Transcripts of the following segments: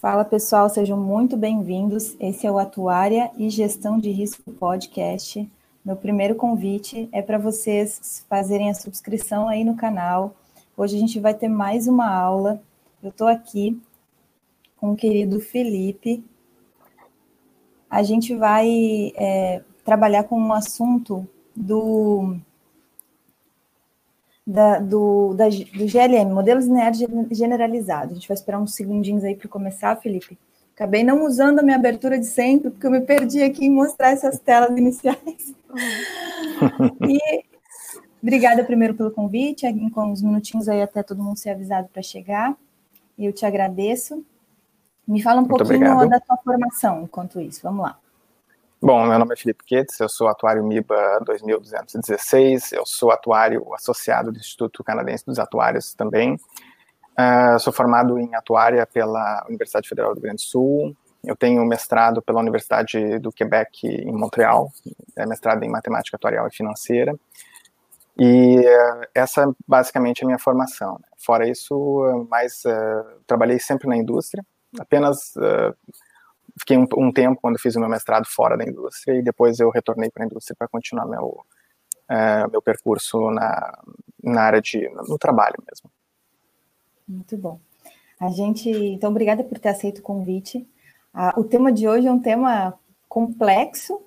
Fala pessoal, sejam muito bem-vindos. Esse é o Atuária e Gestão de Risco Podcast. Meu primeiro convite é para vocês fazerem a subscrição aí no canal. Hoje a gente vai ter mais uma aula. Eu estou aqui com o querido Felipe. A gente vai é, trabalhar com um assunto do da, do, da, do GLM, modelos lineares generalizados. A gente vai esperar uns segundinhos aí para começar, Felipe. Acabei não usando a minha abertura de sempre, porque eu me perdi aqui em mostrar essas telas iniciais. e obrigada primeiro pelo convite, com uns minutinhos aí até todo mundo ser avisado para chegar. Eu te agradeço. Me fala um Muito pouquinho obrigado. da tua formação enquanto isso. Vamos lá. Bom, meu nome é Felipe Quetes, eu sou atuário MIBA 2216, eu sou atuário associado do Instituto Canadense dos Atuários também. Uh, sou formado em atuária pela Universidade Federal do Rio Grande do Sul. Eu tenho mestrado pela Universidade do Quebec em Montreal, é mestrado em matemática atuarial e financeira. E uh, essa basicamente é a minha formação. Fora isso, mais uh, trabalhei sempre na indústria, apenas fiquei um, um, tempo quando fiz o meu mestrado fora da indústria e depois eu retornei para a indústria para continuar meu é, meu percurso na, na área de no trabalho mesmo. Muito bom. A gente então obrigada por ter aceito o convite. O tema de hoje é um tema complexo.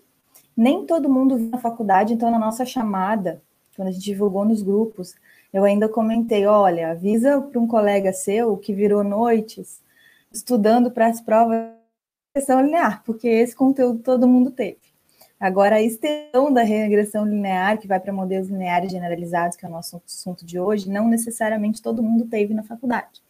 Nem todo mundo viu na faculdade, então na nossa chamada, quando a gente divulgou nos grupos, eu ainda comentei, olha, avisa para um colega seu que virou noites estudando para as provas regressão linear, porque esse conteúdo todo mundo teve. Agora, a extensão da regressão linear, que vai para modelos lineares generalizados, que é o nosso assunto de hoje, não necessariamente todo mundo teve na faculdade.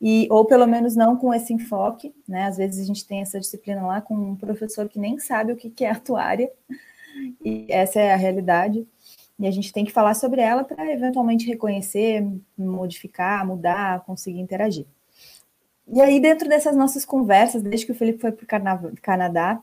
E, ou pelo menos não com esse enfoque, né? Às vezes a gente tem essa disciplina lá com um professor que nem sabe o que é atuária, e essa é a realidade. E a gente tem que falar sobre ela para eventualmente reconhecer, modificar, mudar, conseguir interagir. E aí, dentro dessas nossas conversas, desde que o Felipe foi para o Canadá,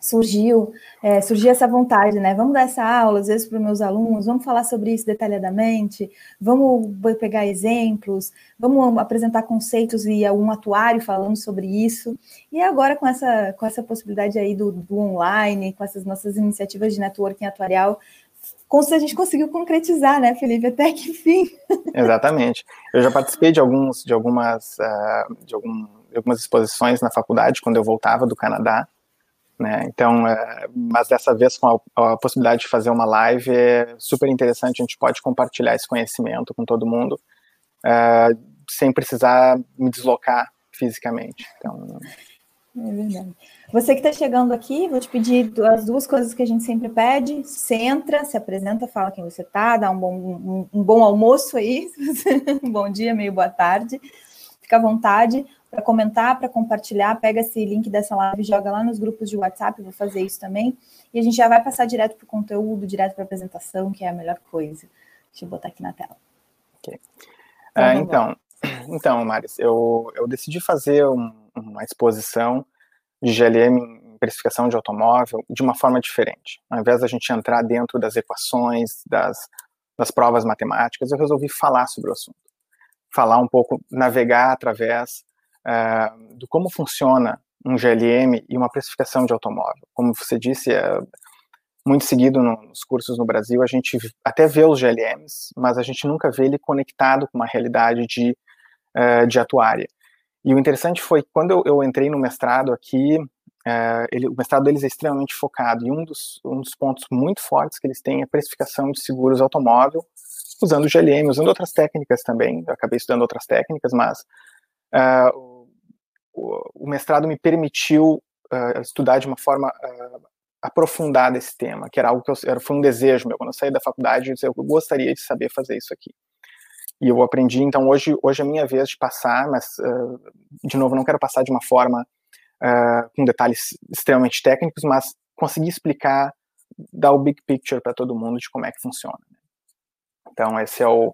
surgiu, é, surgiu essa vontade, né? Vamos dar essa aula, às vezes, para os meus alunos, vamos falar sobre isso detalhadamente, vamos pegar exemplos, vamos apresentar conceitos e algum atuário falando sobre isso. E agora, com essa, com essa possibilidade aí do, do online, com essas nossas iniciativas de networking atuarial, a gente conseguiu concretizar, né, Felipe? Até que fim. Exatamente. Eu já participei de alguns, de algumas, uh, de, algum, de algumas exposições na faculdade quando eu voltava do Canadá, né? Então, uh, mas dessa vez com a, a, possibilidade de fazer uma live é super interessante. A gente pode compartilhar esse conhecimento com todo mundo uh, sem precisar me deslocar fisicamente. Então, é verdade. Você que está chegando aqui, vou te pedir as duas coisas que a gente sempre pede. Você entra, se apresenta, fala quem você está, dá um bom, um, um bom almoço aí, um bom dia, meio boa tarde. Fica à vontade para comentar, para compartilhar. Pega esse link dessa live, joga lá nos grupos de WhatsApp, vou fazer isso também. E a gente já vai passar direto para o conteúdo, direto para a apresentação, que é a melhor coisa. Deixa eu botar aqui na tela. Okay. Então, uh, então, então, Maris, eu, eu decidi fazer um, uma exposição de GLM em precificação de automóvel de uma forma diferente. Ao invés da gente entrar dentro das equações, das, das provas matemáticas, eu resolvi falar sobre o assunto. Falar um pouco, navegar através uh, do como funciona um GLM e uma precificação de automóvel. Como você disse, é muito seguido nos cursos no Brasil, a gente até vê os GLMs, mas a gente nunca vê ele conectado com uma realidade de, uh, de atuária. E o interessante foi quando eu, eu entrei no mestrado aqui, é, ele, o mestrado deles é extremamente focado, e um dos, um dos pontos muito fortes que eles têm é a precificação de seguros automóvel, usando GLM, usando outras técnicas também, eu acabei estudando outras técnicas, mas uh, o, o, mestrado me permitiu uh, estudar de uma forma aprofundada esse tema, que era algo que eu, foi um desejo meu, quando eu saí da faculdade, eu gostaria de saber fazer isso aqui e eu aprendi. Então hoje, hoje é a minha vez de passar, mas uh, de novo não quero passar de uma forma uh, com detalhes extremamente técnicos, mas conseguir explicar, dar o big picture para todo mundo de como é que funciona. Né? Então esse é o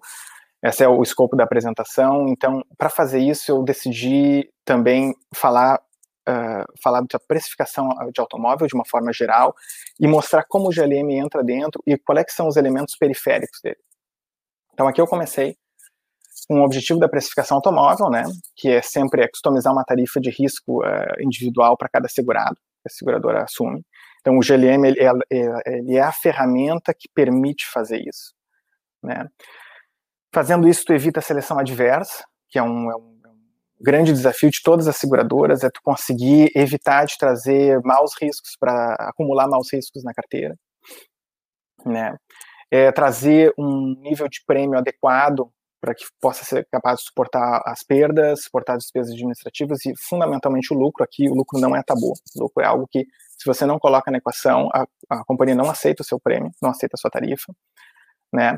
esse é o escopo da apresentação. Então para fazer isso eu decidi também falar Uh, falar da precificação de automóvel de uma forma geral e mostrar como o GLM entra dentro e quais é são os elementos periféricos dele. Então aqui eu comecei um objetivo da precificação automóvel, né, que é sempre customizar uma tarifa de risco uh, individual para cada segurado que a seguradora assume. Então, o GLM ele é, ele é, a ferramenta que permite fazer isso. Né. Fazendo isso, tu evita a seleção adversa, que é um, é um, é grande desafio de todas as seguradoras, é tu conseguir evitar de trazer maus riscos para acumular maus riscos na carteira. Né é, trazer um nível de prêmio adequado para que possa ser capaz de suportar as perdas, suportar as despesas administrativas e, fundamentalmente, o lucro. Aqui, o lucro não é tabu. O lucro é algo que, se você não coloca na equação, a, a companhia não aceita o seu prêmio, não aceita a sua tarifa. Né?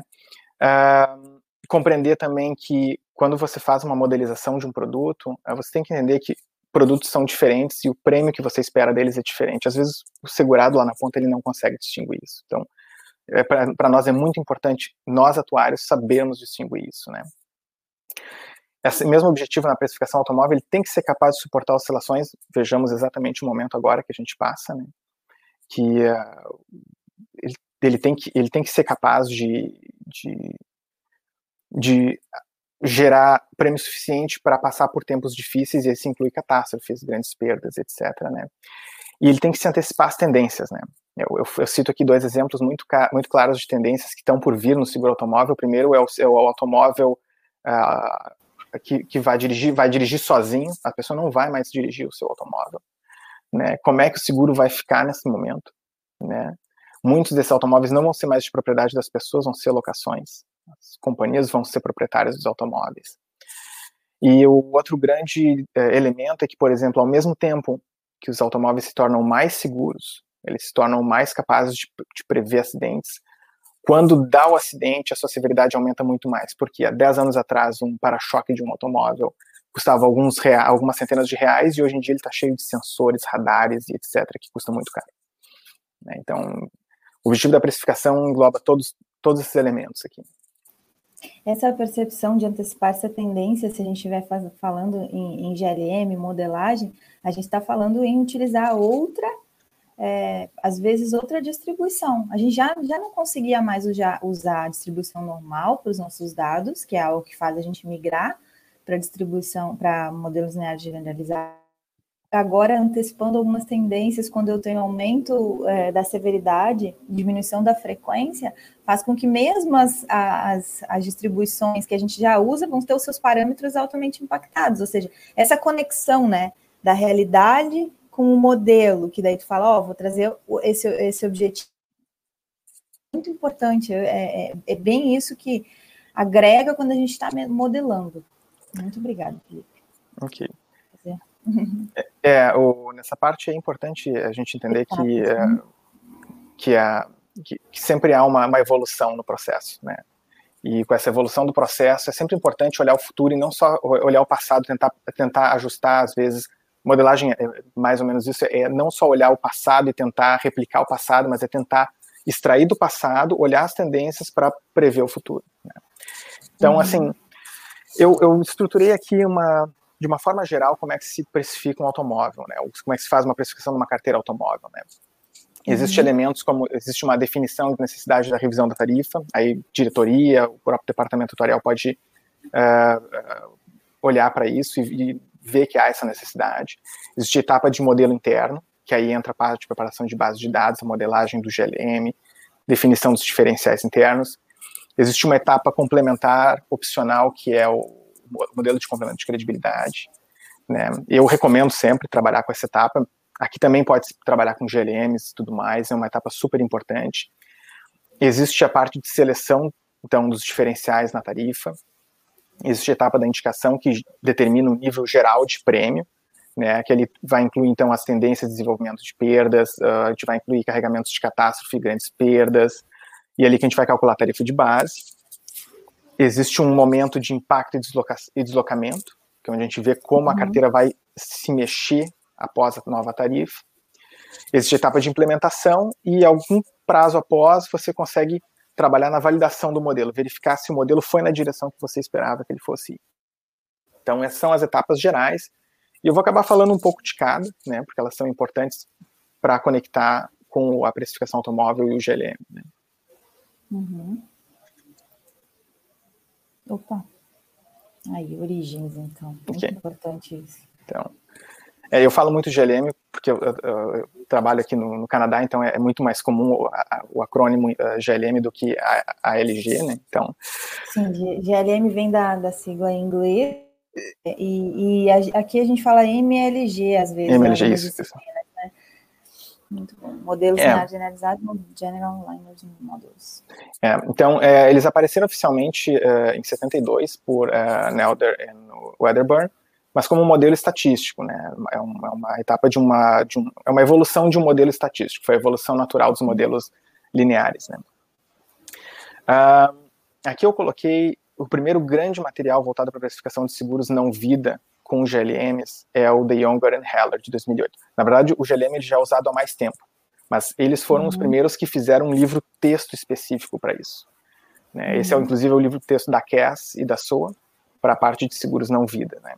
Uh, compreender também que, quando você faz uma modelização de um produto, uh, você tem que entender que produtos são diferentes e o prêmio que você espera deles é diferente. Às vezes, o segurado lá na ponta ele não consegue distinguir isso. Então, é, para nós é muito importante, nós atuários, sabermos distinguir isso, né? Esse mesmo objetivo na precificação automóvel, ele tem que ser capaz de suportar oscilações, vejamos exatamente o momento agora que a gente passa, né? Que uh, ele, ele, tem que, ele tem que ser capaz de, de, de gerar prêmio suficiente para passar por tempos difíceis, e isso inclui catástrofes, grandes perdas, etc. Né? E ele tem que se antecipar às tendências. Né? Eu, eu, eu, cito aqui dois exemplos muito, muito claros de tendências que estão por vir no seguro automóvel. O primeiro é o, é o automóvel uh, que, que, vai dirigir, vai dirigir sozinho. A pessoa não vai mais dirigir o seu automóvel. Né? Como é que o seguro vai ficar nesse momento? Né? Muitos desses automóveis não vão ser mais de propriedade das pessoas, vão ser locações. As companhias vão ser proprietárias dos automóveis. E o outro grande eh, elemento é que, por exemplo, ao mesmo tempo que os automóveis se tornam mais seguros, eles se tornam mais capazes de, de prever acidentes. Quando dá o acidente, a sua severidade aumenta muito mais, porque há 10 anos atrás, um para-choque de um automóvel custava alguns algumas centenas de reais e hoje em dia ele está cheio de sensores, radares e etc., que custa muito caro. Né? Então, o objetivo da precificação engloba todos, todos esses elementos aqui. Essa percepção de antecipar essa tendência, se a gente estiver falando em, em GLM, modelagem, a gente está falando em utilizar outra é, às vezes, outra distribuição. A gente já, já não conseguia mais usar, a distribuição normal para os nossos dados, que é algo que faz a gente migrar para distribuição, para modelos lineares generalizados. Agora, antecipando algumas tendências, quando eu tenho aumento é, da severidade, diminuição da frequência, faz com que mesmo as, as, as distribuições que a gente já usa vão ter os seus parâmetros altamente impactados. Ou seja, essa conexão né, da realidade com um modelo, que daí tu fala, ó, oh, vou trazer esse, esse objetivo. Muito importante, é, é, é bem isso que agrega quando a gente está modelando. Muito obrigada, Felipe. Ok. É, é, o, nessa parte é importante a gente entender que, é, que, a, que, que, sempre há uma, uma evolução no processo, né? E com essa evolução do processo é sempre importante olhar o futuro e não só olhar o passado, tentar, tentar ajustar, às vezes, modelagem é mais ou menos isso, é não só olhar o passado e tentar replicar o passado, mas é tentar extrair do passado, olhar as tendências para prever o futuro. Né? Então, uhum. assim, eu, eu, estruturei aqui uma, de uma forma geral, como é que se precifica um automóvel, né? Como é que se faz uma precificação de uma carteira automóvel, né? Existem uhum. elementos como, existe uma definição de necessidade da revisão da tarifa, aí diretoria, o próprio departamento tutorial pode uh, olhar para isso e, e vê que há essa necessidade. Existe etapa de modelo interno, que aí entra a parte de preparação de base de dados, a modelagem do GLM, definição dos diferenciais internos. Existe uma etapa complementar, opcional, que é o modelo de complemento de credibilidade. Né? Eu recomendo sempre trabalhar com essa etapa. Aqui também pode trabalhar com GLMs e tudo mais, é uma etapa super importante. Existe a parte de seleção, então, dos diferenciais na tarifa, Existe a etapa da indicação que determina o nível geral de prêmio, né, que ele vai incluir então as tendências de desenvolvimento de perdas, uh, a gente vai incluir carregamentos de catástrofe, grandes perdas, e ali que a gente vai calcular a tarifa de base. Existe um momento de impacto e, desloca e deslocamento, que é onde a gente vê como uhum. a carteira vai se mexer após a nova tarifa. Existe a etapa de implementação e algum prazo após você consegue trabalhar na validação do modelo, verificar se o modelo foi na direção que você esperava que ele fosse. Então, essas são as etapas gerais. E eu vou acabar falando um pouco de cada, né, porque elas são importantes para conectar com a precificação automóvel e o GLM. Né. Uhum. Opa. Aí, origens, então. Muito okay. importante isso. Então, é, eu falo muito GLM porque eu, eu, eu trabalho aqui no, no, Canadá, então é, é muito mais comum o, a, o acrônimo uh, GLM do que a, a, LG, né? Então. Sim, GLM vem da, da sigla em inglês e, e a, aqui a gente fala MLG às vezes. MLG, né? isso. isso. Né? Muito bom. Modelos é. generalizados, General Liners Models. É, então, é, eles apareceram oficialmente uh, em 72 por Nelder e Wedderburn mas como um modelo estatístico, né? É uma, é uma etapa de uma, de um, é uma evolução de um modelo estatístico, foi a evolução natural dos modelos lineares, né? Uh, aqui eu coloquei o primeiro grande material voltado para a precificação de seguros não vida com GLMs é o de Younger and Heller, de 2008. Na verdade, o GLM já é usado há mais tempo, mas eles foram uhum. os primeiros que fizeram um livro texto específico para isso. Né? Esse é, uhum. inclusive, o livro texto da Cass e da SOA para a parte de seguros não vida. Né?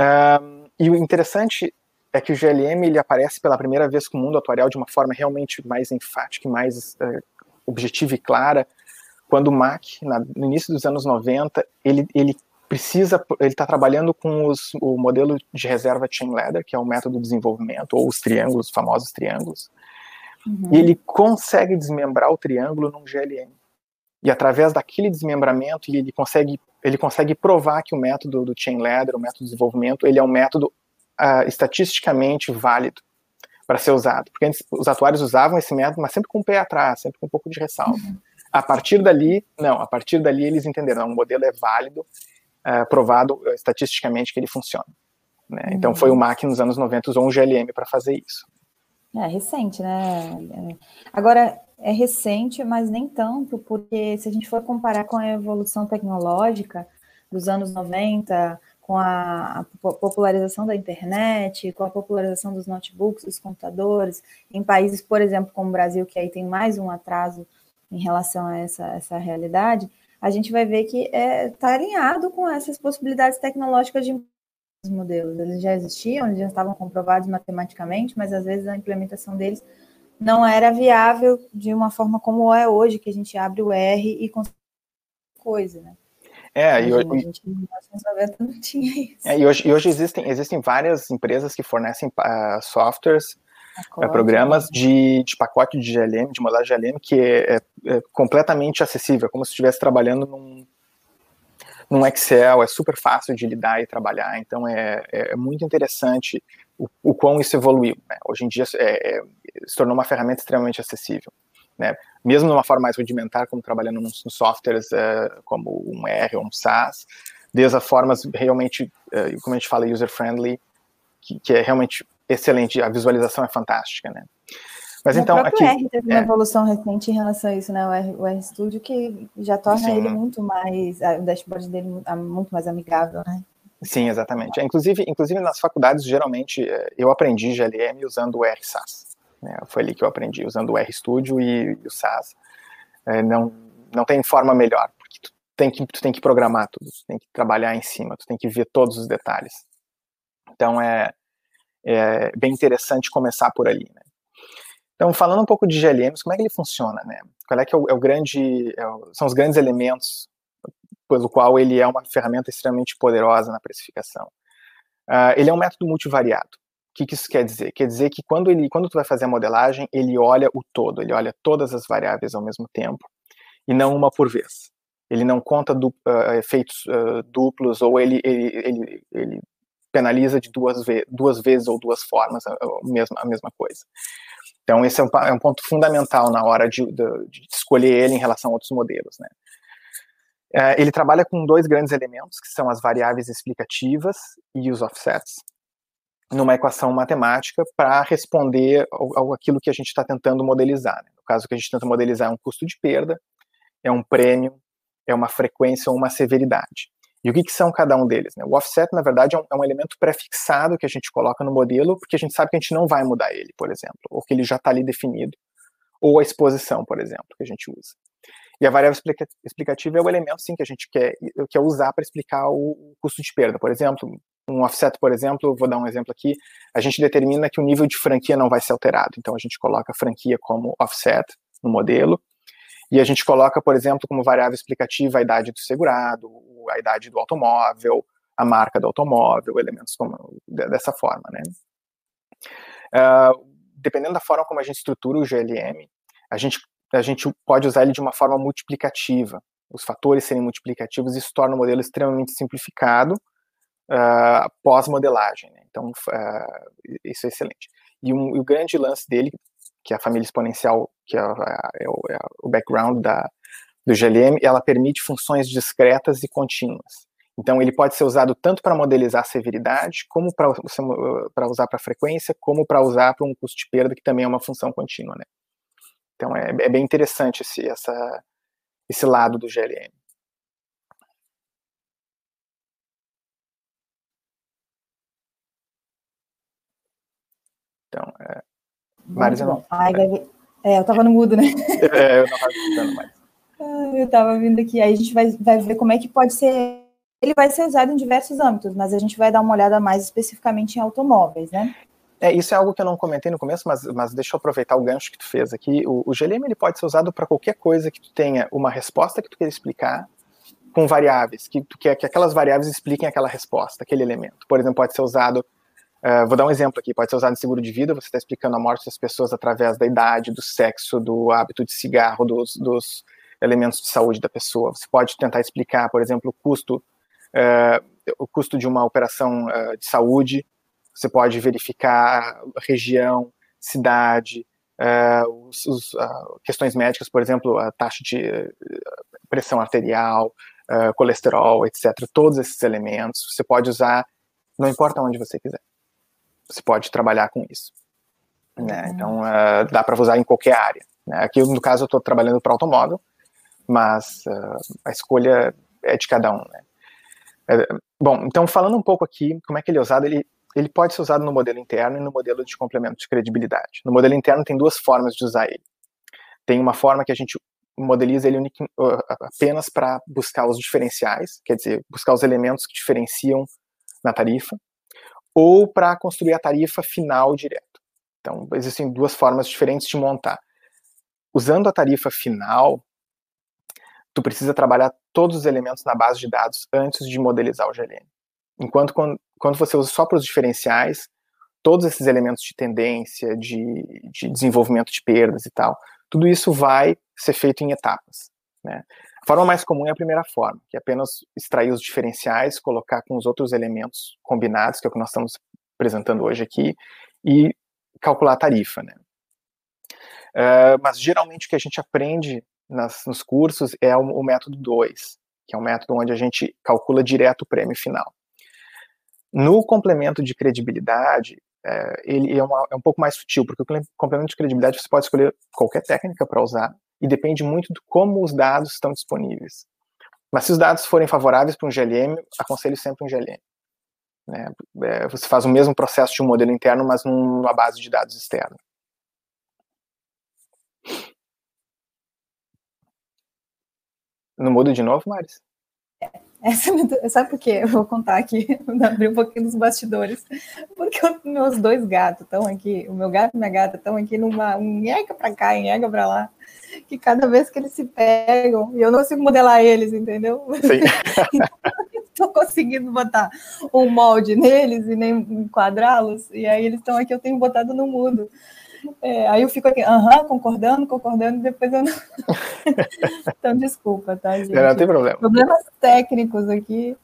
Um, e o interessante é que o GLM ele aparece pela primeira vez com o mundo atuarial de uma forma realmente mais enfática, mais uh, objetiva e clara, quando o Mac, na, no início dos anos 90, ele, ele precisa, ele está trabalhando com os, o modelo de reserva chain ladder, que é o método de desenvolvimento, ou os triângulos, os famosos triângulos, uhum. e ele consegue desmembrar o triângulo num GLM. E através daquele desmembramento, ele consegue ele consegue provar que o método do chain ladder, o método de desenvolvimento, ele é um método uh, estatisticamente válido para ser usado. Porque antes, os atuários usavam esse método, mas sempre com o pé atrás, sempre com um pouco de ressalva. Uhum. A partir dali, não, a partir dali eles entenderam, o modelo é válido, uh, provado uh, estatisticamente que ele funciona. Né? Uhum. Então foi o MAC nos anos 90 usou um GLM para fazer isso. É recente, né? Agora, é recente, mas nem tanto, porque se a gente for comparar com a evolução tecnológica dos anos 90, com a, popularização da internet, com a popularização dos notebooks, dos computadores, em países, por exemplo, como o Brasil, que aí tem mais um atraso em relação a essa, essa realidade, a gente vai ver que está é, tá alinhado com essas possibilidades tecnológicas de modelos. Eles já existiam, eles já estavam comprovados matematicamente, mas às vezes a implementação deles não era viável de uma forma como é hoje, que a gente abre o R e consegue coisa, né? É, e hoje, a gente, em 1990 não tinha isso. É, e hoje, e hoje existem, existem várias empresas que fornecem uh, softwares, uh, programas né? de, de pacote de GLM, de modelagem GLM, que é, é, é, completamente acessível, como se estivesse trabalhando num, num Excel, é super fácil de lidar e trabalhar, então é, é muito interessante o, o quão isso evoluiu. Né? Hoje em dia é, é, se tornou uma ferramenta extremamente acessível. Né? Mesmo numa forma mais rudimentar, como trabalhando nos, nos softwares é, como um R ou um SaaS, desde a formas realmente, é, como a gente fala, user-friendly, que, que, é realmente excelente, a visualização é fantástica, né? Mas o então aqui R teve é. uma evolução recente em relação a isso, né? O R, o R Studio que já torna Sim. ele muito mais, o dashboard dele muito mais amigável, né? Sim, exatamente. É, inclusive, inclusive nas faculdades, geralmente, é, eu aprendi GLM usando o RSAS. Né? Foi ali que eu aprendi, usando o RStudio e, e o SAS. É, não, não tem forma melhor, porque tu tem, que, tu tem que programar tudo, tu tem que trabalhar em cima, tu tem que ver todos os detalhes. Então, é, é bem interessante começar por ali, né? Então, falando um pouco de GLMs, como é que ele funciona, né? Qual é que é o, é o grande, é o, são os grandes elementos pelo qual ele é uma ferramenta extremamente poderosa na precificação. Uh, ele é um método multivariado. O que, que, isso quer dizer? Quer dizer que quando ele, quando tu vai fazer a modelagem, ele olha o todo, ele olha todas as variáveis ao mesmo tempo e não uma por vez. Ele não conta du, uh, efeitos uh, duplos ou ele, ele, ele, ele penaliza de duas, ve duas vezes ou duas formas a, mesma, a mesma coisa. Então, esse é um, é um ponto fundamental na hora de, de, de, escolher ele em relação a outros modelos. Né? É, ele trabalha com dois grandes elementos, que são as variáveis explicativas e os offsets, numa equação matemática para responder ao, ao, aquilo que a gente está tentando modelizar. Né? No caso que a gente tenta modelizar é um custo de perda, é um prêmio, é uma frequência ou uma severidade. E o que, que são cada um deles? Né? O offset, na verdade, é um, é um elemento pré-fixado que a gente coloca no modelo, porque a gente sabe que a gente não vai mudar ele, por exemplo, ou que ele já está ali definido, ou a exposição, por exemplo, que a gente usa. E a variável explicativa é o elemento, sim, que a gente quer, quer usar para explicar o custo de perda. Por exemplo, um offset, por exemplo, vou dar um exemplo aqui, a gente determina que o nível de franquia não vai ser alterado. Então, a gente coloca a franquia como offset no modelo, e a gente coloca, por exemplo, como variável explicativa a idade do segurado, a idade do automóvel, a marca do automóvel, elementos como, dessa forma, né? Uh, dependendo da forma como a gente estrutura o GLM, a gente, a gente pode usar ele de uma forma multiplicativa. Os fatores serem multiplicativos, isso torna o modelo extremamente simplificado uh, pós-modelagem. Né? Então, uh, isso é excelente. E, um, e, o grande lance dele, que é a família exponencial, que é, é, o, é o background da, do GLM, ela permite funções discretas e contínuas. Então, ele pode ser usado tanto para modelizar a severidade, como para usar para frequência, como para usar para um custo de perda, que também é uma função contínua. Né? Então, é, é bem interessante esse, essa, esse lado do GLM. Então, é, Mário, não. Ai, ver. É, eu estava no mudo, né? É, eu não estava escutando mais. Eu estava vindo aqui. Aí a gente vai, vai ver como é que pode ser ele vai ser usado em diversos âmbitos, mas a gente vai dar uma olhada mais especificamente em automóveis, né? É, isso é algo que eu não comentei no começo, mas, mas deixa eu aproveitar o gancho que tu fez aqui. O, o GLM ele pode ser usado para qualquer coisa que tu tenha uma resposta que tu queira explicar com variáveis, que tu quer que aquelas variáveis expliquem aquela resposta, aquele elemento. Por exemplo, pode ser usado, uh, vou dar um exemplo aqui, pode ser usado em seguro de vida, você está explicando a morte das pessoas através da idade, do sexo, do hábito de cigarro, dos, dos elementos de saúde da pessoa. Você pode tentar explicar, por exemplo, o custo uh, o custo de uma operação uh, de saúde, você pode verificar região, cidade, uh, os, os, questões médicas, por exemplo, a taxa de pressão arterial, colesterol, etc. Todos esses elementos você pode usar, não importa onde você quiser. Você pode trabalhar com isso. Né? Uhum. Então, dá para usar em qualquer área. Né? Aqui, no caso, eu estou trabalhando para automóvel, mas a escolha é de cada um. Né? Bom, então falando um pouco aqui, como é que ele é usado, ele, ele pode ser usado no modelo interno e no modelo de complemento de credibilidade. No modelo interno tem duas formas de usar ele. Tem uma forma que a gente modeliza ele apenas para buscar os diferenciais, quer dizer, buscar os elementos que diferenciam na tarifa, ou para construir a tarifa final direto. Então, existem duas formas diferentes de montar. Usando a tarifa final, tu precisa trabalhar todos os elementos na base de dados antes de modelizar o GLM. Enquanto quando, quando você usa só para os diferenciais, todos esses elementos de tendência, de, de desenvolvimento de perdas e tal, tudo isso vai ser feito em etapas. Né? A forma mais comum é a primeira forma, que é apenas extrair os diferenciais, colocar com os outros elementos combinados, que é o que nós estamos apresentando hoje aqui, e calcular a tarifa. Né? Uh, mas geralmente o que a gente aprende nas, nos cursos é o, o método 2, que é um método onde a gente calcula direto o prêmio final. No complemento de credibilidade, é, ele é, uma, é, um pouco mais sutil, porque o complemento de credibilidade você pode escolher qualquer técnica para usar e depende muito de como os dados estão disponíveis. Mas se os dados forem favoráveis para um GLM, aconselho sempre um GLM. Né? É, você faz o mesmo processo de um modelo interno, mas numa base de dados externa. Não muda de novo, Maris? Essa, é sabe por quê? Eu vou contar aqui, vou abrir um pouquinho dos bastidores. Porque meus dois gatos estão aqui, o meu gato e minha gata estão aqui numa um nhega para cá, nhega para lá, que cada vez que eles se pegam, e eu não consigo modelar eles, entendeu? Sim. Estou conseguindo botar um molde neles e nem enquadrá-los, e aí eles estão aqui, eu tenho botado no mudo. É, aí eu fico aqui, aham, concordando, concordando, e depois eu não. então, desculpa, tá, gente? Não, não tem problema. Problemas técnicos aqui.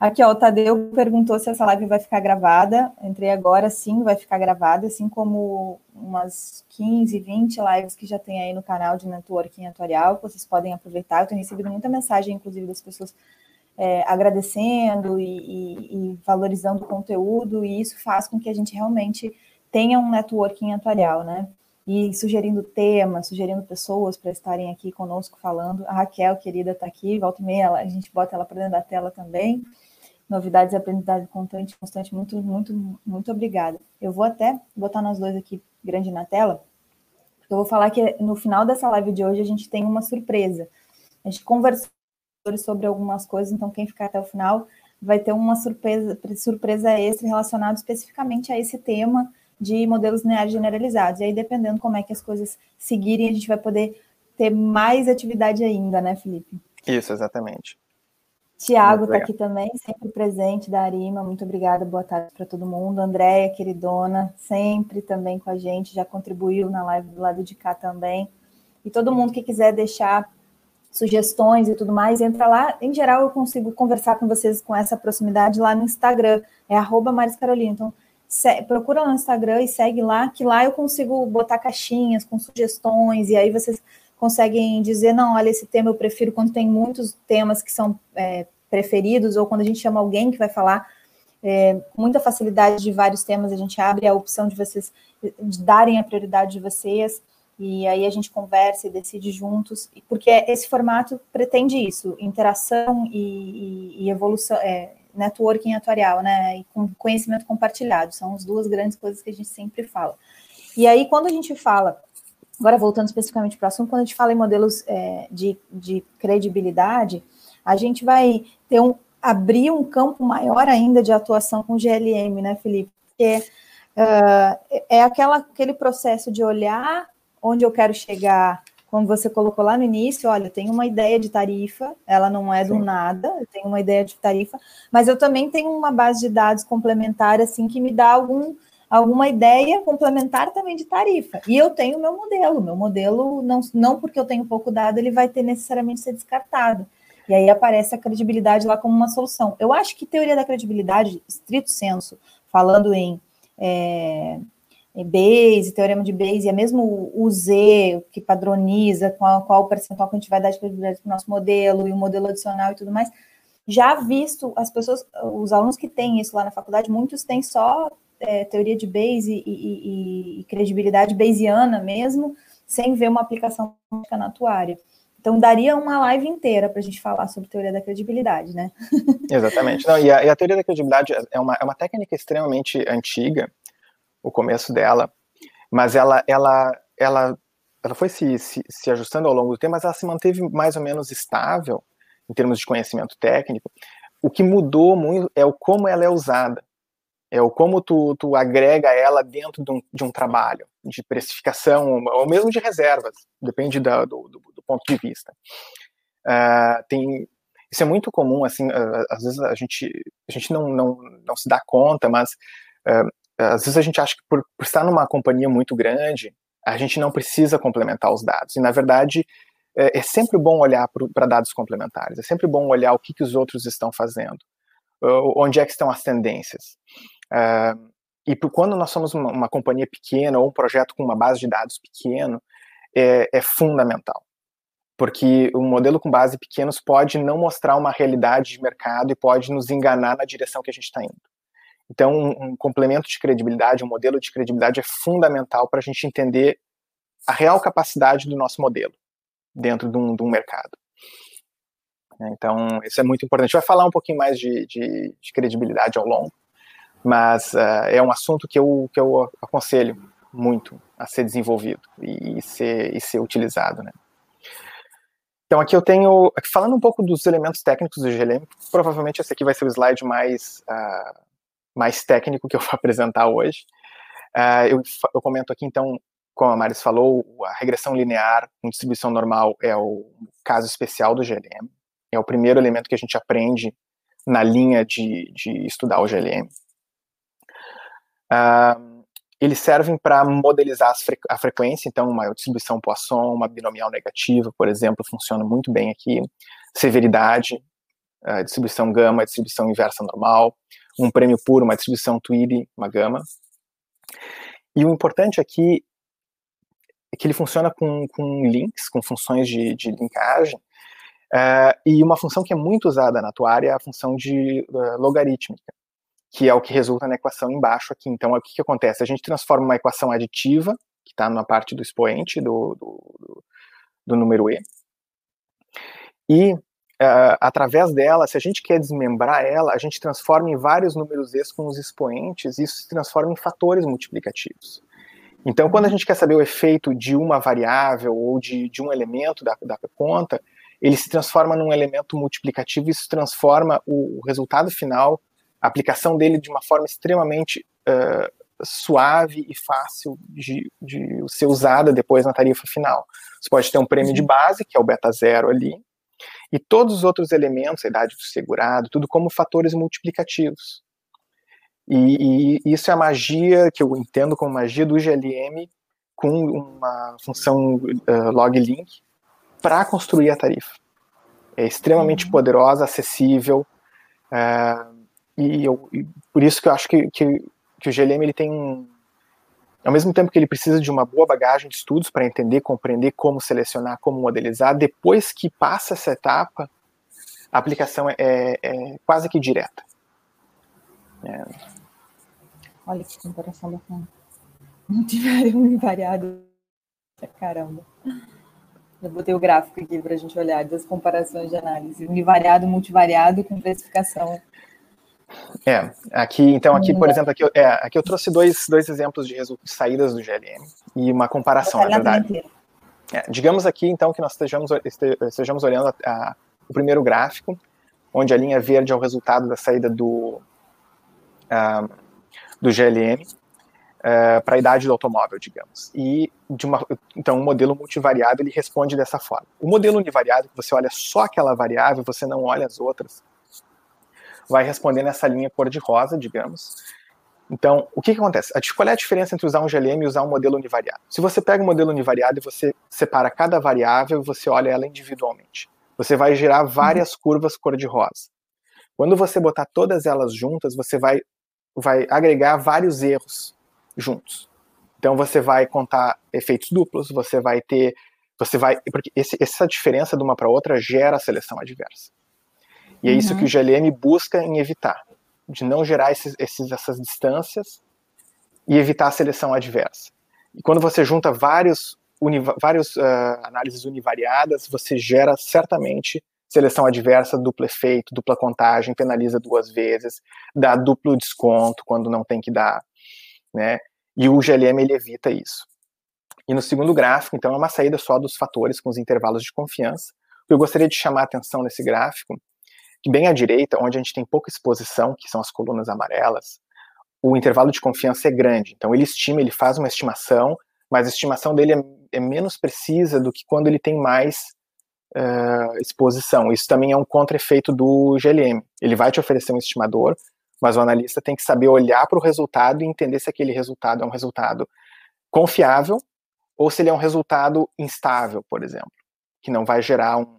Aqui, ó, o Tadeu perguntou se essa live vai ficar gravada. Entrei agora, sim, vai ficar gravada, assim como umas 15, 20 lives que já tem aí no canal de networking atuarial, que vocês podem aproveitar. Eu tenho recebido muita mensagem, inclusive, das pessoas é, agradecendo e, e, e valorizando o conteúdo, e isso faz com que a gente realmente tenha um networking atuarial, né? E sugerindo temas, sugerindo pessoas para estarem aqui conosco falando. A Raquel, querida, está aqui, volta e meia, a gente bota ela para dentro da tela também. Novidades e aprendizagem constante, constante, muito, muito, muito obrigada. Eu vou até botar nós dois aqui grande na tela, eu vou falar que no final dessa live de hoje a gente tem uma surpresa. A gente conversou sobre algumas coisas, então quem ficar até o final vai ter uma surpresa, surpresa extra relacionada especificamente a esse tema de modelos lineares generalizados. E aí, dependendo como é que as coisas seguirem, a gente vai poder ter mais atividade ainda, né, Felipe? Isso, exatamente. Tiago está aqui também, sempre presente da Arima. Muito obrigada, boa tarde para todo mundo. Andréia, queridona, sempre também com a gente, já contribuiu na live do lado de cá também. E todo mundo que quiser deixar sugestões e tudo mais, entra lá. Em geral, eu consigo conversar com vocês com essa proximidade lá no Instagram, é arroba Maris Carolina. Então, procura lá no Instagram e segue lá, que lá eu consigo botar caixinhas com sugestões, e aí vocês conseguem dizer, não, olha, esse tema eu prefiro quando tem muitos temas que são é, preferidos, ou quando a gente chama alguém que vai falar. É, com muita facilidade de vários temas, a gente abre a opção de vocês de darem a prioridade de vocês, e aí a gente conversa e decide juntos, porque esse formato pretende isso, interação e, e, e evolução, é, networking atuarial, né, e com conhecimento compartilhado, são as duas grandes coisas que a gente sempre fala. E aí, quando a gente fala Agora, voltando especificamente para o assunto, quando a gente fala em modelos é, de, de credibilidade, a gente vai ter um, abrir um campo maior ainda de atuação com GLM, né, Felipe? Porque uh, é aquela, aquele processo de olhar onde eu quero chegar, como você colocou lá no início, olha, eu tenho uma ideia de tarifa, ela não é do Sim. nada, eu tenho uma ideia de tarifa, mas eu também tenho uma base de dados complementar, assim, que me dá algum alguma ideia complementar também de tarifa. E eu tenho o meu modelo. Meu modelo, não, não porque eu tenho pouco dado, ele vai ter necessariamente ser descartado. E aí aparece a credibilidade lá como uma solução. Eu acho que teoria da credibilidade, estrito senso, falando em, é, em Bayes, teorema de Bayes, e é mesmo o Z, que padroniza qual, qual o percentual que a gente vai dar de credibilidade para o nosso modelo, e o modelo adicional e tudo mais, já visto as pessoas, os alunos que têm isso lá na faculdade, muitos têm só é, teoria de Bayes e, e, e, credibilidade bayesiana mesmo, sem ver uma aplicação na atuária. Então, daria uma live inteira para a gente falar sobre teoria da credibilidade, né? Exatamente. Não, e, a, e, a, teoria da credibilidade é uma, é uma técnica extremamente antiga, o começo dela, mas ela, ela, ela, ela foi se, se, se ajustando ao longo do tempo, mas ela se manteve mais ou menos estável em termos de conhecimento técnico. O que mudou muito é o como ela é usada é o como tu, tu agrega ela dentro de um, de um trabalho de precificação ou mesmo de reservas, depende da, do, do, do, ponto de vista. Uh, tem, isso é muito comum, assim, uh, às vezes a gente, a gente não, não, não se dá conta, mas uh, às vezes a gente acha que por, por, estar numa companhia muito grande, a gente não precisa complementar os dados, e na verdade é, é sempre bom olhar para dados complementares, é sempre bom olhar o que, que os outros estão fazendo, onde é que estão as tendências. Uh, e por, quando nós somos uma, uma, companhia pequena ou um projeto com uma base de dados pequeno, é, é fundamental. Porque um modelo com base pequenos pode não mostrar uma realidade de mercado e pode nos enganar na direção que a gente está indo. Então, um, um, complemento de credibilidade, um modelo de credibilidade é fundamental para a gente entender a real capacidade do nosso modelo dentro de um, de um mercado. Então, isso é muito importante. Vai falar um pouquinho mais de, de, de credibilidade ao longo, mas uh, é um assunto que eu, que eu aconselho muito a ser desenvolvido e, ser, e ser utilizado, né? Então aqui eu tenho, falando um pouco dos elementos técnicos do GLM, provavelmente esse aqui vai ser o slide mais, uh, mais técnico que eu vou apresentar hoje. Uh, eu, eu, comento aqui então, como a Maris falou, a regressão linear com distribuição normal é o caso especial do GLM. É o primeiro elemento que a gente aprende na linha de, de estudar o GLM. Uh, eles servem para modelizar fre a frequência, então uma distribuição Poisson, uma binomial negativa, por exemplo, funciona muito bem aqui. Severidade, uh, distribuição gama, distribuição inversa normal, um prêmio puro, uma distribuição Tweedy, uma gama. E o importante aqui é que ele funciona com, com links, com funções de, de linkagem, uh, e uma função que é muito usada na atuária é a função de uh, logarítmica que é o que resulta na equação embaixo aqui. Então, o que, que acontece? A gente transforma uma equação aditiva, que está na parte do expoente do, do, do número e, e uh, através dela, se a gente quer desmembrar ela, a gente transforma em vários números e com os expoentes, e isso se transforma em fatores multiplicativos. Então, quando a gente quer saber o efeito de uma variável ou de, de um elemento da, da conta, ele se transforma num elemento multiplicativo e isso transforma o, o resultado final a aplicação dele de uma forma extremamente uh, suave e fácil de, de ser usada depois na tarifa final. Você pode ter um prêmio de uhum. base, que é o beta zero ali, E todos os outros elementos, a idade do segurado, tudo como fatores multiplicativos. E, e, isso é a magia que eu entendo como magia do GLM com uma função uh, log link para construir a tarifa. É extremamente uhum. poderosa, acessível, uh, e, eu, e, por isso que eu acho que, que, que o GLM ele tem um, ao mesmo tempo que ele precisa de uma boa bagagem de estudos para entender, compreender como selecionar, como modelizar, depois que passa essa etapa, a aplicação é, é, é quase que direta. É. Olha que comparação bacana. Multivariado, univariado. Caramba. Eu botei o gráfico aqui para a gente olhar das comparações de análise. Univariado, multivariado com precificação. É, aqui, então, aqui, por exemplo, aqui, é, aqui eu trouxe dois, dois exemplos de, de saídas do GLM e uma comparação, na verdade. É, digamos aqui, então, que nós estejamos, estejamos olhando a, a, o primeiro gráfico, onde a linha verde é o resultado da saída do, uh, do GLM uh, eh, para a idade do automóvel, digamos. E de uma, então, um modelo multivariado ele responde dessa forma. O modelo univariado, que você olha só aquela variável, você não olha as outras, vai responder nessa linha cor-de-rosa, digamos. Então, o que, que acontece? Qual é a diferença entre usar um GLM e usar um modelo univariado? Se você pega um modelo univariado e você separa cada variável e você olha ela individualmente, você vai gerar várias curvas cor-de-rosa. Quando você botar todas elas juntas, você vai vai agregar vários erros juntos. Então você vai contar efeitos duplos, você vai ter, você vai, porque esse, essa diferença de uma para outra gera seleção adversa. E é uhum. isso que o GLM busca em evitar, de não gerar esses, esses, essas distâncias e evitar a seleção adversa. E quando você junta vários, uni, vários uh, análises univariadas, você gera certamente seleção adversa, duplo efeito, dupla contagem, penaliza duas vezes, dá duplo desconto quando não tem que dar, né? E o GLM ele evita isso. E no segundo gráfico, então, é uma saída só dos fatores com os intervalos de confiança. Eu gostaria de chamar a atenção nesse gráfico, que bem à direita, onde a gente tem pouca exposição, que são as colunas amarelas, o intervalo de confiança é grande. Então ele estima, ele faz uma estimação, mas a estimação dele é, é menos precisa do que quando ele tem mais uh, exposição. Isso também é um contra-efeito do GLM. Ele vai te oferecer um estimador, mas o analista tem que saber olhar para o resultado e entender se aquele resultado é um resultado confiável ou se ele é um resultado instável, por exemplo, que não vai gerar um,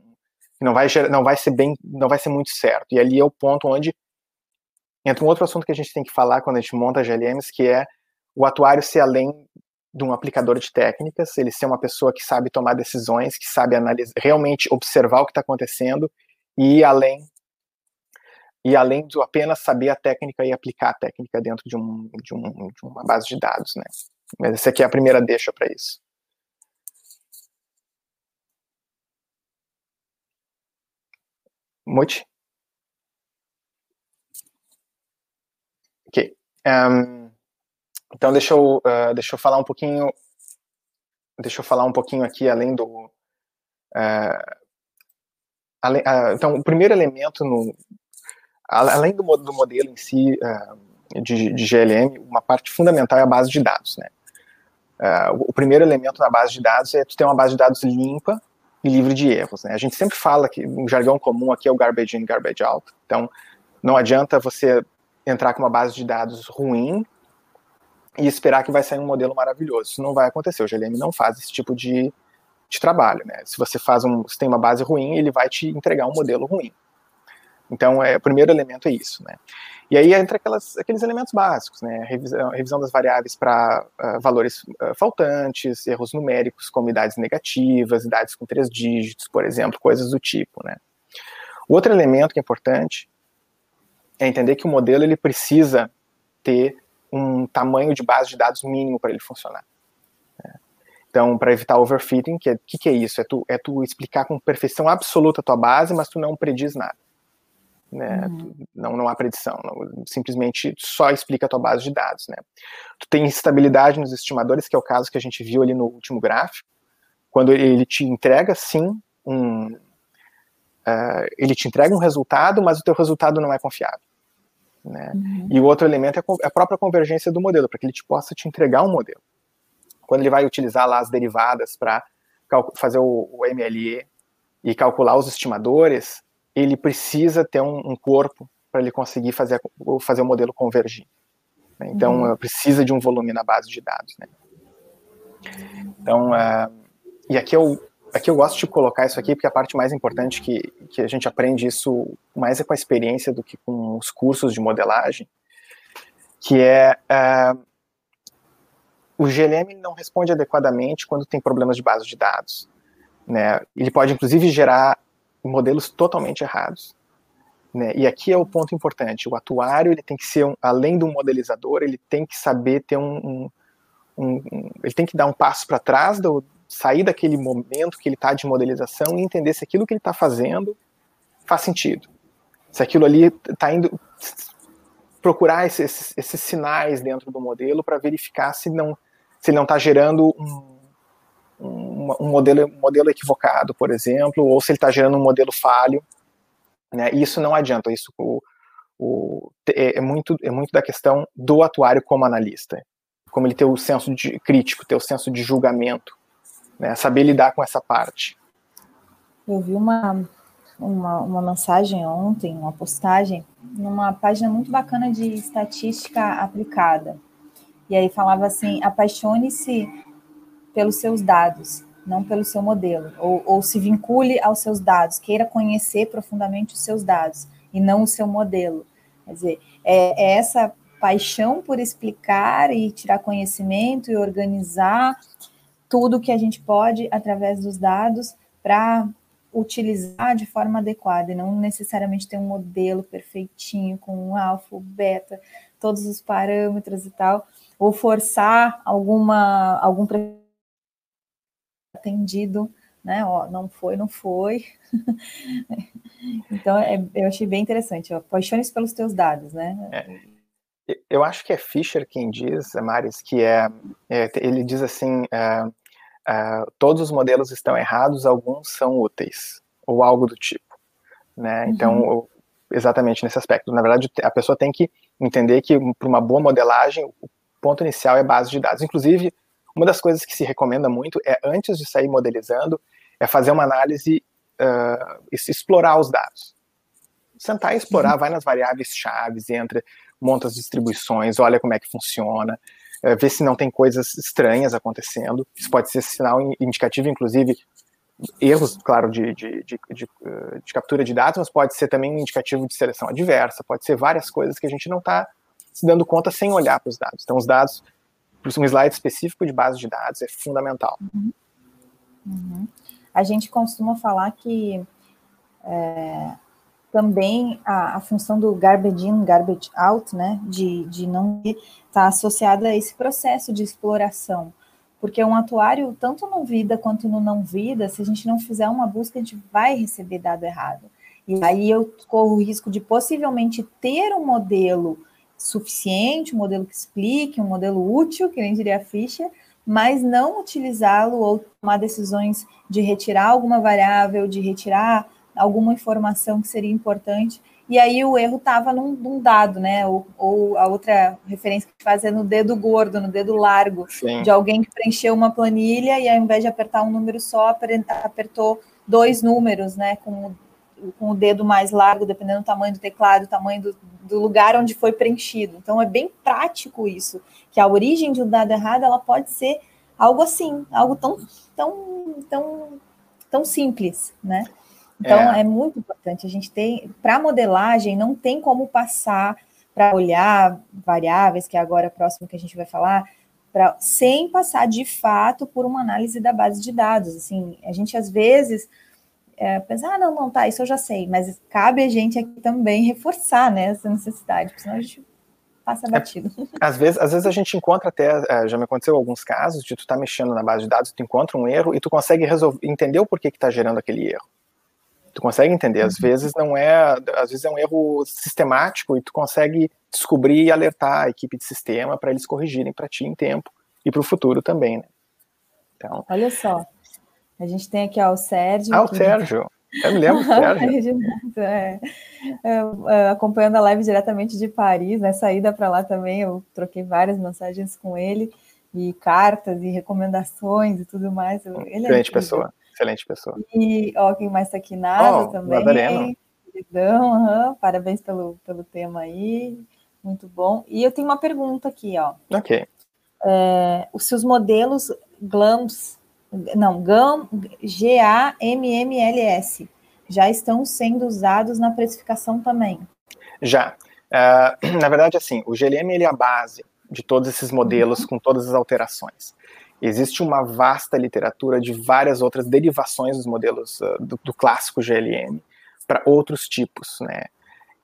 não vai gerar, não vai ser bem, não vai ser muito certo. E ali é o ponto onde entra um outro assunto que a gente tem que falar quando a gente monta GLMs, que é o atuário ser além de um aplicador de técnicas, ele ser uma pessoa que sabe tomar decisões, que sabe analisar, realmente observar o que está acontecendo e ir além e além de apenas saber a técnica e aplicar a técnica dentro de, um, de, um, de uma base de dados, né? Mas essa aqui é a primeira deixa para isso. Muti? Ok. Um, então deixa eu, uh, deixa eu falar um pouquinho, deixa eu falar um pouquinho aqui além do, uh, além, uh, então o primeiro elemento no, além do, do modelo em si de, de, GLM, uma parte fundamental é a base de dados, né? o primeiro elemento na base de dados é tu ter uma base de dados limpa e livre de erros, né? A gente sempre fala que um jargão comum aqui é o garbage in, garbage out. Então, não adianta você entrar com uma base de dados ruim e esperar que vai sair um modelo maravilhoso. Isso não vai acontecer. O GLM não faz esse tipo de, de trabalho. Né? Se você faz um, se tem uma base ruim, ele vai te entregar um modelo ruim. Então, é, o primeiro elemento é isso. Né? E aí entra aquelas, aqueles elementos básicos, né? revisão, revisão das variáveis para uh, ah, valores uh, faltantes, erros numéricos como idades negativas, idades com três dígitos, por exemplo, coisas do tipo. Né? Outro elemento que é importante é entender que o modelo ele precisa ter um tamanho de base de dados mínimo para ele funcionar. Né? Então, para evitar overfitting, que é, que, que é isso? É tu, é tu explicar com perfeição absoluta a tua base, mas tu não prediz nada. Né? Uhum. Não, não há predição, não, simplesmente só explica a tua base de dados. Né? Tu tem instabilidade nos estimadores, que é o caso que a gente viu ali no último gráfico, quando ele te entrega, sim, um, uh, ele te entrega um resultado, mas o teu resultado não é confiável. Né? Uhum. E o outro elemento é, é a própria convergência do modelo, para que ele te possa te entregar um modelo. Quando ele vai utilizar lá as derivadas para fazer o, o, MLE, e calcular os estimadores, ele precisa ter um, um corpo para ele conseguir fazer, fazer o modelo convergir. Né? Então, uhum. precisa de um volume na base de dados. Né? Então, uh, e aqui eu, aqui eu gosto de colocar isso aqui, porque a parte mais importante que, que a gente aprende isso mais é com a experiência do que com os cursos de modelagem, que é uh, o GLM não responde adequadamente quando tem problemas de base de dados. Né? Ele pode, inclusive, gerar modelos totalmente errados. Né? E aqui é o ponto importante. O atuário ele tem que ser, um, além do modelizador, ele tem que saber ter um, um, um ele tem que dar um passo para trás, do, sair daquele momento que ele está de modelização e entender se aquilo que ele está fazendo faz sentido. Se aquilo ali está indo procurar esses, esses, sinais dentro do modelo para verificar se não se ele não está gerando um, um, um, modelo, um modelo equivocado, por exemplo, ou se ele está gerando um modelo falho. Né? Isso não adianta, isso o, o, é, é, muito, é muito da questão do atuário como analista, como ele ter o senso de crítico, ter o senso de julgamento, né? saber lidar com essa parte. Eu vi uma, uma, uma mensagem ontem, uma postagem, numa página muito bacana de estatística aplicada. E aí falava assim: apaixone-se pelos seus dados, não pelo seu modelo, ou, ou se vincule aos seus dados, queira conhecer profundamente os seus dados e não o seu modelo. Quer dizer, é, é essa paixão por explicar e tirar conhecimento e organizar tudo que a gente pode através dos dados para utilizar de forma adequada e não necessariamente ter um modelo perfeitinho com um alfa, beta, todos os parâmetros e tal, ou forçar alguma algum atendido, né? Ó, não foi, não foi. então, é, eu achei bem interessante. Apaixone-se pelos teus dados, né? É, eu acho que é Fischer quem diz, Maris, que é, é ele diz assim, é, é, todos os modelos estão errados, alguns são úteis, ou algo do tipo, né? Então, uhum. exatamente nesse aspecto. Na verdade, a pessoa tem que entender que para uma boa modelagem, o ponto inicial é base de dados. Inclusive, uma das coisas que se recomenda muito é, antes de sair modelizando, é fazer uma análise, uh, explorar os dados. Sentar e explorar, uhum. vai nas variáveis chaves, entra, monta as distribuições, olha como é que funciona, uh, vê se não tem coisas estranhas acontecendo. Isso pode ser sinal indicativo, inclusive, erros, claro, de, de, de, uh, de captura de dados, mas pode ser também um indicativo de seleção adversa, pode ser várias coisas que a gente não está se dando conta sem olhar para os dados. Então, os dados, um slide específico de base de dados é fundamental. Uhum. Uhum. A gente costuma falar que é, também a, a, função do garbage in, garbage out, né, de, de não estar associada a esse processo de exploração. Porque um atuário, tanto no vida quanto no não vida, se a gente não fizer uma busca, a gente vai receber dado errado. E aí eu corro o risco de possivelmente ter um modelo suficiente, um modelo que explique, um modelo útil, que nem diria a ficha, mas não utilizá-lo ou tomar decisões de retirar alguma variável, de retirar alguma informação que seria importante. E aí o erro estava num, num, dado, né? Ou, ou, a outra referência que faz é no dedo gordo, no dedo largo, Sim. de alguém que preencheu uma planilha e ao invés de apertar um número só, apertou dois números, né? Com com o dedo mais largo, dependendo do tamanho do teclado, tamanho do, do, lugar onde foi preenchido. Então é bem prático isso, que a origem de um dado errado ela pode ser algo assim, algo tão tão tão tão simples, né? Então é, é muito importante a gente ter para modelagem não tem como passar para olhar variáveis, que é agora próximo que a gente vai falar, pra, sem passar de fato por uma análise da base de dados. Assim, a gente às vezes é, pensar, ah, não, não, tá, isso eu já sei, mas cabe a gente aqui também reforçar né, essa necessidade, porque senão a gente passa é, batido. É, às, vezes, às vezes a gente encontra até, é, já me aconteceu alguns casos, de tu estar tá mexendo na base de dados, tu encontra um erro e tu consegue resolver, entender o porquê que está gerando aquele erro. Tu consegue entender, às uhum. vezes não é, às vezes é um erro sistemático e tu consegue descobrir e alertar a equipe de sistema para eles corrigirem para ti em tempo e para o futuro também, né? Então, Olha só, a gente tem aqui ó, o Sérgio. Ah, o Sérgio. Eu me lembro Sérgio. é, é, acompanhando a live diretamente de Paris, né? Saída para lá também, eu troquei várias mensagens com ele, e cartas, e recomendações e tudo mais. Ele é Excelente é pessoa. excelente pessoa. E, ó, quem mais está aqui? Nada oh, também. Madalena. Uhum, parabéns pelo, pelo tema aí, muito bom. E eu tenho uma pergunta aqui, ó. Ok. É, os seus modelos GLAMS, não, GAM, G-A-M-M-L-S, já estão sendo usados na precificação também? Já. Uh, na verdade, assim, o GLM ele é a base de todos esses modelos com todas as alterações. Existe uma vasta literatura de várias outras derivações dos modelos uh, do, do, clássico GLM para outros tipos, né?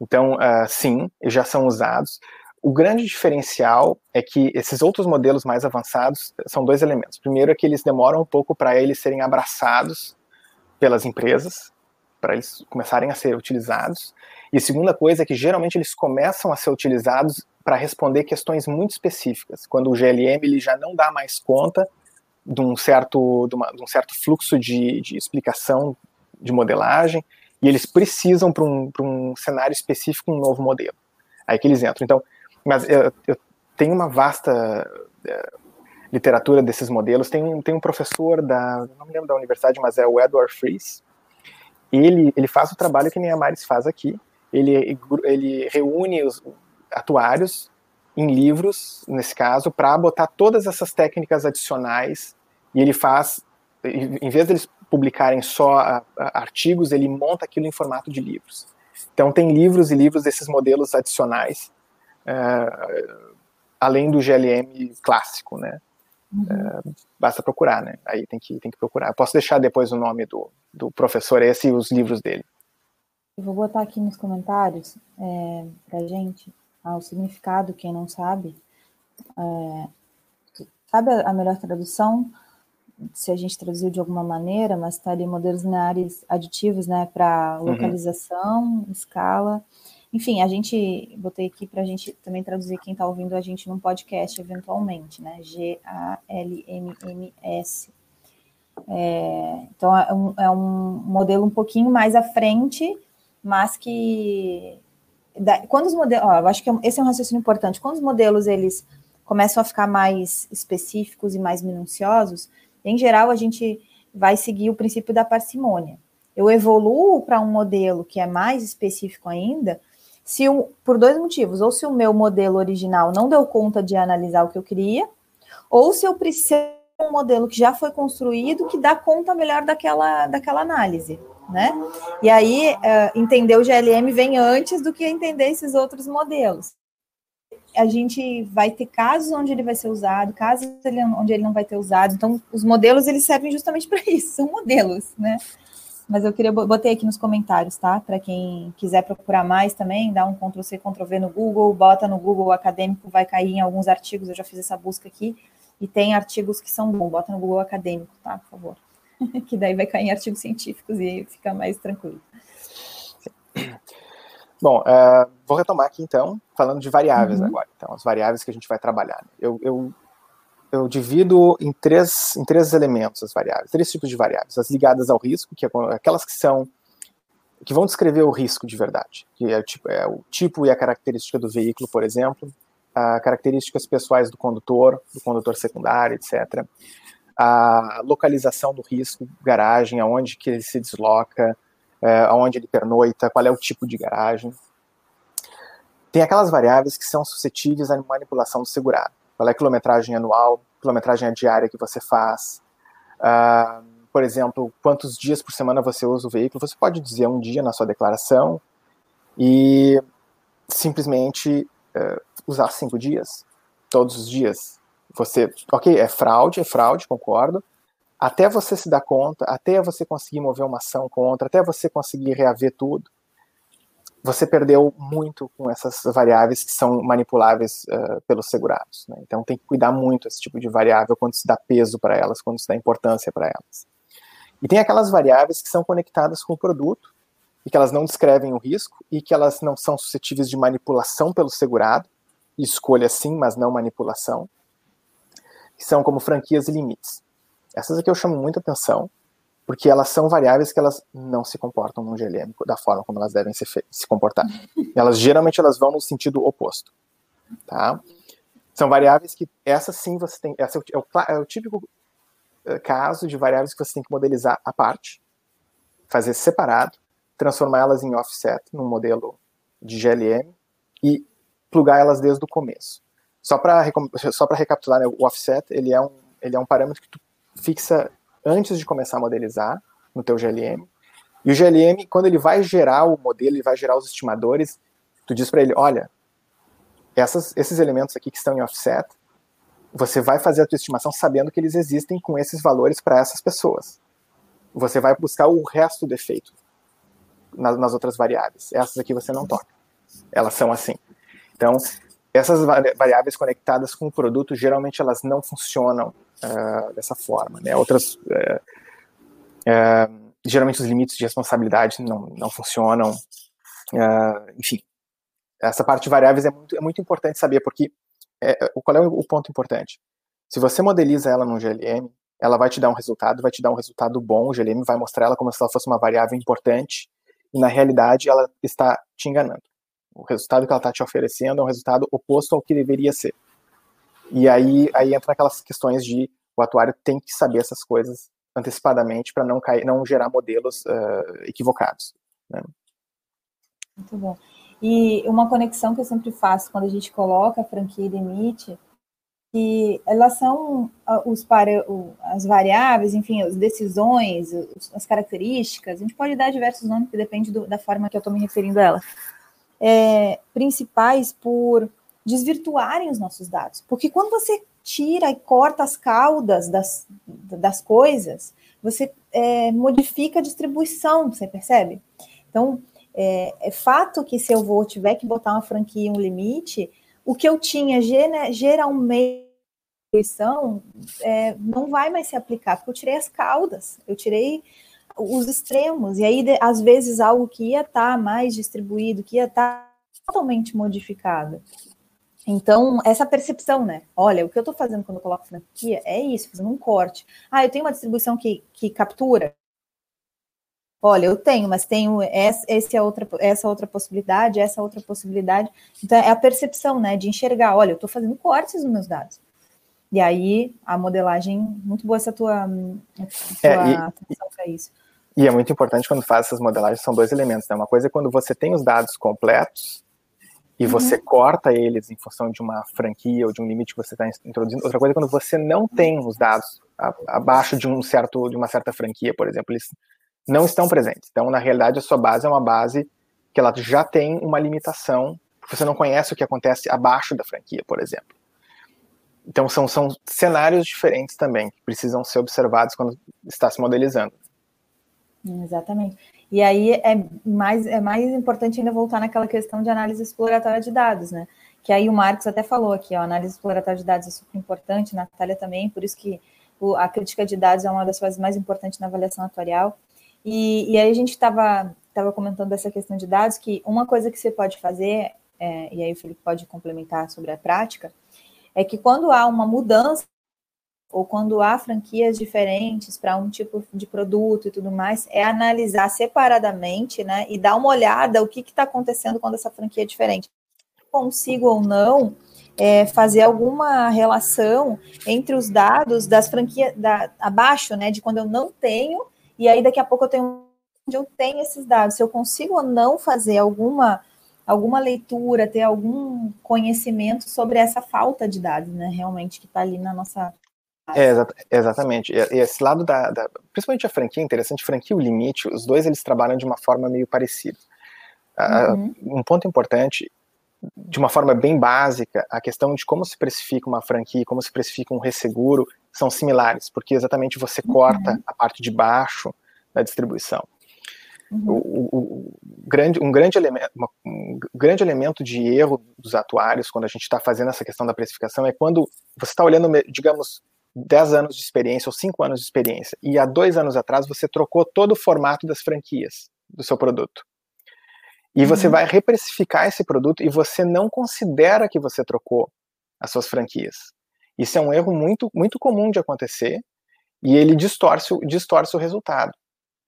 Então, uh, sim, já são usados. O grande diferencial é que esses outros modelos mais avançados são dois elementos. Primeiro é que eles demoram um pouco para eles serem abraçados pelas empresas, para eles começarem a ser utilizados. E segunda coisa é que geralmente eles começam a ser utilizados para responder questões muito específicas, quando o GLM ele já não dá mais conta de um certo, de uma, de um certo fluxo de, de, explicação de modelagem, e eles precisam para um, um cenário específico um novo modelo. Aí que eles entram. Então, mas eu, eu tenho uma vasta uh, literatura desses modelos. Tem um, tem um professor da, não me lembro da universidade, mas é o Edward Fries. Ele, ele faz o trabalho que a Maris faz aqui. Ele, ele reúne os, atuários em livros, nesse caso, para botar todas essas técnicas adicionais e ele faz, em vez deles publicarem só a, a, artigos, ele monta aquilo em formato de livros. Então tem livros e livros desses modelos adicionais, uh, além do GLM clássico, né? Uhum. Uh, basta procurar, né? Aí tem que, tem que procurar. Eu posso deixar depois o nome do, do professor esse e os livros dele. Eu vou botar aqui nos comentários é, para gente ao significado, quem não sabe. É, sabe a, melhor tradução? Se a gente traduziu de alguma maneira, mas está ali modelos lineares aditivos, né, para uhum. localização, uhum. escala. Enfim, a gente botei aqui para a gente também traduzir quem está ouvindo a gente num podcast eventualmente, né? G-A-L-M-M-S. É, então é um, é um modelo um pouquinho mais à frente, mas que quando os modelos, eu acho que é esse é um raciocínio importante. Quando os modelos eles começam a ficar mais específicos e mais minuciosos, em geral a gente vai seguir o princípio da parcimônia. Eu evoluo para um modelo que é mais específico ainda, se o, por dois motivos, ou se o meu modelo original não deu conta de analisar o que eu queria, ou se eu preciso um modelo que já foi construído que dá conta melhor daquela, daquela análise né? E aí, uh, entender o GLM vem antes do que entender esses outros modelos. A gente vai ter casos onde ele vai ser usado, casos onde ele não vai ter usado. Então, os modelos, eles servem justamente para isso, são modelos, né? Mas eu queria, botei aqui nos comentários, tá? Para quem quiser procurar mais também, dá um Ctrl-C, Ctrl-V no Google, bota no Google acadêmico, vai cair em alguns artigos, eu já fiz essa busca aqui, e tem artigos que são bons, bota no Google acadêmico, tá? Por favor. que daí vai cair em artigos científicos e fica mais tranquilo. Bom, uh, vou retomar aqui então, falando de variáveis uhum. agora. Então, as variáveis que a gente vai trabalhar. Eu, eu, eu divido em três, em três elementos as variáveis, três tipos de variáveis. As ligadas ao risco, que é aquelas que são que vão descrever o risco de verdade, que é o tipo, é o tipo e a característica do veículo, por exemplo, a características pessoais do condutor, do condutor secundário, etc a localização do risco, garagem, aonde que ele se desloca, é, aonde ele pernoita, qual é o tipo de garagem. Tem aquelas variáveis que são suscetíveis à manipulação do segurado. Qual é a quilometragem anual, quilometragem diária que você faz, uh, por exemplo, quantos dias por semana você usa o veículo. Você pode dizer um dia na sua declaração e simplesmente uh, usar cinco dias, todos os dias, você, ok, é fraude, é fraude, concordo. Até você se dar conta, até você conseguir mover uma ação contra, até você conseguir reaver tudo, você perdeu muito com essas variáveis que são manipuláveis uh, pelos segurados. Né? Então tem que cuidar muito esse tipo de variável quando se dá peso para elas, quando se dá importância para elas. E tem aquelas variáveis que são conectadas com o produto e que elas não descrevem o risco e que elas não são suscetíveis de manipulação pelo segurado, escolha sim, mas não manipulação que são como franquias e limites. Essas aqui eu chamo muita atenção, porque elas são variáveis que elas não se comportam no GLM da forma como elas devem se, se comportar. Elas geralmente elas vão no sentido oposto, tá? São variáveis que essas sim você tem, essa é o, é o, é típico uh, caso de variáveis que você tem que modelizar à parte, fazer separado, transformá-las em offset num modelo de GLM e plugar elas desde o começo. Só para só para recapitular, né, o offset ele é um ele é um parâmetro que tu fixa antes de começar a modelizar no teu GLM. E o GLM, quando ele vai gerar o modelo, ele vai gerar os estimadores, tu diz para ele, olha, essas, esses elementos aqui que estão em offset, você vai fazer a tua estimação sabendo que eles existem com esses valores para essas pessoas. Você vai buscar o resto do efeito nas, nas outras variáveis. Essas aqui você não toca. Elas são assim. Então, essas variáveis conectadas com o produto, geralmente elas não funcionam uh, dessa forma. Né? Outras, uh, uh, geralmente os limites de responsabilidade não, não funcionam. enfim, essa parte de variáveis é muito, é muito importante saber, porque é, qual é o ponto importante? Se você modeliza ela num GLM, ela vai te dar um resultado, vai te dar um resultado bom, o GLM vai mostrar ela como se ela fosse uma variável importante, e na realidade ela está te enganando. O resultado que ela está te oferecendo é um resultado oposto ao que deveria ser. E aí, aí entra aquelas questões de o atuário tem que saber essas coisas antecipadamente para não cair, não gerar modelos uh, equivocados. Né? Muito bom. E uma conexão que eu sempre faço quando a gente coloca a franquia e limite, que elas são os para, as variáveis, enfim, as decisões, as características, a gente pode dar diversos nomes, que depende do, da forma que eu estou me referindo a ela, é, principais por desvirtuarem os nossos dados. Porque quando você tira e corta as caudas das, das coisas, você é, modifica a distribuição, você percebe? Então, é, é, fato que se eu vou tiver que botar uma franquia um limite, o que eu tinha geralmente é, não vai mais se aplicar, porque eu tirei as caudas, eu tirei os extremos, e aí, às vezes, algo que ia estar tá mais distribuído, que ia estar tá totalmente modificado. Então, essa percepção, né? Olha, o que eu estou fazendo quando eu coloco franquia é isso, fazendo um corte. Ah, eu tenho uma distribuição que, que captura, Olha, eu tenho, mas tenho essa, essa, outra, essa outra possibilidade, essa outra possibilidade. Então, é a percepção, né, de enxergar, olha, eu estou fazendo cortes nos meus dados. E aí, a modelagem, muito boa essa tua, tua é, atenção para isso. E é muito importante quando faz essas modelagens, são dois elementos, né? Uma coisa é quando você tem os dados completos e uhum. você corta eles em função de uma franquia ou de um limite que você está introduzindo. Outra coisa é quando você não tem os dados abaixo de um certo de uma certa franquia, por exemplo, eles não estão presentes. Então, na realidade, a sua base é uma base que ela já tem uma limitação, você não conhece o que acontece abaixo da franquia, por exemplo. Então, são, são cenários diferentes também, que precisam ser observados quando está se modelizando. Exatamente. E aí é mais, é mais importante ainda voltar naquela questão de análise exploratória de dados, né? Que aí o Marcos até falou aqui, ó, análise exploratória de dados é super importante, Natália também, por isso que a crítica de dados é uma das coisas mais importantes na avaliação atuarial. E, e aí a gente estava tava comentando essa questão de dados, que uma coisa que você pode fazer, é, e aí o Felipe pode complementar sobre a prática, é que quando há uma mudança ou quando há franquias diferentes para um tipo de produto e tudo mais, é analisar separadamente, né, e dar uma olhada o que está acontecendo quando essa franquia é diferente. Consigo ou não é, fazer alguma relação entre os dados das franquias da, abaixo, né, de quando eu não tenho e aí daqui a pouco eu tenho onde eu tenho esses dados, se eu consigo ou não fazer alguma alguma leitura, ter algum conhecimento sobre essa falta de dados, né, realmente que está ali na nossa é, exatamente. E esse lado da, da, principalmente a franquia, interessante, franquia e o limite, os dois eles trabalham de uma forma meio parecida. Uhum. Uh, um ponto importante, de uma forma bem básica, a questão de como se precifica uma franquia, como se precifica um resseguro, são similares, porque exatamente você uhum. corta a parte de baixo da distribuição. Uhum. O, o, o, grande, um, grande elemento, uma, um grande elemento de erro dos atuários quando a gente está fazendo essa questão da precificação é quando você está olhando, digamos, 10 anos de experiência ou 5 anos de experiência, e há dois anos atrás você trocou todo o formato das franquias do seu produto. E uhum. você vai reprecificar esse produto e você não considera que você trocou as suas franquias. Isso é um erro muito, muito comum de acontecer e ele distorce, distorce o resultado.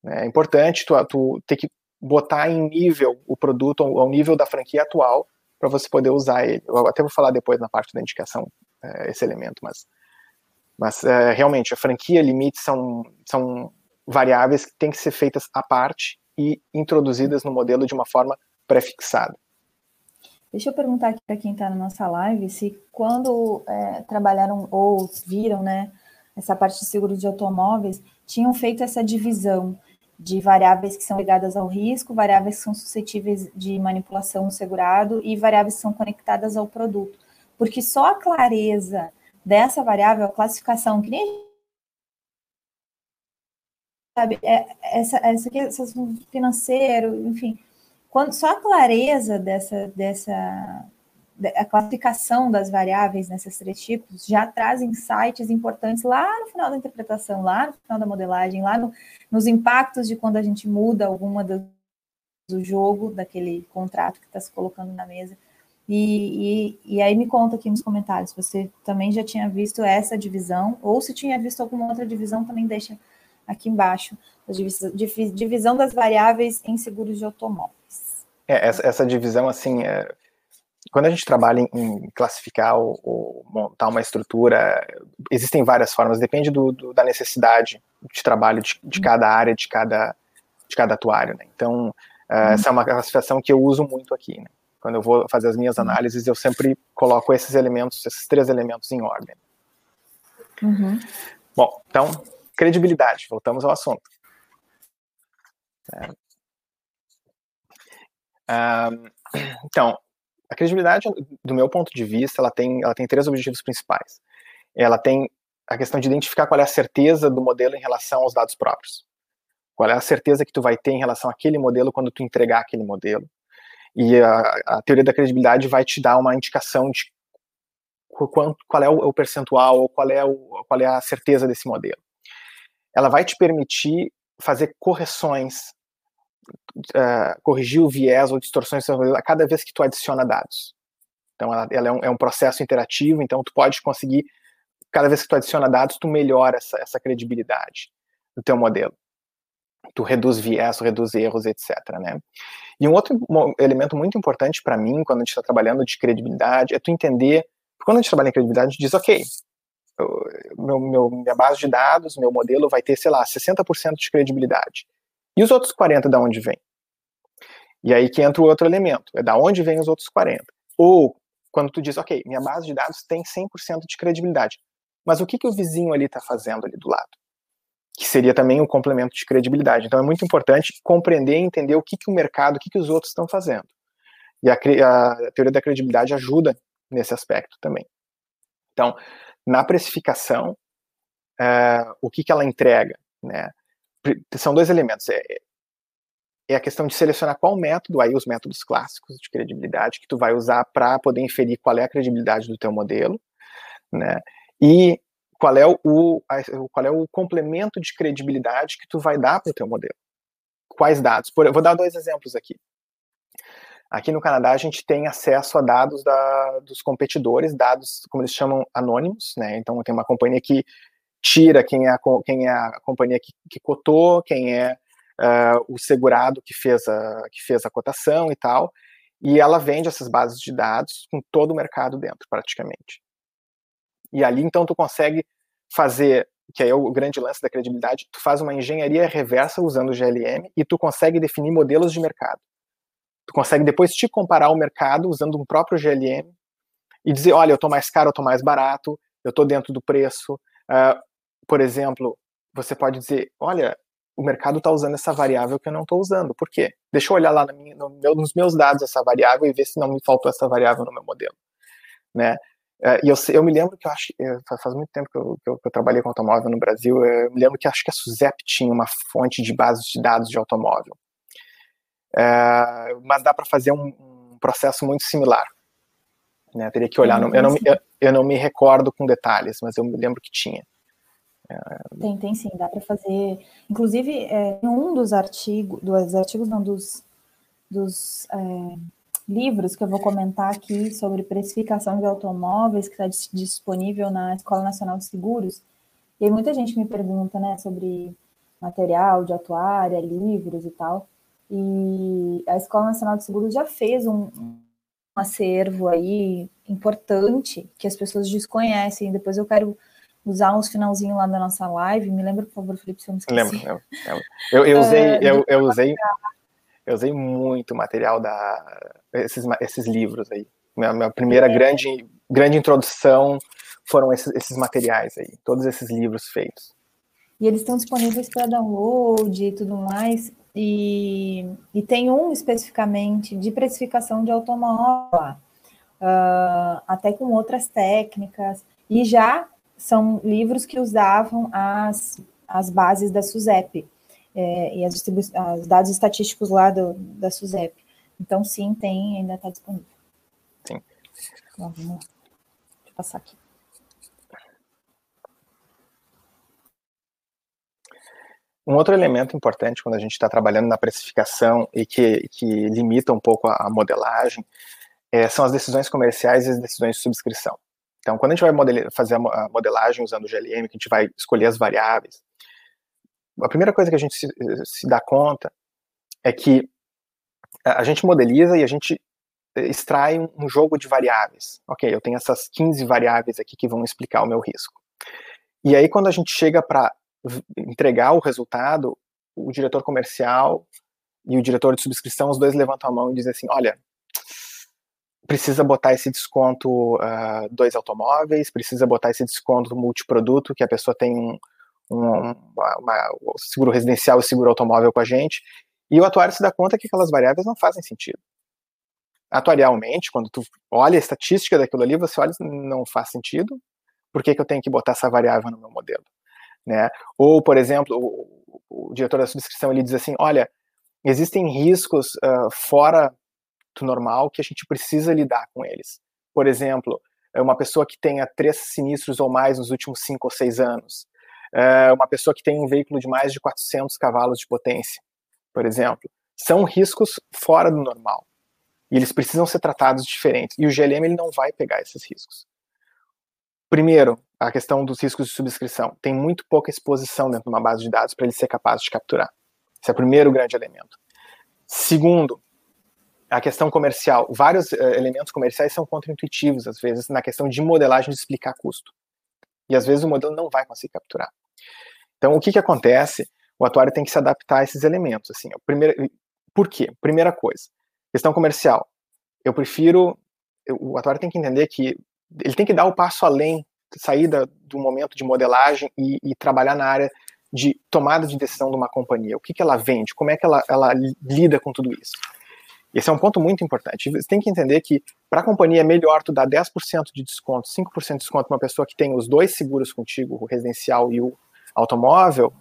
Né? É importante tu, tu ter que botar em nível o produto ao, nível da franquia atual para você poder usar ele. Eu até vou falar depois na parte da indicação é, esse elemento, mas Mas é, realmente a franquia limite são, são variáveis que têm que ser feitas à parte e introduzidas no modelo de uma forma pré-fixada. Deixa eu perguntar aqui para quem está na nossa live se quando é, trabalharam ou viram né, essa parte de seguro de automóveis, tinham feito essa divisão de variáveis que são ligadas ao risco, variáveis que são suscetíveis de manipulação no segurado e variáveis que são conectadas ao produto. Porque só a clareza dessa variável, a classificação, que nem sabe, é, essa, essa, essa financeiro, enfim, quando só a clareza dessa, dessa a classificação das variáveis nesses três tipos já traz insights importantes lá no final da interpretação, lá no final da modelagem, lá no, nos impactos de quando a gente muda alguma do, do jogo, daquele contrato que está se colocando na mesa. E, e, e, aí me conta aqui nos comentários se você também já tinha visto essa divisão, ou se tinha visto alguma outra divisão, também deixa aqui embaixo, a divisão das variáveis em seguros de automóveis. É, essa, essa, divisão, assim, é, quando a gente trabalha em, em classificar ou, ou, montar uma estrutura, existem várias formas, depende do, do, da necessidade de trabalho de, de, cada área, de cada, de cada atuário, né? Então, uh, essa é uma classificação que eu uso muito aqui, né? Quando eu vou fazer as minhas análises, eu sempre coloco esses elementos, esses três elementos em ordem. Uhum. Bom, então, credibilidade, voltamos ao assunto. É. então, a credibilidade, do meu ponto de vista, ela tem, ela tem três objetivos principais. Ela tem a questão de identificar qual é a certeza do modelo em relação aos dados próprios. Qual é a certeza que tu vai ter em relação àquele modelo quando tu entregar aquele modelo. E a, a teoria da credibilidade vai te dar uma indicação de qual, qual é o, o percentual qual é, o, qual é a certeza desse modelo. Ela vai te permitir fazer correções uh, corrigir o viés ou distorções a cada vez que tu adiciona dados. Então, ela, ela é, um, é, um, processo interativo, então tu pode conseguir, cada vez que tu adiciona dados, tu melhora essa, essa credibilidade do teu modelo. Tu reduz viés, tu reduz erros, etc. Né? E um outro elemento muito importante para mim, quando a gente está trabalhando de credibilidade, é tu entender, quando a gente trabalha em credibilidade, a gente diz, ok, meu, meu, minha base de dados, meu modelo vai ter, sei lá, 60% de credibilidade. E os outros 40 da onde vem? E aí que entra o outro elemento, é da onde vem os outros 40. Ou quando tu diz, ok, minha base de dados tem 100% de credibilidade, mas o que, que o vizinho ali está fazendo ali do lado? Que seria também um complemento de credibilidade. Então é muito importante compreender e entender o que, que o mercado, o que, que os outros estão fazendo. E a, a teoria da credibilidade ajuda nesse aspecto também. Então, na precificação, é, o que, que ela entrega? Né? são dois elementos. É, é a questão de selecionar qual método, aí os métodos clássicos de credibilidade que tu vai usar para poder inferir qual é a credibilidade do teu modelo, né? E qual é o, qual é o complemento de credibilidade que tu vai dar para o teu modelo. Quais dados? Por, vou dar dois exemplos aqui. Aqui no Canadá a gente tem acesso a dados da, dos competidores, dados como eles chamam anônimos, né? Então tem uma companhia que tira quem é a, quem é a companhia que, que cotou, quem é uh, o segurado que fez, a, que fez a cotação e tal, e ela vende essas bases de dados com todo o mercado dentro, praticamente. E ali, então, tu consegue fazer, que é o grande lance da credibilidade, tu faz uma engenharia reversa usando o GLM e tu consegue definir modelos de mercado. Tu consegue depois te comparar ao mercado usando um próprio GLM e dizer, olha, eu estou mais caro, eu estou mais barato, eu estou dentro do preço, uh, por exemplo, você pode dizer, olha, o mercado está usando essa variável que eu não estou usando. Por quê? Deixa eu olhar lá no meu, nos meus dados essa variável e ver se não me faltou essa variável no meu modelo. Né? Uh, e eu, eu me lembro que eu acho, faz muito tempo que eu, que eu, que eu trabalhei com automóvel no Brasil, eu me lembro que acho que a Suzep tinha uma fonte de bases de dados de automóvel. Uh, mas dá para fazer um, um, processo muito similar. Né? Teria que olhar. No, eu, não, eu, eu não me recordo com detalhes, mas eu me lembro que tinha. Tem, tem sim, dá para fazer. Inclusive, é, em um dos artigos, dos artigos não, dos, dos é, livros que eu vou comentar aqui sobre precificação de automóveis, que está disponível na Escola Nacional de Seguros, e aí muita gente me pergunta, né, sobre material de atuária, livros e tal, e a Escola Nacional de Seguros já fez um, um acervo aí importante que as pessoas desconhecem, depois eu quero usar uns finalzinhos lá da nossa live. Me lembra, por favor, Felipe, se eu não esqueci. Lembro, lembro. Eu, eu usei, uh, eu, eu usei, eu usei muito material da esses, esses livros aí. Minha, minha primeira grande, grande introdução foram esses, esses materiais aí, todos esses livros feitos. E eles estão disponíveis para download e tudo mais. E, e tem um especificamente de precificação de automóvel, uh, até com outras técnicas. E já são livros que usavam as, as bases da SUSEP é, e as, os dados estatísticos lá do, da SUSEP. Então, sim, tem, ainda está disponível. Sim. Então, vamos. Deixa eu passar aqui. Um outro elemento importante quando a gente está trabalhando na precificação e que, que limita um pouco a, modelagem é, são as decisões comerciais e as decisões de subscrição. Então, quando a gente vai fazer a modelagem usando o GLM, que a gente vai escolher as variáveis, a primeira coisa que a gente se, se dá conta é que a gente modeliza e a gente extrai um jogo de variáveis. Ok, eu tenho essas 15 variáveis aqui que vão explicar o meu risco. E aí, quando a gente chega para entregar o resultado, o diretor comercial e o diretor de subscrição, os dois levantam a mão e dizem assim: olha, precisa botar esse desconto uh, dois automóveis, precisa botar esse desconto multiproduto, que a pessoa tem um, um uma, uma, seguro residencial e seguro automóvel com a gente, e o atuário se dá conta que aquelas variáveis não fazem sentido. Atuarialmente, quando tu olha a estatística daquilo ali, você olha não faz sentido, por que, que eu tenho que botar essa variável no meu modelo? Né? Ou, por exemplo, o, o diretor da subscrição ele diz assim, olha, existem riscos uh, fora do normal que a gente precisa lidar com eles. Por exemplo, é uma pessoa que tenha três sinistros ou mais nos últimos cinco ou seis anos, uh, uma pessoa que tem um veículo de mais de 400 cavalos de potência, por exemplo, são riscos fora do normal. E eles precisam ser tratados diferentes. E o GLM ele não vai pegar esses riscos. Primeiro, a questão dos riscos de subscrição. Tem muito pouca exposição dentro de uma base de dados para ele ser capaz de capturar. Esse é o primeiro grande elemento. Segundo, a questão comercial. Vários uh, elementos comerciais são contraintuitivos, às vezes, na questão de modelagem de explicar custo. E às vezes o modelo não vai conseguir capturar. Então, o que, que acontece? O atuário tem que se adaptar a esses elementos. Assim, primeiro, por quê? Primeira coisa, questão comercial. Eu prefiro. O atuário tem que entender que ele tem que dar o passo além sair do momento de modelagem e, e, trabalhar na área de tomada de decisão de uma companhia. O que, que ela vende, como é que ela, ela lida com tudo isso. Esse é um ponto muito importante. Você tem que entender que para a companhia é melhor tu dar 10% de desconto, 5% de desconto para uma pessoa que tem os dois seguros contigo, o residencial e o automóvel,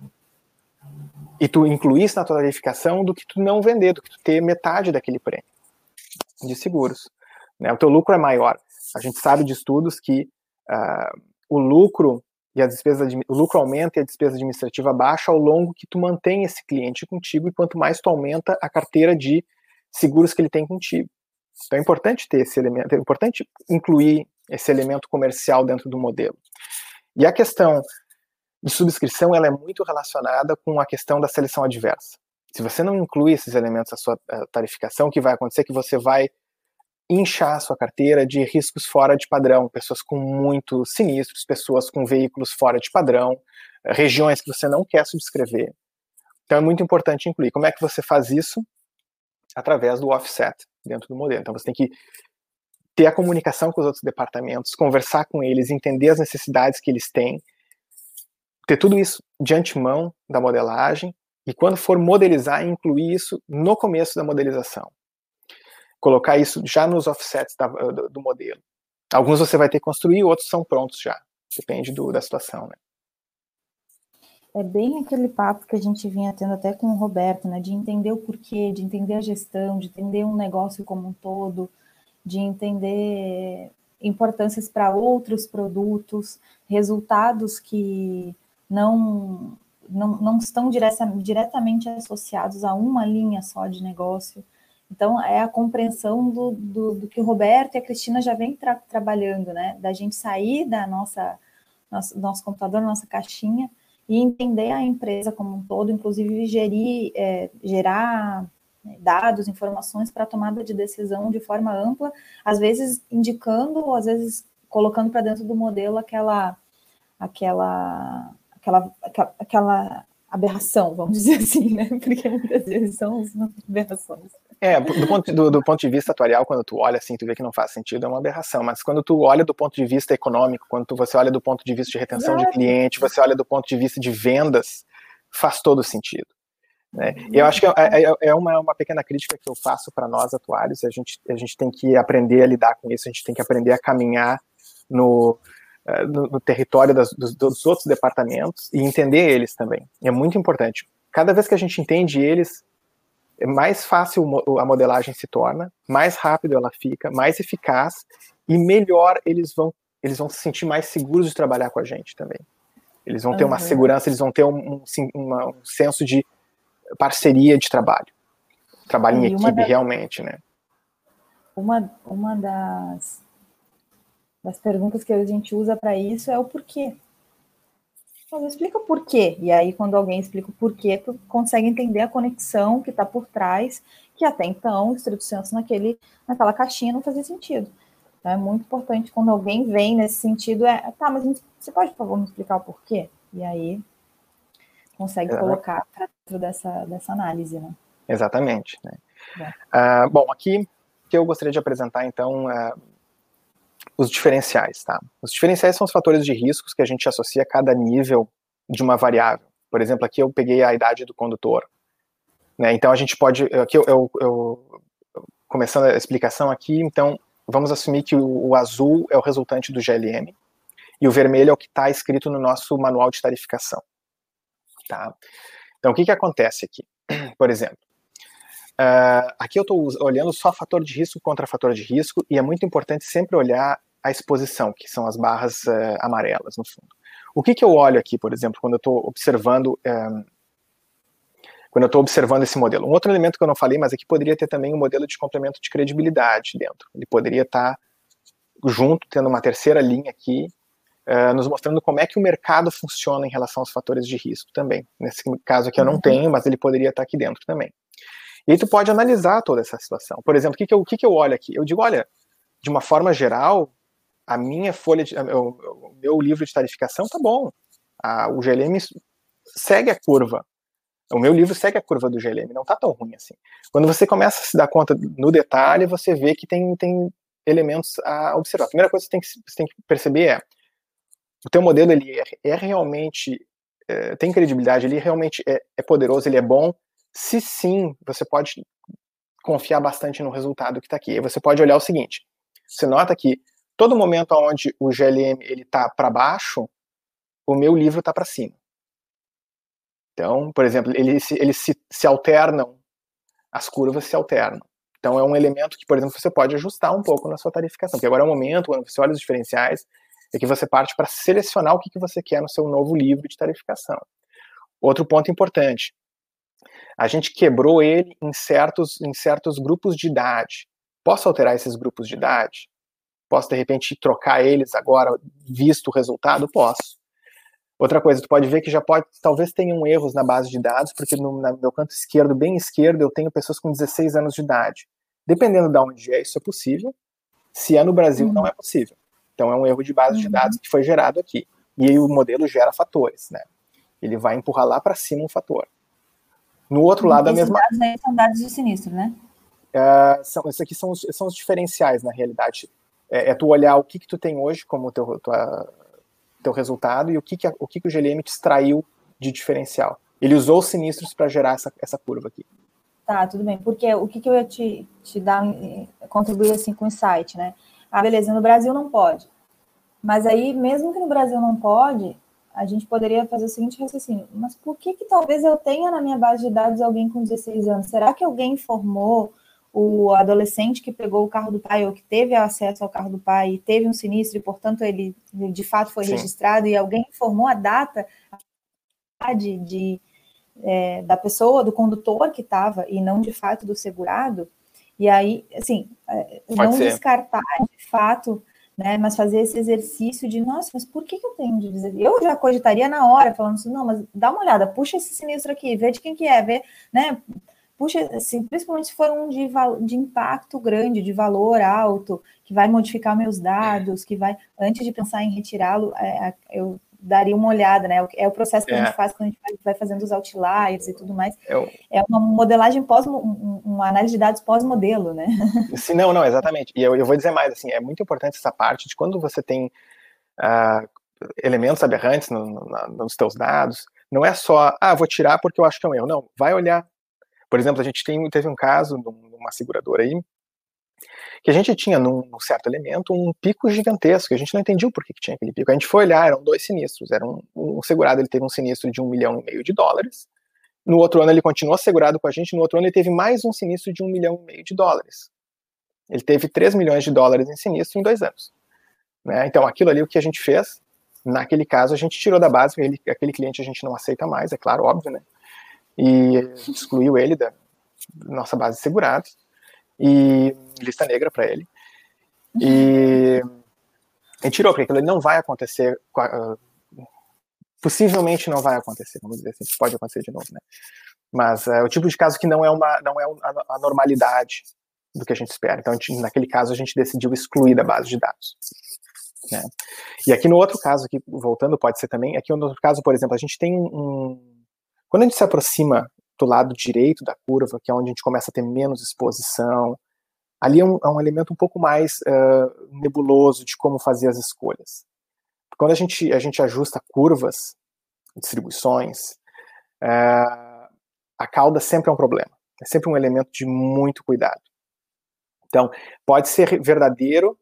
e tu incluir isso na tua tarificação do que tu não vender, do que tu ter metade daquele prêmio de seguros. Né? O teu lucro é maior. A gente sabe de estudos que uh, o lucro e a despesa o lucro aumenta e a despesa administrativa baixa ao longo que tu mantém esse cliente contigo e quanto mais tu aumenta a carteira de seguros que ele tem contigo. Então é importante ter esse elemento, é importante incluir esse elemento comercial dentro do modelo. E a questão de subscrição ela é muito relacionada com a questão da seleção adversa. Se você não inclui esses elementos na sua eh, tarificação, o que vai acontecer é que você vai inchar a sua carteira de riscos fora de padrão, pessoas com muitos sinistros, pessoas com veículos fora de padrão, eh, regiões que você não quer subscrever. Então é muito importante incluir. Como é que você faz isso? Através do offset dentro do modelo. Então você tem que ter a comunicação com os outros departamentos, conversar com eles, entender as necessidades que eles têm, ter tudo isso de antemão da modelagem e quando for modelizar, incluir isso no começo da modelização colocar isso já nos offsets da, do, do, modelo. Alguns você vai ter que construir, outros são prontos já. Depende do, da situação, né? É bem aquele papo que a gente vinha tendo até com o Roberto, né? De entender o porquê, de entender a gestão, de entender um negócio como um todo, de entender importâncias para outros produtos, resultados que não, não, não estão direta, diretamente associados a uma linha só de negócio. Então, é a compreensão do, do, do, que o Roberto e a Cristina já vem tra trabalhando, né? Da gente sair da nossa nosso, nosso computador, nossa caixinha, e entender a empresa como um todo, inclusive gerir, é, gerar né, dados, informações para tomada de decisão de forma ampla, às vezes indicando, às vezes colocando para dentro do modelo aquela aquela, aquela, aquela aberração, vamos dizer assim, né? Porque muitas vezes são as aberrações. É, do ponto, do, do ponto de vista atuarial, quando tu olha assim, tu vê que não faz sentido, é uma aberração. Mas quando tu olha do ponto de vista econômico, quando tu, você olha do ponto de vista de retenção Exato. de cliente, você olha do ponto de vista de vendas, faz todo sentido. Né? Eu acho que é, é, é uma, uma pequena crítica que eu faço para nós atuários, a gente, a gente tem que aprender a lidar com isso, a gente tem que aprender a caminhar no, no, no território das, dos, dos outros departamentos e entender eles também. É muito importante. Cada vez que a gente entende eles, é mais fácil a modelagem se torna, mais rápido ela fica, mais eficaz e melhor eles vão eles vão se sentir mais seguros de trabalhar com a gente também. Eles vão ter uhum. uma segurança, eles vão ter um, um, uma, um, senso de parceria de trabalho. Trabalho em equipe, das, realmente, né? Uma, uma das, das perguntas que a gente usa para isso é o porquê. Então, explica o porquê. E aí, quando alguém explica o porquê, tu consegue entender a conexão que está por trás, que até então, o senso naquele, naquela caixinha não fazia sentido. Então, é muito importante quando alguém vem nesse sentido, é, tá, mas você pode, por favor, me explicar o porquê? E aí, consegue é. colocar para dentro dessa, dessa análise, né? Exatamente. Né? Uh, bom, aqui que eu gostaria de apresentar, então, uh, os diferenciais, tá? Os diferenciais são os fatores de riscos que a gente associa a cada nível de uma variável. Por exemplo, aqui eu peguei a idade do condutor. Né? Então a gente pode, aqui eu, eu, eu, começando a explicação aqui, então vamos assumir que o, o azul é o resultante do GLM e o vermelho é o que está escrito no nosso manual de tarificação. Tá? Então o que, que acontece aqui? Por exemplo, Uh, aqui eu estou olhando só fator de risco contra fator de risco, e é muito importante sempre olhar a exposição, que são as barras uh, amarelas no fundo. O que, que eu olho aqui, por exemplo, quando eu estou observando um, quando eu estou observando esse modelo? Um outro elemento que eu não falei, mas aqui poderia ter também um modelo de complemento de credibilidade dentro. Ele poderia estar junto, tendo uma terceira linha aqui, uh, nos mostrando como é que o mercado funciona em relação aos fatores de risco também. Nesse caso aqui eu não uhum. tenho, mas ele poderia estar aqui dentro também. E aí tu pode analisar toda essa situação. Por exemplo, o que, que, eu, o que, que eu olho aqui? Eu digo, olha, de uma forma geral, a minha folha, de, o, meu livro de tarificação tá bom. A, o GLM segue a curva. O meu livro segue a curva do GLM, não tá tão ruim assim. Quando você começa a se dar conta no detalhe, você vê que tem, tem elementos a observar. A primeira coisa que você tem que, você tem que perceber é o teu modelo ele é, é realmente é, tem credibilidade, ele realmente é, é poderoso, ele é bom, se sim, você pode confiar bastante no resultado que está aqui. Você pode olhar o seguinte: você nota que todo momento onde o GLM ele está para baixo, o meu livro está para cima. Então, por exemplo, eles, eles se, se alternam, as curvas se alternam. Então, é um elemento que, por exemplo, você pode ajustar um pouco na sua tarificação. Porque agora é o momento, quando você olha os diferenciais, é que você parte para selecionar o que, que você quer no seu novo livro de tarificação. Outro ponto importante: a gente quebrou ele em certos, em certos grupos de idade. Posso alterar esses grupos de idade? Posso, de repente, trocar eles agora, visto o resultado? Posso. Outra coisa, tu pode ver que já pode, talvez tenham erros na base de dados, porque no, meu canto esquerdo, bem esquerdo, eu tenho pessoas com 16 anos de idade. Dependendo de onde é, isso é possível. Se é no Brasil, uhum. não é possível. Então é um erro de base uhum. de dados que foi gerado aqui. E aí o modelo gera fatores, né? Ele vai empurrar lá para cima um fator. No outro lado, a mesma. Dados aí são dados de sinistro, né? É, são, esses aqui são os, são os diferenciais, na realidade. É, é, tu olhar o que, que tu tem hoje como teu, tua, teu resultado e o que, que, o que, que o GLM te extraiu de diferencial. Ele usou os sinistros para gerar essa, essa curva aqui. Tá, tudo bem. Porque o que, que eu ia te, te dar, contribuir assim com o insight, né? Ah, beleza, no Brasil não pode. Mas aí, mesmo que no Brasil não pode, a gente poderia fazer o seguinte raciocínio: mas por que, que talvez eu tenha na minha base de dados alguém com 16 anos? Será que alguém informou o adolescente que pegou o carro do pai ou que teve acesso ao carro do pai e teve um sinistro e, portanto, ele de fato foi Sim. registrado e alguém informou a data de, de é, da pessoa, do condutor que estava e não de fato do segurado? E aí, assim, é, não ser. descartar de fato né? Mas fazer esse exercício de, nossa, mas por que, que eu tenho de dizer? Eu já cogitaria na hora, falando assim, não, mas dá uma olhada, puxa esse sinistro aqui, vê de quem que é, vê, né? Puxa, assim, principalmente se for um de, de impacto grande, de valor alto, que vai modificar meus dados, que vai, antes de pensar em retirá-lo, é, é eu daria uma olhada, né? É o processo que é. a gente faz quando a gente vai fazendo os outliers e tudo mais. Eu... É uma modelagem pós, uma análise de dados pós-modelo, né? Sim, não, não, exatamente. E eu, eu vou dizer mais, assim, é muito importante essa parte de quando você tem uh, elementos aberrantes no, no, nos teus dados, não é só, ah, vou tirar porque eu acho que é um erro. Não, vai olhar. Por exemplo, a gente tem, teve um caso numa seguradora aí, que a gente tinha num, num, certo elemento um pico gigantesco, a gente não entendia o porquê que tinha aquele pico. A gente foi olhar, eram dois sinistros, era um, um segurado, ele teve um sinistro de um milhão e meio de dólares, no outro ano ele continuou segurado com a gente, no outro ano ele teve mais um sinistro de um milhão e meio de dólares. Ele teve 3 milhões de dólares em sinistro em dois anos. Né? Então aquilo ali, o que a gente fez, naquele caso a gente tirou da base, ele, aquele cliente a gente não aceita mais, é claro, óbvio, né? E excluiu ele da nossa base de segurados e lista negra para ele. E, e tirou, porque aquilo não vai acontecer, uh, possivelmente não vai acontecer, vamos dizer assim, pode acontecer de novo, né? Mas é o tipo de caso que não é uma não é a normalidade do que a gente espera. Então, gente, naquele caso, a gente decidiu excluir da base de dados. Né? E aqui no outro caso, aqui, voltando, pode ser também, aqui no outro caso, por exemplo, a gente tem um. Quando a gente se aproxima do lado direito da curva, que é onde a gente começa a ter menos exposição. Ali é um, é um elemento um pouco mais uh, nebuloso de como fazer as escolhas. Quando a gente, a gente ajusta curvas, distribuições, uh, a cauda sempre é um problema. É sempre um elemento de muito cuidado. Então, pode ser verdadeiro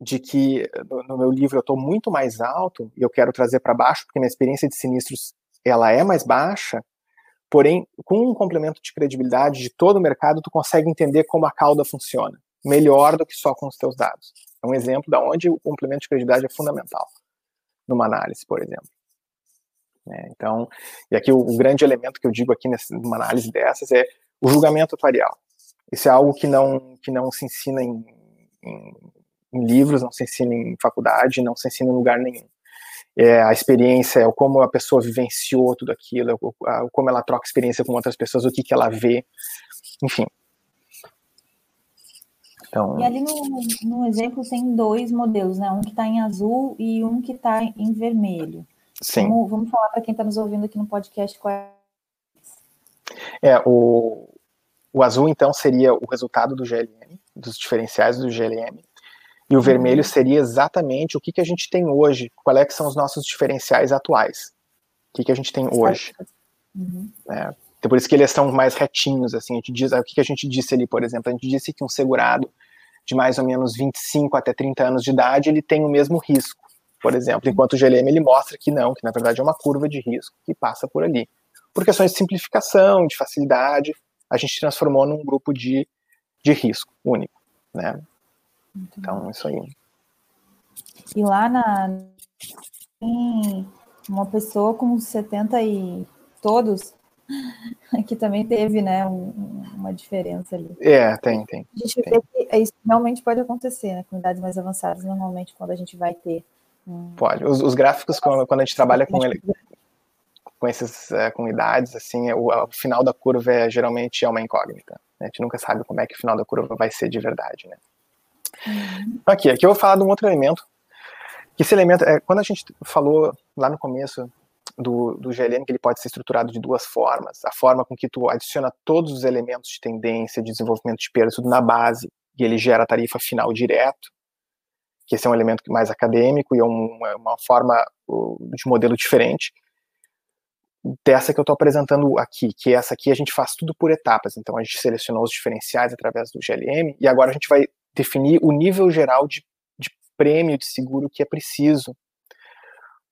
de que no meu livro eu estou muito mais alto e eu quero trazer para baixo, porque minha experiência de sinistros ela é mais baixa, Porém, com um complemento de credibilidade de todo o mercado, tu consegue entender como a cauda funciona, melhor do que só com os teus dados. É um exemplo da onde o complemento de credibilidade é fundamental numa análise, por exemplo. É, então, e aqui o, o, grande elemento que eu digo aqui nessa, numa análise dessas é o julgamento atuarial. Isso é algo que não, que não se ensina em, em, em livros, não se ensina em faculdade, não se ensina em lugar nenhum é, a experiência, é como a pessoa vivenciou tudo aquilo, é como ela troca experiência com outras pessoas, o que, que ela vê, enfim. Então... E ali no, no exemplo tem dois modelos, né? Um que está em azul e um que está em vermelho. Sim. Vamos, vamos falar para quem está nos ouvindo aqui no podcast qual é. É, o, o azul, então, seria o resultado do GLM, dos diferenciais do GLM, e o vermelho uhum. seria exatamente o que, que a gente tem hoje, qual é que são os nossos diferenciais atuais. O que, que a gente tem hoje. Uhum. É, então por isso que eles são mais retinhos, assim, a gente diz, o que, que a gente disse ali, por exemplo, a gente disse que um segurado de mais ou menos 25 até 30 anos de idade, ele tem o mesmo risco, por exemplo, enquanto o GLM ele mostra que não, que na verdade é uma curva de risco que passa por ali. Por questões de simplificação, de facilidade, a gente transformou num grupo de, de risco único, né? Então, isso aí. E lá na tem uma pessoa com 70 e todos que também teve, né, um, uma diferença ali. É, tem, tem. A gente tem. vê que isso realmente pode acontecer, né, com idades mais avançadas, normalmente quando a gente vai ter. Um... Pode. Os, os gráficos, quando, quando, a gente trabalha com ele, com essas é, com idades, assim, o, o, final da curva é geralmente é uma incógnita. Né? A gente nunca sabe como é que o final da curva vai ser de verdade, né? Uhum. Aqui, aqui eu vou falar de um outro elemento. Esse elemento, é, quando a gente falou lá no começo do, do GLM, que ele pode ser estruturado de duas formas. A forma com que tu adiciona todos os elementos de tendência, de desenvolvimento de perda, tudo na base, e ele gera a tarifa final direto, que esse é um elemento mais acadêmico e é uma, uma forma de modelo diferente dessa que eu estou apresentando aqui, que essa aqui a gente faz tudo por etapas. Então a gente selecionou os diferenciais através do GLM e agora a gente vai definir o nível geral de, de prêmio de seguro que é preciso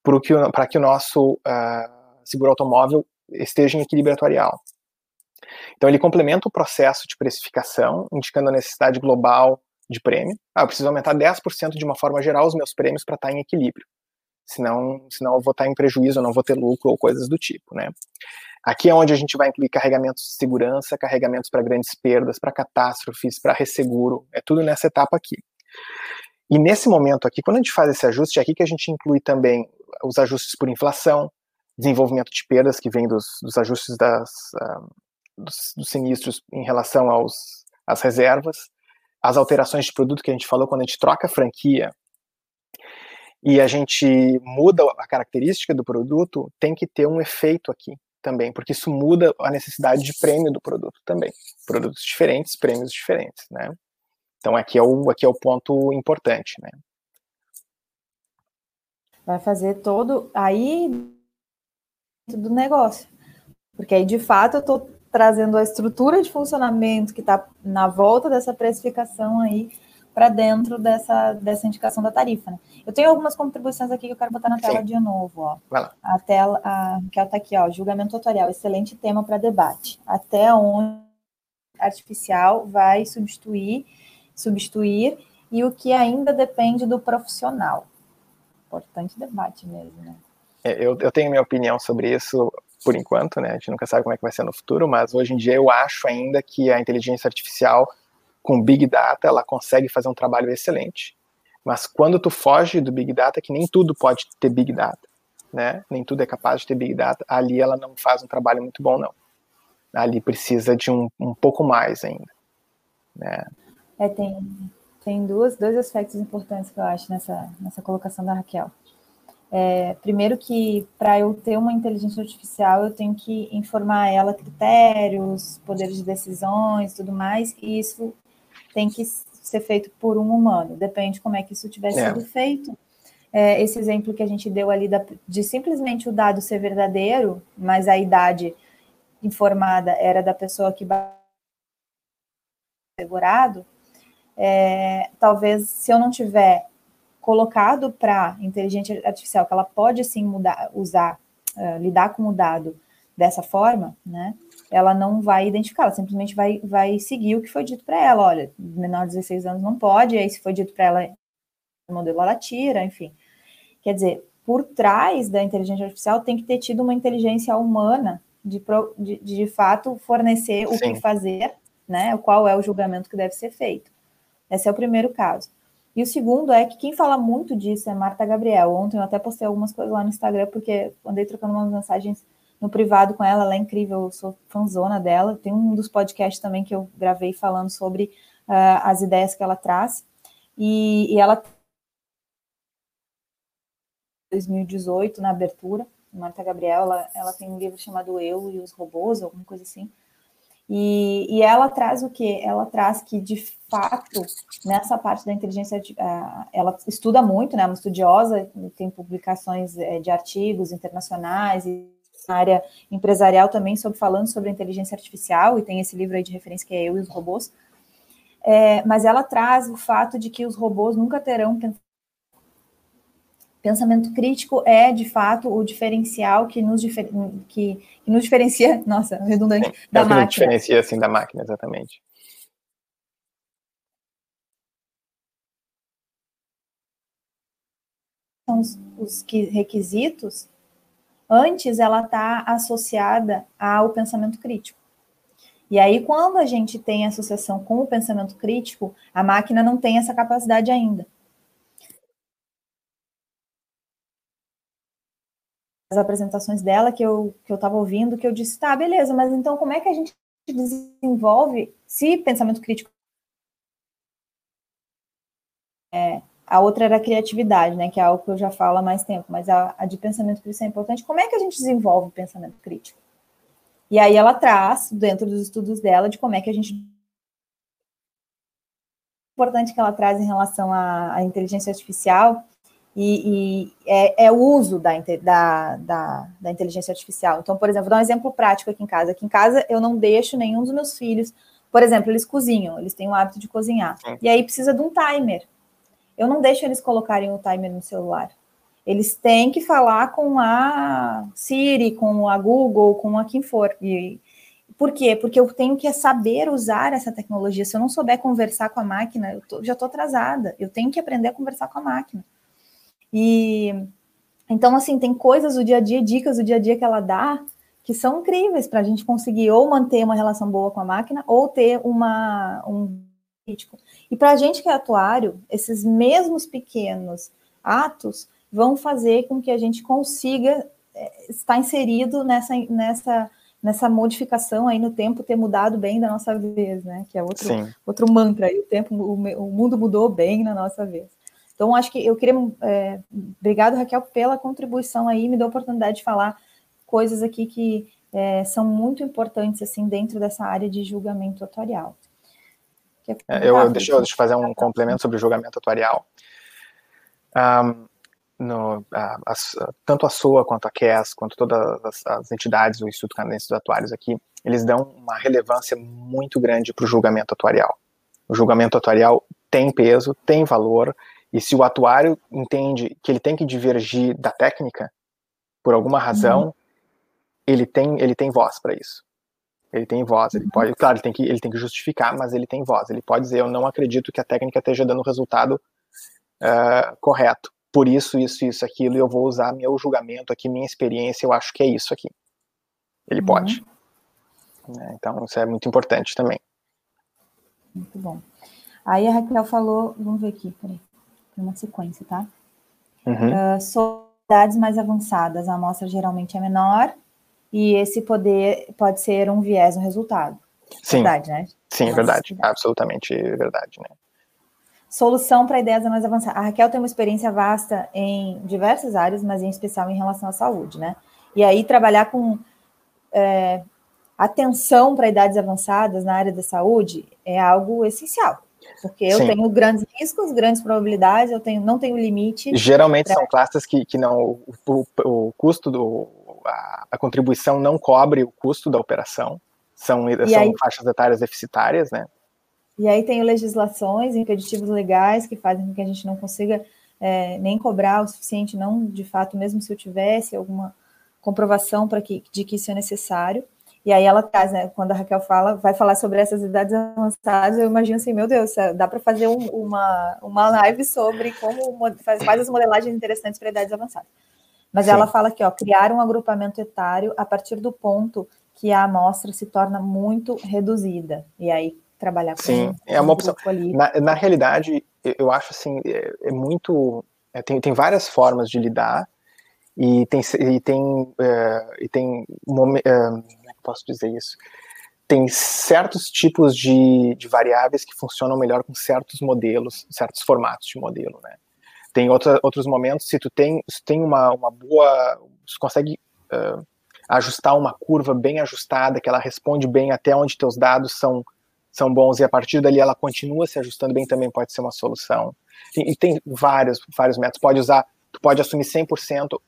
para que, que o nosso uh, seguro automóvel esteja em equilíbrio atuarial. Então, ele complementa o processo de precificação, indicando a necessidade global de prêmio. Ah, eu preciso aumentar 10% de uma forma geral os meus prêmios para estar em equilíbrio. Senão, senão eu vou estar em prejuízo, eu não vou ter lucro ou coisas do tipo, né? Aqui é onde a gente vai incluir carregamentos de segurança, carregamentos para grandes perdas, para catástrofes, para resseguro, é tudo nessa etapa aqui. E nesse momento aqui, quando a gente faz esse ajuste, é aqui que a gente inclui também os ajustes por inflação, desenvolvimento de perdas que vem dos, dos ajustes das, uh, dos, dos, sinistros em relação aos, às reservas, as alterações de produto que a gente falou quando a gente troca a franquia. e a gente muda a característica do produto, tem que ter um efeito aqui também, porque isso muda a necessidade de prêmio do produto também. Produtos diferentes, prêmios diferentes, né? Então aqui é o, aqui é o ponto importante, né? Vai fazer todo aí do negócio. Porque aí, de fato, eu estou trazendo a estrutura de funcionamento que está na volta dessa precificação aí para dentro dessa, dessa indicação da tarifa. Né? Eu tenho algumas contribuições aqui que eu quero botar na tela Sim. de novo. Ó. A tela, a Raquel está aqui, ó, julgamento tutorial, excelente tema para debate. Até onde artificial vai substituir, substituir e o que ainda depende do profissional. Importante debate mesmo, né? É, eu, eu tenho minha opinião sobre isso por enquanto, né? A gente nunca sabe como é que vai ser no futuro, mas hoje em dia eu acho ainda que a inteligência artificial com Big Data, ela consegue fazer um trabalho excelente. Mas quando tu foge do Big Data, que nem tudo pode ter Big Data, né? Nem tudo é capaz de ter Big Data, ali ela não faz um trabalho muito bom, não. Ali precisa de um, um pouco mais ainda. Né? É, tem, tem duas, dois aspectos importantes que eu acho nessa, nessa colocação da Raquel. É, primeiro que para eu ter uma inteligência artificial, eu tenho que informar ela critérios, poderes de decisões, tudo mais, e isso tem que ser feito por um humano. Depende como é que isso tiver é. sido feito. É, esse exemplo que a gente deu ali da, de simplesmente o dado ser verdadeiro, mas a idade informada era da pessoa que segurado, é, talvez se eu não tiver colocado para inteligência artificial que ela pode sim mudar, usar, uh, lidar com o dado dessa forma, né? Ela não vai identificar, ela simplesmente vai, vai seguir o que foi dito para ela. Olha, menor de 16 anos não pode, aí se foi dito para ela o modelo ela tira, enfim. Quer dizer, por trás da inteligência artificial tem que ter tido uma inteligência humana de, de, de fato fornecer Sim. o que fazer, né? Qual é o julgamento que deve ser feito. Esse é o primeiro caso. E o segundo é que quem fala muito disso é Marta Gabriel. Ontem eu até postei algumas coisas lá no Instagram, porque andei trocando umas mensagens no privado com ela, ela é incrível, eu sou fãzona dela. Tem um dos podcasts também que eu gravei falando sobre uh, as ideias que ela traz. E, e ela 2018, na abertura, Marta Gabriel, ela, ela tem um livro chamado Eu e os Robôs, alguma coisa assim. E, e ela traz o que? Ela traz que, de fato, nessa parte da inteligência, ela estuda muito, né? É uma estudiosa, tem publicações é, de artigos internacionais e na área empresarial também sobre falando sobre inteligência artificial e tem esse livro aí de referência que é Eu e os Robôs. É, mas ela traz o fato de que os robôs nunca terão Pensamento crítico é, de fato, o diferencial que nos, difer que, que nos diferencia, nossa, redundante, Sim, da é máquina. diferencia, assim, da máquina, exatamente. São os, os requisitos, antes ela está associada ao pensamento crítico. E aí, quando a gente tem associação com o pensamento crítico, a máquina não tem essa capacidade ainda. as apresentações dela que eu que eu estava ouvindo, que eu disse, tá, beleza, mas então como é que a gente desenvolve se pensamento crítico é, a outra era a criatividade, né, que é algo que eu já falo há mais tempo, mas a, a de pensamento crítico é importante. Como é que a gente desenvolve pensamento crítico? E aí ela traz, dentro dos estudos dela, de como é que a gente importante que ela traz em relação à, à inteligência artificial e, e é, é, o uso da, da, da, da, inteligência artificial. Então, por exemplo, vou dar um exemplo prático aqui em casa. Aqui em casa eu não deixo nenhum dos meus filhos, por exemplo, eles cozinham, eles têm o hábito de cozinhar. E aí precisa de um timer. Eu não deixo eles colocarem o timer no celular. Eles têm que falar com a Siri, com a Google, com a quem for. E, por quê? Porque eu tenho que saber usar essa tecnologia. Se eu não souber conversar com a máquina, eu tô, já estou atrasada. Eu tenho que aprender a conversar com a máquina. E então, assim, tem coisas do dia a dia, dicas do dia a dia que ela dá que são incríveis para a gente conseguir ou manter uma relação boa com a máquina ou ter uma, um E para a gente que é atuário, esses mesmos pequenos atos vão fazer com que a gente consiga é, estar inserido nessa, nessa, nessa modificação aí no tempo ter mudado bem da nossa vez, né? Que é outro, outro mantra aí, o tempo, o, o mundo mudou bem na nossa vez. Então, acho que eu queria. É, obrigado, Raquel, pela contribuição aí, me deu a oportunidade de falar coisas aqui que é, são muito importantes, assim, dentro dessa área de julgamento atuarial. É, eu, deixa, eu, deixa eu fazer um complemento sobre o julgamento atuarial. Um, no, a, a, tanto a SOA quanto a CAS, quanto todas as, as entidades do Instituto Canadense dos Atuários aqui, eles dão uma relevância muito grande para o julgamento atuarial. O julgamento atuarial tem peso, tem valor, e se o atuário entende que ele tem que divergir da técnica, por alguma razão, uhum. ele, tem, ele tem voz para isso. Ele tem voz, ele pode, claro, ele tem, que, ele tem que justificar, mas ele tem voz. Ele pode dizer, eu não acredito que a técnica esteja dando o resultado uh, correto. Por isso, isso, isso, aquilo, e eu vou usar meu julgamento aqui, minha experiência, eu acho que é isso aqui. Ele uhum. pode. Né, então, isso é muito importante também. Muito bom. Aí a Raquel falou, vamos ver aqui, peraí, tem uma sequência, tá? Uhum. Uh, mais avançadas, a amostra geralmente é menor, e esse poder pode ser um viés no resultado. Sim. Verdade, né? Sim, é verdade. Absolutamente verdade, né? Solução para ideias mais avançadas. A Raquel tem uma experiência vasta em diversas áreas, mas em especial em relação à saúde, né? E aí trabalhar com é, atenção para idades avançadas na área da saúde é algo essencial. Porque eu Sim. tenho grandes riscos, grandes probabilidades, eu tenho, não tenho limite. Geralmente pra... são classes que, que não. O, o, o custo do, a, a, contribuição não cobre o custo da operação, são, são aí, faixas etárias deficitárias, né? E aí tem legislações, impeditivos legais que fazem com que a gente não consiga é, nem cobrar o suficiente, não de fato, mesmo se eu tivesse alguma comprovação para que, de que isso é necessário. E aí ela traz, né? Quando a Raquel fala, vai falar sobre essas idades avançadas, eu imagino assim, meu Deus, dá para fazer um, uma, uma live sobre como faz, faz as modelagens interessantes para idades avançadas. Mas Sim. ela fala aqui, ó, criar um agrupamento etário a partir do ponto que a amostra se torna muito reduzida. E aí trabalhar com Sim, é uma opção. Na, na, realidade, eu acho assim, é, é muito. É, tem, tem várias formas de lidar e tem, e tem, é, e tem como é que posso dizer isso? Tem certos tipos de, de variáveis que funcionam melhor com certos modelos, certos formatos de modelo, né? Tem outra, outros momentos, se tu tem, se tem uma, uma boa, se consegue uh, ajustar uma curva bem ajustada, que ela responde bem até onde teus dados são, são bons, e a partir dali ela continua se ajustando bem, também pode ser uma solução. E, e tem vários, vários métodos. Pode usar, tu pode assumir 100%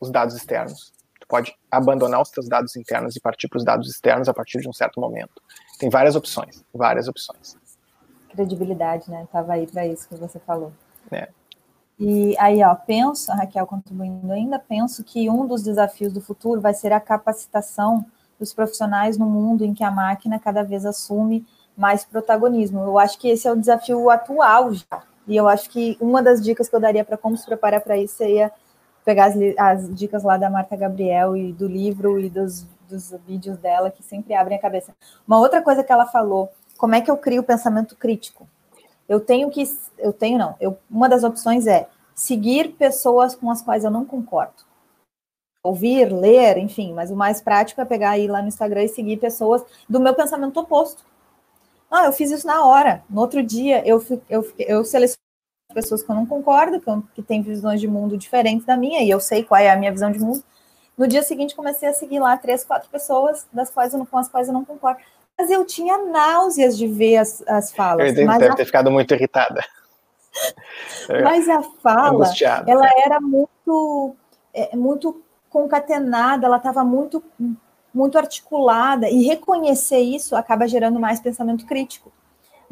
os dados externos. Tu pode abandonar os teus dados internos e partir para os dados externos a partir de um certo momento. Tem várias opções, várias opções. Credibilidade, né? Tava aí para isso que você falou. É. E aí, ó, penso, a Raquel contribuindo ainda, penso que um dos desafios do futuro vai ser a capacitação dos profissionais no mundo em que a máquina cada vez assume mais protagonismo. Eu acho que esse é o desafio atual já. E eu acho que uma das dicas que eu daria para como se preparar para isso seria pegar as, as, dicas lá da Marta Gabriel e do livro e dos, dos vídeos dela que sempre abrem a cabeça. Uma outra coisa que ela falou, como é que eu crio o pensamento crítico? Eu tenho que, eu tenho não, eu, uma das opções é seguir pessoas com as quais eu não concordo. Ouvir, ler, enfim, mas o mais prático é pegar aí lá no Instagram e seguir pessoas do meu pensamento oposto. Ah, eu fiz isso na hora. No outro dia, eu, eu, eu seleciono pessoas que eu não concordo, que, que têm visões de mundo diferentes da minha, e eu sei qual é a minha visão de mundo. No dia seguinte, comecei a seguir lá três, quatro pessoas das quais eu com as quais eu não concordo. Mas eu tinha náuseas de ver as, as falas. Eu deve a... ter ficado muito irritada. mas a fala, ela era muito, é, muito concatenada, ela estava muito, muito articulada, e reconhecer isso acaba gerando mais pensamento crítico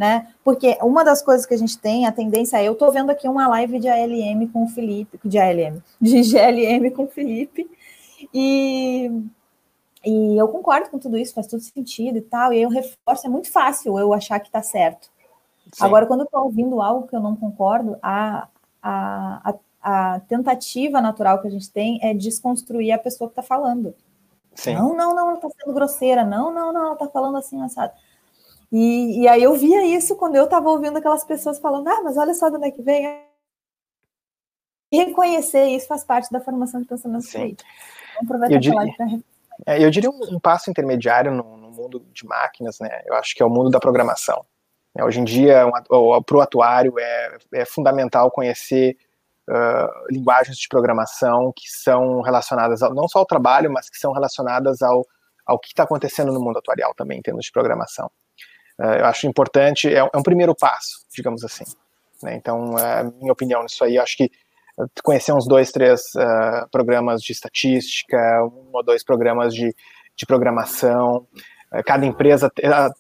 né? Porque uma das coisas que a gente tem, a tendência é, eu estou vendo aqui uma live de ALM com o Felipe, de ALM, de GLM com o Felipe, e, e eu concordo com tudo isso, faz todo sentido e tal, e aí eu reforço, é muito fácil eu achar que está certo. Sim. Agora, quando eu estou ouvindo algo que eu não concordo, a, a, a, a, tentativa natural que a gente tem é desconstruir a pessoa que está falando. Sim. Não, não, não, ela está sendo grosseira, não, não, não, ela está falando assim, assado. E, e aí eu via isso quando eu estava ouvindo aquelas pessoas falando, ah, mas olha só de onde é que vem. E reconhecer isso faz parte da formação de pensamento crítico. Então, aproveitar eu eu diria um, um, passo intermediário no, no, mundo de máquinas, né? Eu acho que é o mundo da programação. Né, hoje em dia, um, para o atuário, é, é, fundamental conhecer uh, linguagens de programação que são relacionadas ao, não só ao trabalho, mas que são relacionadas ao, ao que está acontecendo no mundo atuarial também, em termos de programação. Uh, eu acho importante, é, é, um primeiro passo, digamos assim. Né? Então, uh, minha opinião nisso aí, eu acho que conhecer uns dois, três uh, programas de estatística, um ou dois programas de, de programação, cada empresa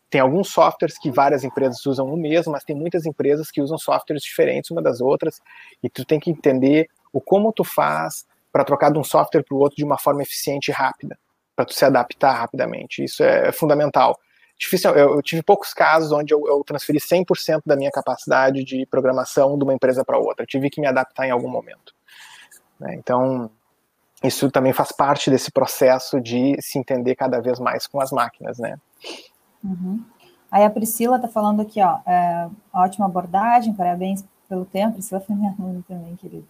tem alguns softwares que várias empresas usam no mesmo, mas tem muitas empresas que usam softwares diferentes uma das outras, e tu tem que entender o como tu faz para trocar de um software para o outro de uma forma eficiente e rápida, para tu se adaptar rapidamente. Isso é fundamental. Difícil, eu, eu tive poucos casos onde eu, eu transferi 100% da minha capacidade de programação de uma empresa para outra. Eu tive que me adaptar em algum momento. Né? Então, isso também faz parte desse processo de se entender cada vez mais com as máquinas, né? Uhum. Aí a Priscila está falando aqui, ó, é, ótima abordagem, parabéns pelo tempo, Priscila foi minha aluna também, querido.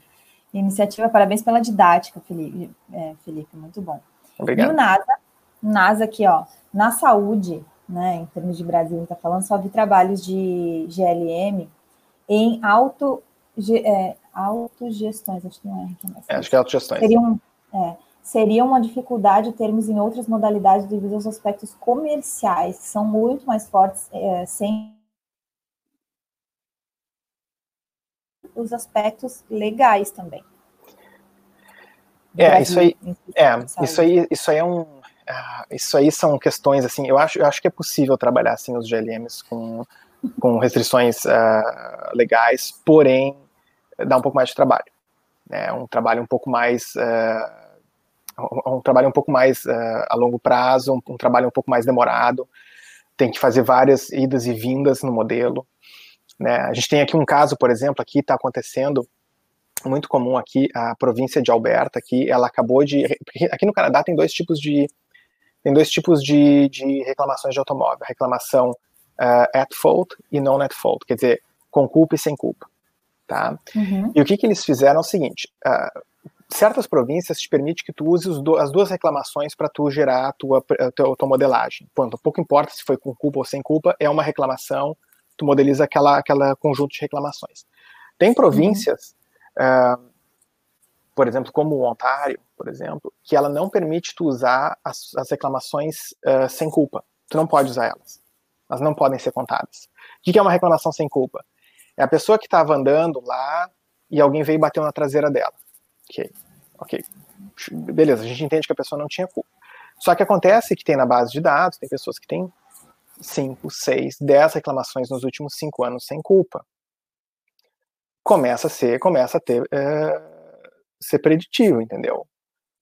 Iniciativa, parabéns pela didática, Felipe, é, Felipe muito bom. Obrigado. E o NASA, NASA aqui, ó, na saúde, né, em termos de Brasil, a gente está falando, só de trabalhos de GLM em auto, é, autogestões, acho que não é aqui, mas é, acho que é autogestões. Seriam é, seria uma dificuldade termos em outras modalidades devido aos aspectos comerciais, que são muito mais fortes é, sem os aspectos legais também. É, isso aí, é, isso aí, isso aí é um, isso aí são questões assim. Eu acho, eu acho que é possível trabalhar assim os GLMs com, com restrições uh, legais, porém dá um pouco mais de trabalho. É né? um trabalho um pouco mais uh, um trabalho um pouco mais a longo prazo, um, um, trabalho um pouco mais demorado, tem que fazer várias idas e vindas no modelo. Né? A gente tem aqui um caso, por exemplo, aqui está acontecendo, muito comum aqui, a província de Alberta, aqui, ela acabou de... Aqui no Canadá tem dois tipos de, tem dois tipos de, de reclamações de automóvel, reclamação uh, at fault e non at fault, quer dizer, com culpa e sem culpa. Tá? Uhum. E o que, que eles fizeram é o seguinte, uh, certas províncias te permite que tu use do, as duas reclamações para tu gerar a tua, a tua, a tua modelagem. Ponto. Pouco importa se foi com culpa ou sem culpa, é uma reclamação, tu modeliza aquela, aquela conjunto de reclamações. Tem províncias, uhum. uh, por exemplo, como o Ontário, por exemplo, que ela não permite tu usar as, as reclamações uh, sem culpa. Tu não pode usar elas. Elas não podem ser contadas. O que é uma reclamação sem culpa? É a pessoa que estava andando lá e alguém veio e bateu na traseira dela. Ok, ok. Beleza, a gente entende que a pessoa não tinha culpa. Só que acontece que tem na base de dados, tem pessoas que têm 5, 6, 10 reclamações nos últimos 5 anos sem culpa. Começa a ser, começa a ter, é, ser preditivo, entendeu?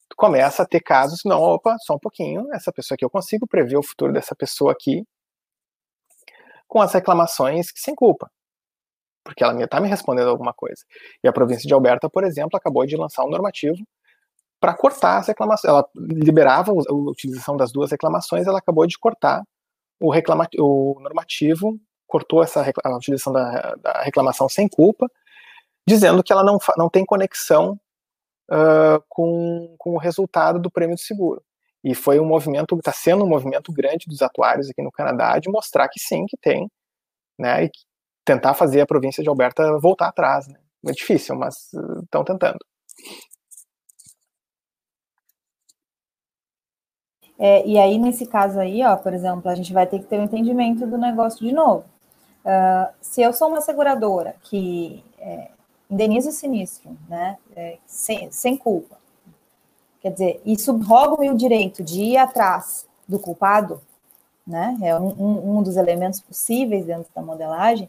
Tu começa a ter casos, não, opa, só um pouquinho, essa pessoa aqui, eu consigo prever o futuro dessa pessoa aqui com as reclamações sem culpa porque ela está me respondendo alguma coisa. E a província de Alberta, por exemplo, acabou de lançar um normativo para cortar as reclamações. Ela liberava a utilização das duas reclamações, ela acabou de cortar o, reclama o normativo, cortou essa a utilização da, da, reclamação sem culpa, dizendo que ela não, não tem conexão uh, com, com o resultado do prêmio de seguro. E foi um movimento, está sendo um movimento grande dos atuários aqui no Canadá de mostrar que sim, que tem, né, e tentar fazer a província de Alberta voltar atrás. Né? É difícil, mas estão uh, tentando. É, e aí, nesse caso aí, ó, por exemplo, a gente vai ter que ter um entendimento do negócio de novo. Uh, se eu sou uma seguradora que é, indeniza o sinistro, né, é, sem, sem culpa, quer dizer, e subroga o direito de ir atrás do culpado, né, é um, um, um dos elementos possíveis dentro da modelagem,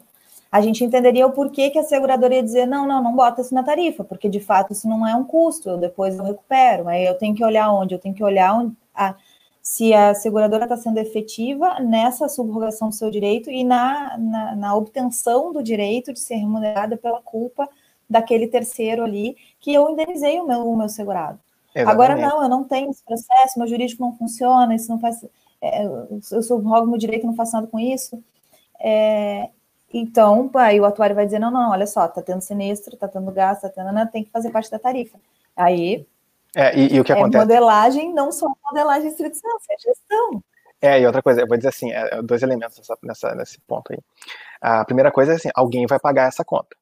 a gente entenderia o porquê que a seguradora ia dizer, não, não, não bota isso na tarifa, porque de fato isso não é um custo, eu depois eu recupero, aí eu tenho que olhar onde, eu tenho que olhar onde, a, se a seguradora está sendo efetiva nessa subrogação do seu direito e na, na, na, obtenção do direito de ser remunerada pela culpa daquele terceiro ali que eu indenizei o meu, o meu segurado. Exatamente. Agora não, eu não tenho esse processo, meu jurídico não funciona, isso não faz, é, eu subrogo meu direito, não faço nada com isso. É, então, aí o atuário vai dizer, não, não, olha só, tá tendo sinistro, tá tendo gasto, tá tendo, né, tem que fazer parte da tarifa. Aí, é, e, e o que é acontece? modelagem, não só modelagem estrito é gestão. É, e outra coisa, eu vou dizer assim, é, dois elementos nessa, nessa, nesse ponto aí. a primeira coisa é assim, alguém vai pagar essa conta.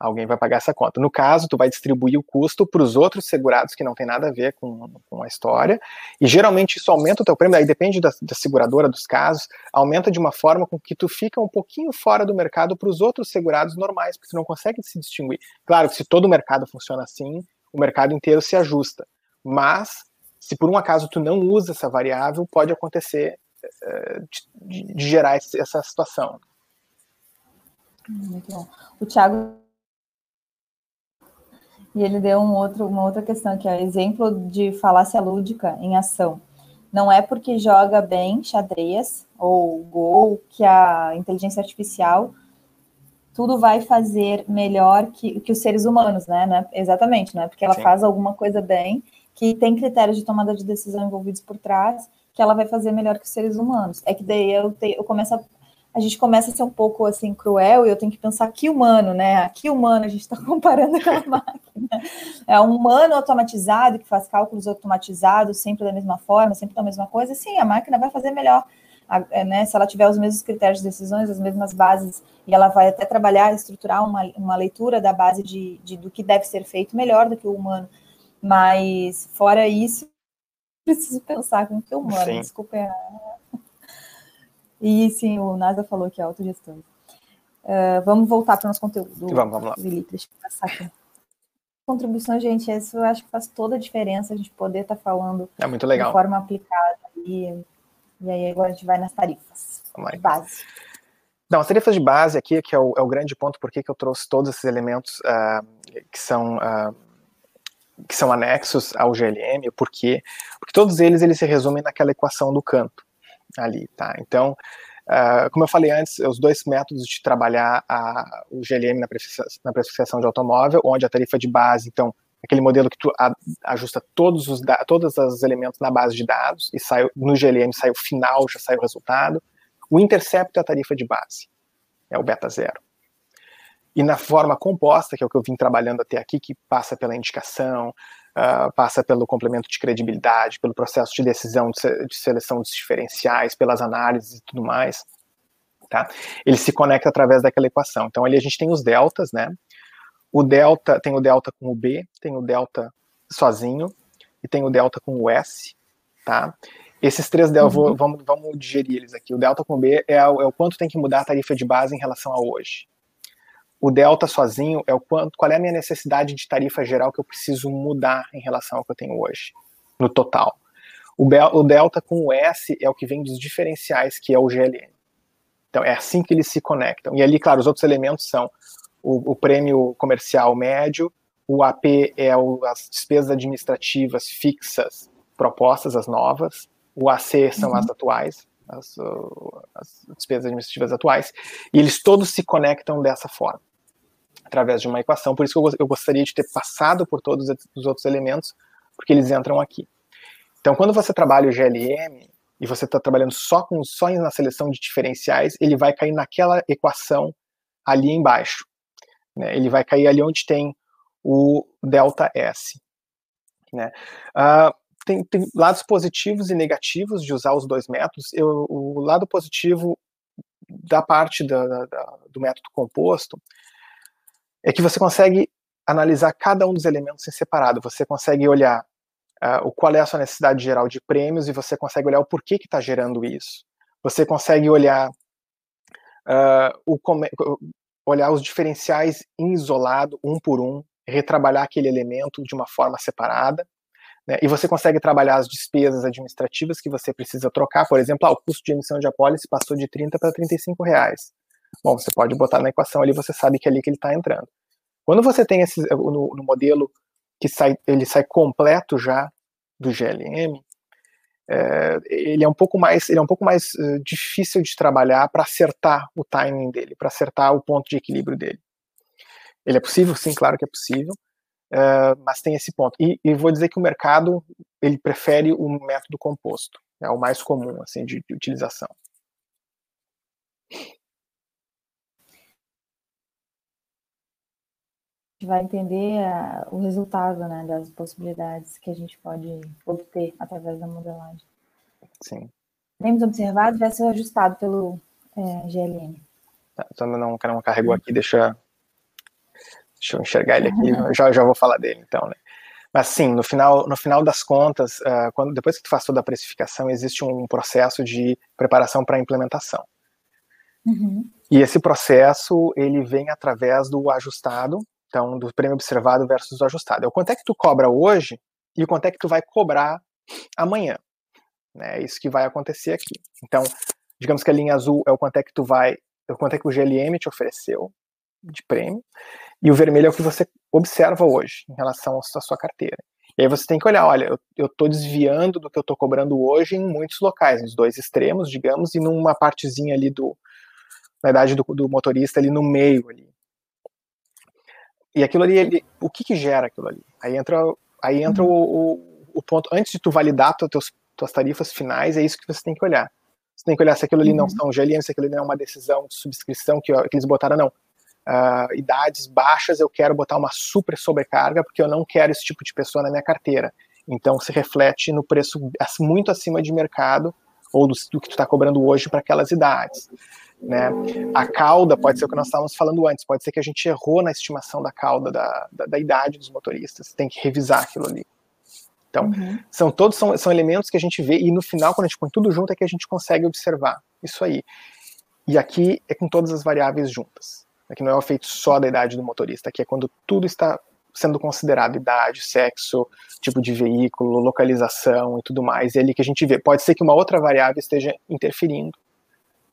Alguém vai pagar essa conta. No caso, tu vai distribuir o custo para os outros segurados que não tem nada a ver com, com a história, e geralmente isso aumenta o teu prêmio, aí depende da, da seguradora dos casos, aumenta de uma forma com que tu fica um pouquinho fora do mercado para os outros segurados normais, porque tu não consegue se distinguir. Claro que se todo o mercado funciona assim, o mercado inteiro se ajusta. Mas, se por um acaso tu não usa essa variável, pode acontecer uh, de, de, gerar essa situação. Muito bom. O Thiago e ele deu um outro, uma outra questão que é exemplo de falácia lúdica em ação. Não é porque joga bem xadrez ou gol que a inteligência artificial tudo vai fazer melhor que, que os seres humanos, né? né? Exatamente, né? Porque ela Sim. faz alguma coisa bem, que tem critérios de tomada de decisão envolvidos por trás, que ela vai fazer melhor que os seres humanos. É que daí eu, te, eu começo a a gente começa a ser um pouco assim cruel e eu tenho que pensar que humano, né? Aqui humano a gente está comparando com a máquina. É um humano automatizado que faz cálculos automatizados sempre da mesma forma, sempre da mesma coisa. Sim, a máquina vai fazer melhor, é, né? Se ela tiver os mesmos critérios de decisões, as mesmas bases e ela vai até trabalhar, estruturar uma, uma leitura da base de, de do que deve ser feito melhor do que o humano. Mas fora isso, preciso pensar com que o humano. Sim. Desculpa. É e sim, o NASA falou que é autogestão. Uh, vamos voltar para o nosso conteúdo. Vamos, vamos lá. Deixa eu passar aqui. Contribuição, gente, isso eu acho que faz toda a diferença a gente poder estar tá falando é muito legal. de forma aplicada. E, e aí agora a gente vai nas tarifas de base. Não, as tarifas de base aqui, que é o, é o grande ponto por que eu trouxe todos esses elementos uh, que são uh, que são anexos ao GLM, por quê? Porque todos eles, eles se resumem naquela equação do canto ali, tá? Então, uh, como eu falei antes, os dois métodos de trabalhar a, o GLM na precificação, na precificação de automóvel, onde a tarifa de base, então, aquele modelo que tu a, ajusta todos os todos os elementos na base de dados e sai no GLM sai o final, já sai o resultado. O intercepto é a tarifa de base, é o beta zero. E na forma composta, que é o que eu vim trabalhando até aqui, que passa pela indicação, uh, passa pelo complemento de credibilidade, pelo processo de decisão de, de, seleção dos diferenciais, pelas análises e tudo mais, tá? Ele se conecta através daquela equação. Então ali a gente tem os deltas, né? O delta tem o delta com o B, tem o delta sozinho e tem o delta com o S, tá? Esses três deltas, uhum. vamos, vamos digerir eles aqui. O delta com o B é, é o quanto tem que mudar a tarifa de base em relação a hoje o delta sozinho é o quanto, qual é a minha necessidade de tarifa geral que eu preciso mudar em relação ao que eu tenho hoje, no total. O, o delta com o S é o que vem dos diferenciais, que é o GLN. Então é assim que eles se conectam. E ali, claro, os outros elementos são o, o prêmio comercial médio, o AP é o, as despesas administrativas fixas propostas, as novas, o AC são uhum. as atuais, as, as, despesas administrativas atuais, e eles todos se conectam dessa forma através de uma equação. Por isso que eu, gostaria de ter passado por todos os outros elementos, porque eles entram aqui. Então, quando você trabalha o GLM e você está trabalhando só com só na seleção de diferenciais, ele vai cair naquela equação ali embaixo. Né? Ele vai cair ali onde tem o delta S. Né? Uh, tem, tem, lados positivos e negativos de usar os dois métodos. Eu, o lado positivo da parte da, da, do método composto é que você consegue analisar cada um dos elementos em separado. Você consegue olhar uh, o qual é a sua necessidade geral de prêmios e você consegue olhar o porquê que está gerando isso. Você consegue olhar uh, o olhar os diferenciais em isolado, um por um, retrabalhar aquele elemento de uma forma separada. Né? E você consegue trabalhar as despesas administrativas que você precisa trocar. Por exemplo, ah, o custo de emissão de apólice passou de 30 para 35 reais. Bom, você pode botar na equação ali, você sabe que é ali que ele está entrando. Quando você tem esse, no, no, modelo que sai, ele sai completo já do GLM, é, ele é um pouco mais, ele é um pouco mais uh, difícil de trabalhar para acertar o timing dele, para acertar o ponto de equilíbrio dele. Ele é possível, sim, claro que é possível, uh, mas tem esse ponto. E, e, vou dizer que o mercado ele prefere o método composto, é o mais comum assim de, de utilização. Vai entender a, o resultado né, das possibilidades que a gente pode obter através da modelagem. Sim. Temos observado vai ser ajustado pelo é, GLM. Também não, não carregou aqui, deixa, deixa eu enxergar ele aqui, já, já vou falar dele então, né? Mas sim, no final, no final das contas, uh, quando, depois que tu faz toda a precificação, existe um processo de preparação para a implementação. Uhum. E esse processo, ele vem através do ajustado, então, do prêmio observado versus o ajustado. É o quanto é que tu cobra hoje e o quanto é que tu vai cobrar amanhã. Né? É isso que vai acontecer aqui. Então, digamos que a linha azul é o quanto é que tu vai, é o quanto é que o GLM te ofereceu de prêmio, e o vermelho é o que você observa hoje em relação à sua carteira. E aí você tem que olhar, olha, eu estou desviando do que eu estou cobrando hoje em muitos locais, nos dois extremos, digamos, e numa partezinha ali do, na idade do, do motorista ali no meio ali. E aquilo ali, ele, o que que gera aquilo ali? Aí entra, aí entra uhum. o, o, o, ponto, antes de tu validar tuas, tuas tarifas finais, é isso que você tem que olhar. Você tem que olhar se aquilo ali uhum. não são GLM, se aquilo ali não é uma decisão de subscrição que, que eles botaram, não uh, idades baixas, eu quero botar uma super sobrecarga, porque eu não quero esse tipo de pessoa na minha carteira. Então, se reflete no preço muito acima de mercado, ou do, do que tu está cobrando hoje para aquelas idades. Né? A cauda pode ser o que nós estávamos falando antes, pode ser que a gente errou na estimação da cauda da, da, da idade dos motoristas, tem que revisar aquilo ali. Então, uhum. são todos são, são elementos que a gente vê e no final, quando a gente põe tudo junto, é que a gente consegue observar isso aí. E aqui é com todas as variáveis juntas que não é o efeito só da idade do motorista, que é quando tudo está sendo considerado idade, sexo, tipo de veículo, localização e tudo mais, é ali que a gente vê. Pode ser que uma outra variável esteja interferindo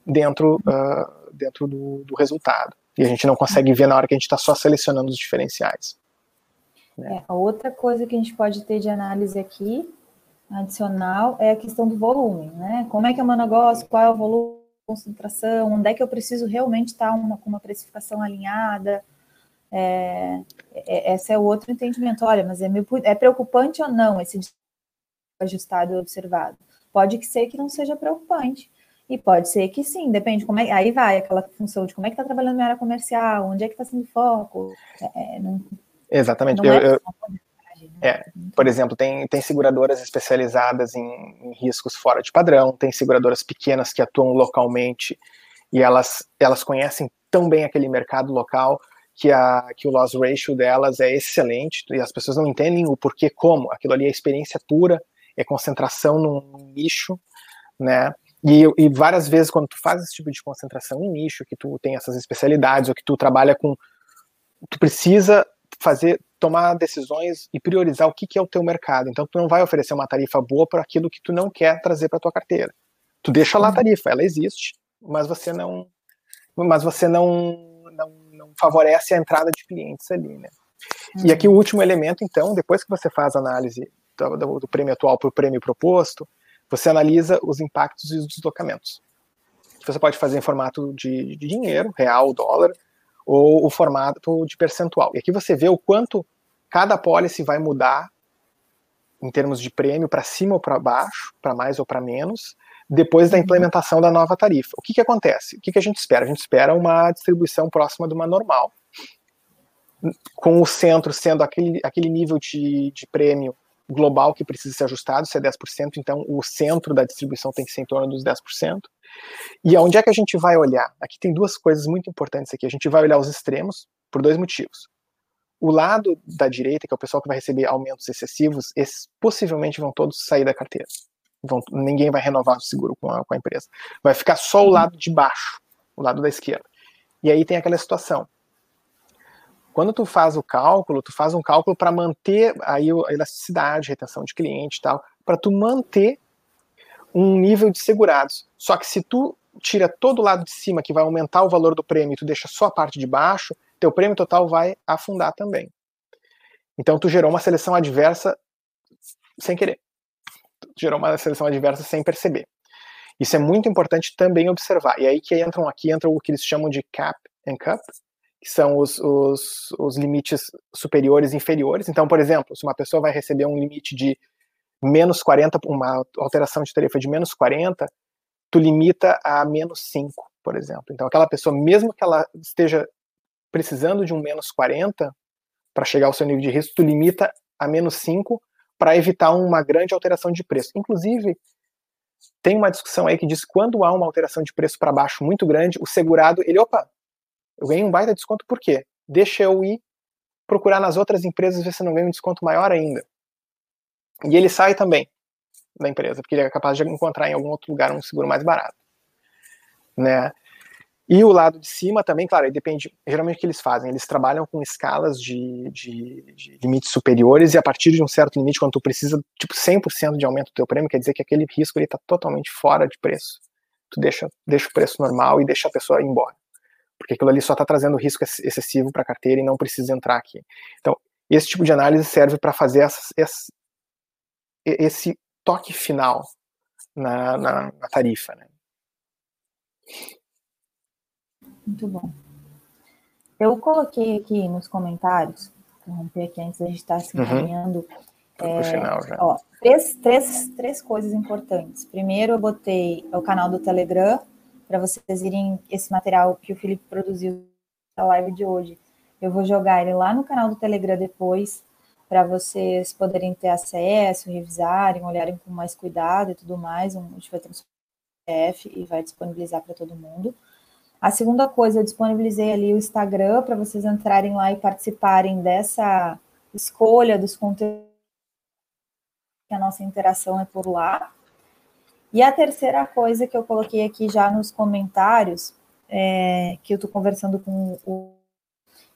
dentro, uh, dentro do, do, resultado. E a gente não consegue ver na hora que a gente está só selecionando os diferenciais. Né? É, a outra coisa que a gente pode ter de análise aqui, adicional, é a questão do volume, né? Como é que é o meu negócio, qual é o volume concentração, onde é que eu preciso realmente estar uma, com uma precificação alinhada. É, é, esse é o outro entendimento. Olha, mas é, meio, é preocupante ou não esse ajustado e observado? Pode ser que não seja preocupante. E pode ser que sim, depende como é. Aí vai aquela função de como é que está trabalhando minha área comercial, onde é que está sendo foco. É, é, não, Exatamente. Não é eu, eu, é, por exemplo, tem, tem seguradoras especializadas em, em, riscos fora de padrão, tem seguradoras pequenas que atuam localmente e elas, elas conhecem tão bem aquele mercado local que, a, que o loss ratio delas é excelente e as pessoas não entendem o porquê como. Aquilo ali é experiência pura, é concentração num nicho, né? E, e várias vezes quando tu faz esse tipo de concentração em nicho, que tu tem essas especialidades ou que tu trabalha com tu precisa fazer tomar decisões e priorizar o que, que é o teu mercado. Então, tu não vai oferecer uma tarifa boa para aquilo que tu não quer trazer para tua carteira. Tu deixa lá a uhum. tarifa, ela existe, mas você não, mas você não, favorece a entrada de clientes ali, né? E aqui o último elemento, então, depois que você faz a análise do, do, do prêmio atual para o prêmio proposto, você analisa os impactos e os deslocamentos. Você pode fazer em formato de, de dinheiro, real, dólar, ou o formato de percentual. E aqui você vê o quanto cada policy vai mudar em termos de prêmio para cima ou para baixo, para mais ou para menos, depois da uhum. implementação da nova tarifa. O que, que acontece? O que, que a gente espera? A gente espera uma distribuição próxima de uma normal, com o centro sendo aquele, aquele nível de, de prêmio global que precisa ser ajustado, se é 10%, então o centro da distribuição tem que ser em torno dos 10%. E aonde é que a gente vai olhar? Aqui tem duas coisas muito importantes aqui. A gente vai olhar os extremos por dois motivos. O lado da direita, que é o pessoal que vai receber aumentos excessivos, esses possivelmente vão todos sair da carteira. Vão, ninguém vai renovar o seguro com a, com a empresa. Vai ficar só o lado de baixo, o lado da esquerda. E aí tem aquela situação. Quando tu faz o cálculo, tu faz um cálculo para manter aí a elasticidade, retenção de cliente e tal, para tu manter um nível de segurados. Só que se tu tira todo o lado de cima, que vai aumentar o valor do prêmio, e tu deixa só a parte de baixo, teu prêmio total vai afundar também. Então tu gerou uma seleção adversa sem querer. Gerou uma seleção adversa sem perceber. Isso é muito importante também observar. E aí que entram aqui, entra o que eles chamam de cap and cup, que são os, os, os limites superiores e inferiores. Então, por exemplo, se uma pessoa vai receber um limite de menos 40, uma alteração de tarifa de menos 40, tu limita a menos 5, por exemplo. Então, aquela pessoa, mesmo que ela esteja precisando de um menos 40 para chegar ao seu nível de risco, tu limita a menos 5 para evitar uma grande alteração de preço. Inclusive, tem uma discussão aí que diz que quando há uma alteração de preço para baixo muito grande, o segurado, ele, opa, Eu ganhei um baita desconto por quê? Deixa eu ir procurar nas outras empresas ver se não ganho um desconto maior ainda. E ele sai também da empresa, porque ele é capaz de encontrar em algum outro lugar um seguro mais barato. Né? E o lado de cima também, claro, depende. Geralmente o que eles fazem? Eles trabalham com escalas de, de, de, limites superiores e a partir de um certo limite, quando tu precisa, tipo, 100% de aumento do teu prêmio, quer dizer que aquele risco está totalmente fora de preço. Tu deixa, deixa o preço normal e deixa a pessoa ir embora. Porque aquilo ali só está trazendo risco excessivo para a carteira e não precisa entrar aqui. Então, esse tipo de análise serve para fazer essas, esse, esse toque final na, na, na tarifa. Né? Muito bom. Eu coloquei aqui nos comentários, interromper aqui antes da gente estar se uhum. encaminhando, uhum. é, final, ó, três, três, três coisas importantes. Primeiro, eu botei o canal do Telegram, para vocês irem esse material que o Felipe produziu na live de hoje. Eu vou jogar ele lá no canal do Telegram depois, para vocês poderem ter acesso, revisarem, olharem com mais cuidado e tudo mais. A gente vai ter um PDF e vai disponibilizar para todo mundo. A segunda coisa, eu disponibilizei ali o Instagram para vocês entrarem lá e participarem dessa escolha dos conteúdos. A nossa interação é por lá. E a terceira coisa que eu coloquei aqui já nos comentários, é, que eu estou conversando com o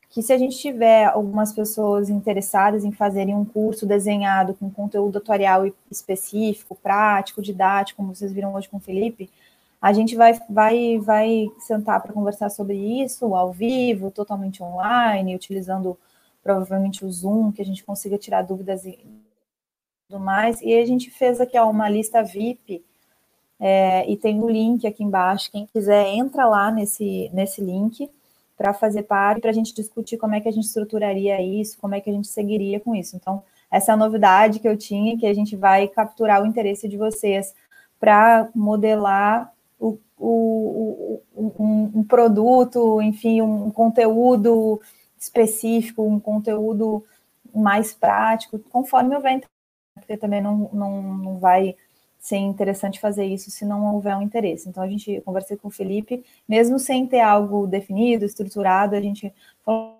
que se a gente tiver algumas pessoas interessadas em fazerem um curso desenhado com conteúdo tutorial específico, prático, didático, como vocês viram hoje com o Felipe, a gente vai, vai, vai sentar para conversar sobre isso ao vivo, totalmente online, utilizando provavelmente o Zoom, que a gente consiga tirar dúvidas e tudo mais. E a gente fez aqui ó, uma lista VIP, é, e tem o um link aqui embaixo. Quem quiser, entra lá nesse, nesse link para fazer parte, para a gente discutir como é que a gente estruturaria isso, como é que a gente seguiria com isso. Então, essa é a novidade que eu tinha, que a gente vai capturar o interesse de vocês para modelar o, o, um, um, produto, enfim, um conteúdo específico, um conteúdo mais prático, conforme eu venho, porque também não, não, não vai ser interessante fazer isso se não houver um interesse. Então, a gente conversei com o Felipe, mesmo sem ter algo definido, estruturado, a gente falou,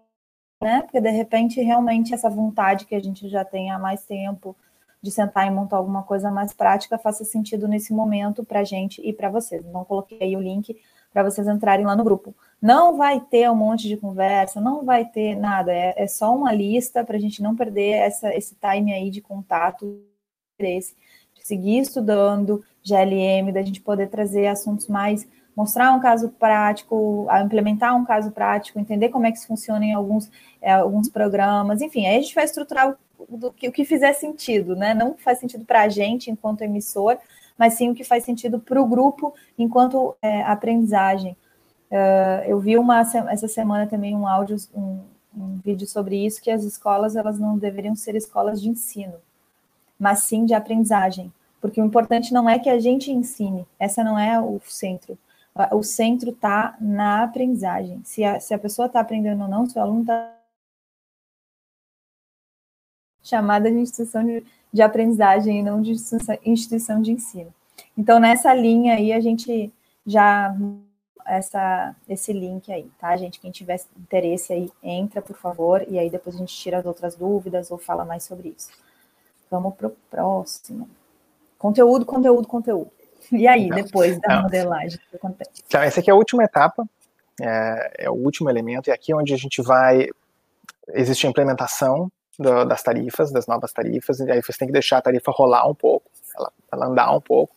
né? Porque de repente, realmente, essa vontade que a gente já tem há mais tempo de sentar e montar alguma coisa mais prática faça sentido nesse momento para a gente e para vocês. Então, coloquei aí o link para vocês entrarem lá no grupo. Não vai ter um monte de conversa, não vai ter nada, é, é só uma lista para a gente não perder essa, esse time aí de contato, interesse seguir estudando GLM, da gente poder trazer assuntos mais, mostrar um caso prático, implementar um caso prático, entender como é que isso funciona em alguns, é, alguns programas, enfim, aí a gente vai estruturar o, do, o que fizer sentido, né? Não faz sentido para a gente enquanto emissor, mas sim o que faz sentido para o grupo enquanto é, aprendizagem. Uh, eu vi uma, essa semana também um áudio, um, um vídeo sobre isso, que as escolas elas não deveriam ser escolas de ensino, mas sim de aprendizagem. Porque o importante não é que a gente ensine, essa não é o centro. O centro está na aprendizagem. Se a, se a pessoa está aprendendo ou não, se o aluno está chamada de instituição de, de, aprendizagem e não de instituição, de ensino. Então, nessa linha aí, a gente já essa, esse link aí, tá, gente? Quem tiver interesse aí, entra, por favor, e aí depois a gente tira as outras dúvidas ou fala mais sobre isso. Vamos para o próximo. Conteúdo, conteúdo, conteúdo. E aí, não, depois da não. modelagem, o que acontece? Então, essa aqui é a última etapa, é, é, o último elemento, e aqui é onde a gente vai. Existe a implementação do, das tarifas, das novas tarifas, e aí você tem que deixar a tarifa rolar um pouco, ela, ela andar um pouco.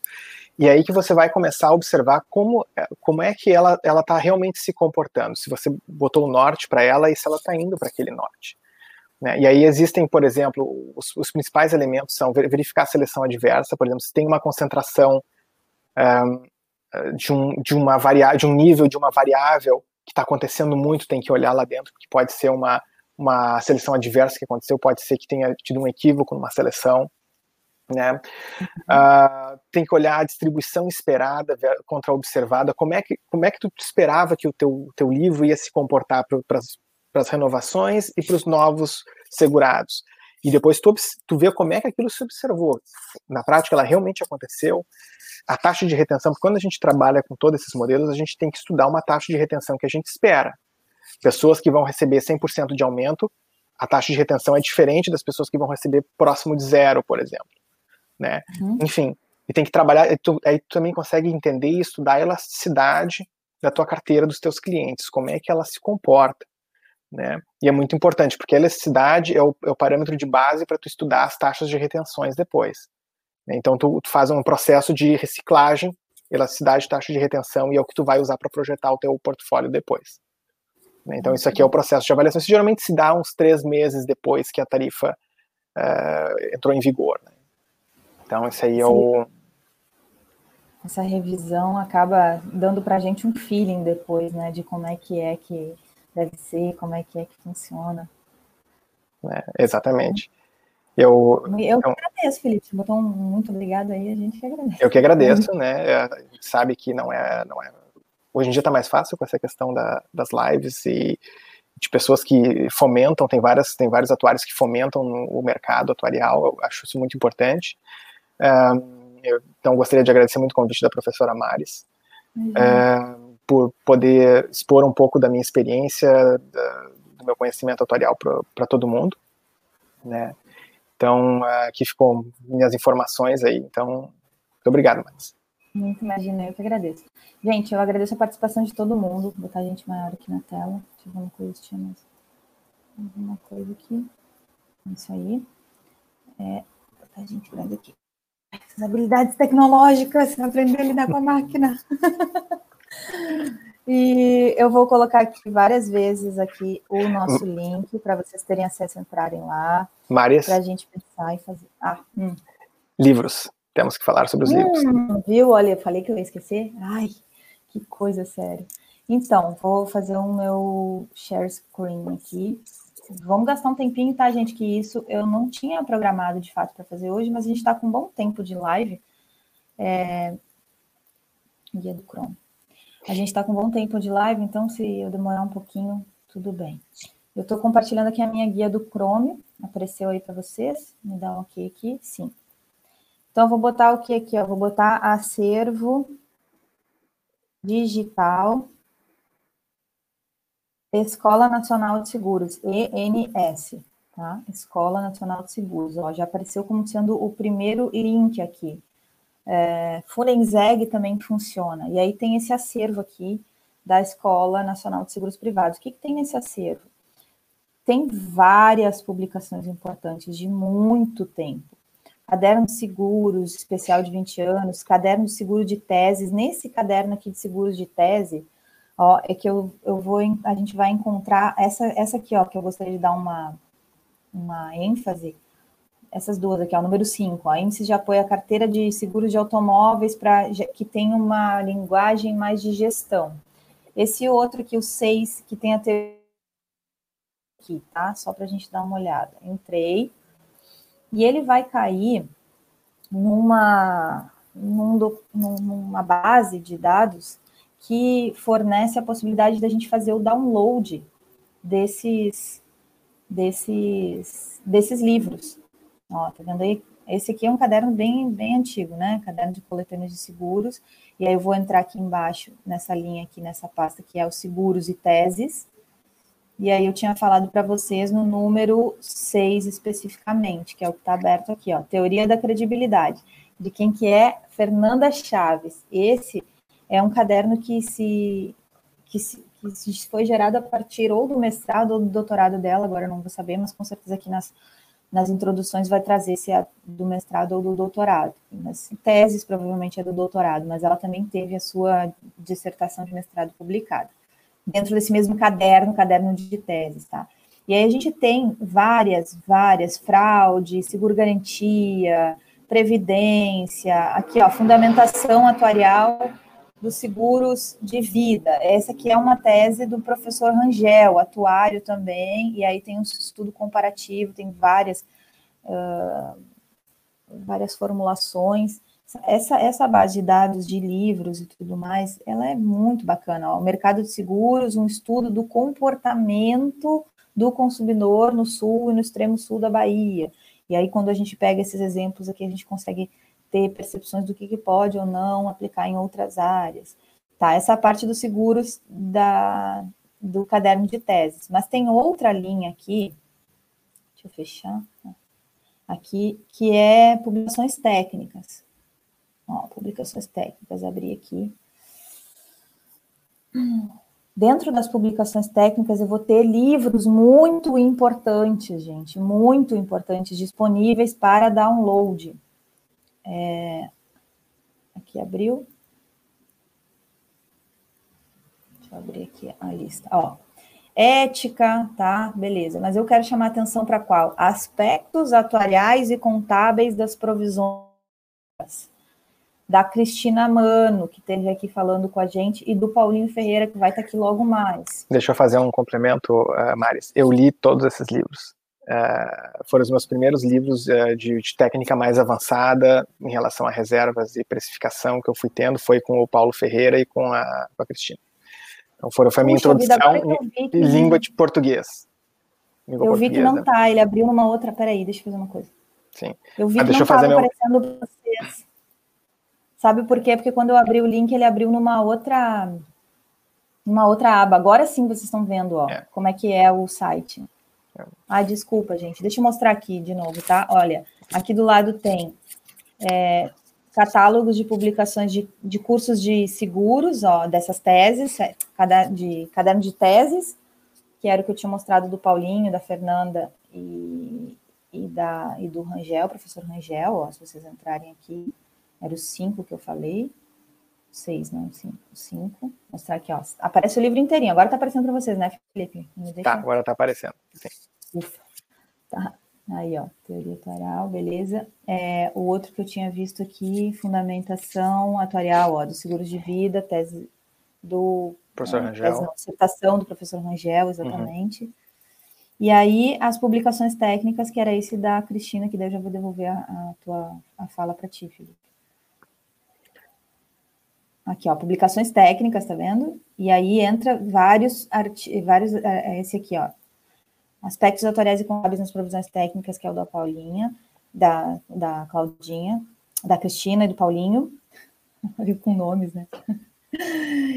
E aí que você vai começar a observar como, como é que ela está realmente se comportando. Se você botou o norte para ela e se ela está indo para aquele norte. Né? E aí existem, por exemplo, os, os, principais elementos são verificar a seleção adversa, por exemplo, se tem uma concentração de, um, de, uma variável, de um nível de uma variável que está acontecendo muito, tem que olhar lá dentro, porque pode ser uma, uma seleção adversa que aconteceu, pode ser que tenha tido um equívoco numa seleção. Né? Uh, tem que olhar a distribuição esperada contra a observada, como é que, como é que tu esperava que o teu, teu livro ia se comportar para para as renovações e para os novos segurados. E depois tu, tu vê como é que aquilo se observou. Na prática, ela realmente aconteceu. A taxa de retenção, porque quando a gente trabalha com todos esses modelos, a gente tem que estudar uma taxa de retenção que a gente espera. Pessoas que vão receber 100% de aumento, a taxa de retenção é diferente das pessoas que vão receber próximo de zero, por exemplo. Né? Uhum. Enfim, e tem que trabalhar, aí tu, aí tu também consegue entender e estudar a elasticidade da tua carteira dos teus clientes, como é que ela se comporta. Né? E é muito importante, porque a elasticidade é o, é o parâmetro de base para tu estudar as taxas de retenções depois. Né? Então tu, tu, faz um processo de reciclagem, elasticidade, taxa de retenção, e é o que tu vai usar para projetar o teu portfólio depois. Né? Então isso aqui é o processo de avaliação. Isso geralmente se dá uns três meses depois que a tarifa uh, entrou em vigor. Né? Então isso aí Sim. é o essa revisão acaba dando para a gente um feeling depois, né, de como é que é que deve ser, como é que é que funciona. É, exatamente. Eu, eu que agradeço, Felipe. Botou um muito obrigado aí, a gente que agradece. Eu que agradeço, né? A gente sabe que não é, não é. Hoje em dia está mais fácil com essa questão da, das lives e de pessoas que fomentam, tem várias, tem vários atuários que fomentam o mercado atuarial, eu acho isso muito importante. Um, eu, então, gostaria de agradecer muito o convite da professora Maris. Uhum por poder expor um pouco da minha experiência, da, do meu conhecimento atuarial para todo mundo, né? Então, aqui ficou minhas informações aí. Então, muito obrigado, Maris. Muito imagina, eu que agradeço. Gente, eu agradeço a participação de todo mundo. Vou botar a gente maior aqui na tela. Deixa eu ver uma coisa, alguma coisa aqui. Isso aí. É, vou botar a gente grande aqui. Essas habilidades tecnológicas, aprender a lidar com a máquina. E eu vou colocar aqui várias vezes aqui o nosso link para vocês terem acesso a entrarem lá. Marias. Para a gente pensar e fazer. Ah, hum. Livros. Temos que falar sobre os hum, livros. Viu? Olha, eu falei que eu ia esquecer. Ai, que coisa séria. Então, vou fazer o meu share screen aqui. Vamos gastar um tempinho, tá, gente? Que isso eu não tinha programado de fato para fazer hoje, mas a gente está com um bom tempo de live. É... Guia do Chrome. A gente está com um bom tempo de live, então se eu demorar um pouquinho, tudo bem. Eu estou compartilhando aqui a minha guia do Chrome, apareceu aí para vocês, me dá um ok aqui, sim. Então, vou botar o que aqui? Vou botar acervo digital Escola Nacional de Seguros, ENS, tá? Escola Nacional de Seguros, ó, já apareceu como sendo o primeiro link aqui. É, Funenseg também funciona. E aí tem esse acervo aqui da Escola Nacional de Seguros Privados. O que, que tem nesse acervo? Tem várias publicações importantes de muito tempo. Caderno de seguros, especial de 20 anos, caderno de seguro de teses. Nesse caderno aqui de seguros de tese, ó, é que eu, eu vou, a gente vai encontrar essa, essa aqui, ó, que eu gostaria de dar uma, uma ênfase, essas duas aqui, ó, número 5, a índice de apoio à carteira de seguros de automóveis para que tem uma linguagem mais de gestão. Esse outro aqui, o 6, que tem a ter aqui, tá? Só para a gente dar uma olhada. Entrei e ele vai cair numa, num, numa base de dados que fornece a possibilidade da gente fazer o download desses, desses, desses livros. Ó, tá vendo aí? Esse aqui é um caderno bem, bem antigo, né? Caderno de coletâneas de seguros. E aí eu vou entrar aqui embaixo, nessa linha aqui, nessa pasta, que é os seguros e teses. E aí eu tinha falado para vocês no número 6 especificamente, que é o que está aberto aqui, ó. Teoria da credibilidade. De quem que é? Fernanda Chaves. Esse é um caderno que se, que se, que se foi gerado a partir ou do mestrado ou do doutorado dela, agora eu não vou saber, mas com certeza aqui nas nas introduções vai trazer se é do mestrado ou do doutorado. Nas teses, provavelmente é do doutorado, mas ela também teve a sua dissertação de mestrado publicada. Dentro desse mesmo caderno, caderno de teses, tá? E aí a gente tem várias, várias, fraude, seguro-garantia, previdência, aqui, ó, fundamentação atuarial dos seguros de vida. Essa aqui é uma tese do professor Rangel, atuário também, e aí tem um estudo comparativo, tem várias, uh, várias formulações. Essa, essa base de dados de livros e tudo mais, ela é muito bacana. Ó. O mercado de seguros, um estudo do comportamento do consumidor no sul e no extremo sul da Bahia. E aí, quando a gente pega esses exemplos aqui, a gente consegue ter percepções do que, que pode ou não aplicar em outras áreas. Tá, essa parte dos seguros da, do caderno de teses. Mas tem outra linha aqui, deixa eu fechar, aqui, que é publicações técnicas. Ó, publicações técnicas, abri aqui. Dentro das publicações técnicas, eu vou ter livros muito importantes, gente, muito importantes, disponíveis para download. É, aqui abriu. Deixa eu abrir aqui a lista. Ó, ética, tá? Beleza. Mas eu quero chamar atenção para qual? Aspectos atuariais e contábeis das provisões. Da Cristina Mano, que esteve aqui falando com a gente, e do Paulinho Ferreira, que vai estar aqui logo mais. Deixa eu fazer um complemento, uh, Maris. Eu li todos esses livros. Uh, foram os meus primeiros livros uh, de, de, técnica mais avançada em relação a reservas e precificação que eu fui tendo, foi com o Paulo Ferreira e com a, com a Cristina. Então foram, foi a minha Puxa, introdução em, que... língua de português. Língua eu vi que não tá, ele abriu numa outra, peraí, deixa eu fazer uma coisa. Sim. Eu vi ah, que não estava meu... aparecendo vocês. Sabe por quê? Porque quando eu abri o link, ele abriu numa outra numa outra aba. Agora sim vocês estão vendo, ó, é. como é que é o site. Ah, desculpa, gente. Deixa eu mostrar aqui de novo, tá? Olha, aqui do lado tem é, catálogos de publicações de, de cursos de seguros, ó, dessas teses, é, de caderno de teses, que era o que eu tinha mostrado do Paulinho, da Fernanda e, e, da, e do Rangel, professor Rangel, ó, se vocês entrarem aqui, eram os cinco que eu falei, seis, não, cinco, cinco, mostrar aqui, ó, aparece o livro inteirinho, agora tá aparecendo para vocês, né, Felipe? Tá, agora tá aparecendo, sim. Ufa, tá, Aí, ó, teoria atuarial, beleza. É, o outro que eu tinha visto aqui, fundamentação atuarial, ó, dos seguros de vida, tese do... Professor é, Rangel. Tese, dissertação do professor Rangel, exatamente. Uhum. E aí, as publicações técnicas, que era esse da Cristina, que daí eu já vou devolver a, a tua a fala para ti, Felipe. Aqui, ó, publicações técnicas, tá vendo? E aí entra vários, vários, é, é esse aqui, ó, aspectos autoriais e contábeis nas provisões técnicas, que é o da Paulinha, da, da Claudinha, da Cristina e do Paulinho, com nomes, né?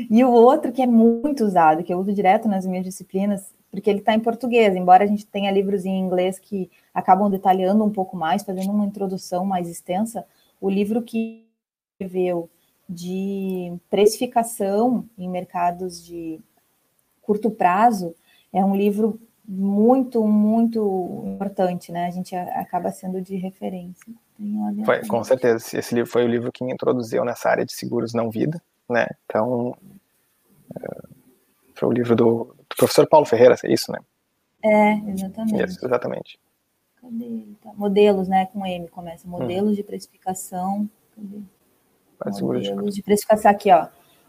E o outro que é muito usado, que eu uso direto nas minhas disciplinas, porque ele está em português, embora a gente tenha livros em inglês que acabam detalhando um pouco mais, fazendo uma introdução mais extensa, o livro que escreveu de precificação em mercados de curto prazo é um livro muito, muito importante, né? A gente acaba sendo de referência. Foi, com certeza. Esse livro foi o livro que me introduziu nessa área de seguros não vida, né? Então, é, foi o livro do, do professor Paulo Ferreira, é isso, né? É, exatamente. Isso, exatamente. Cadê? Tá. Modelos, né? Com M começa. Modelos hum. de precificação. Cadê? Modelos de precificação aqui, ó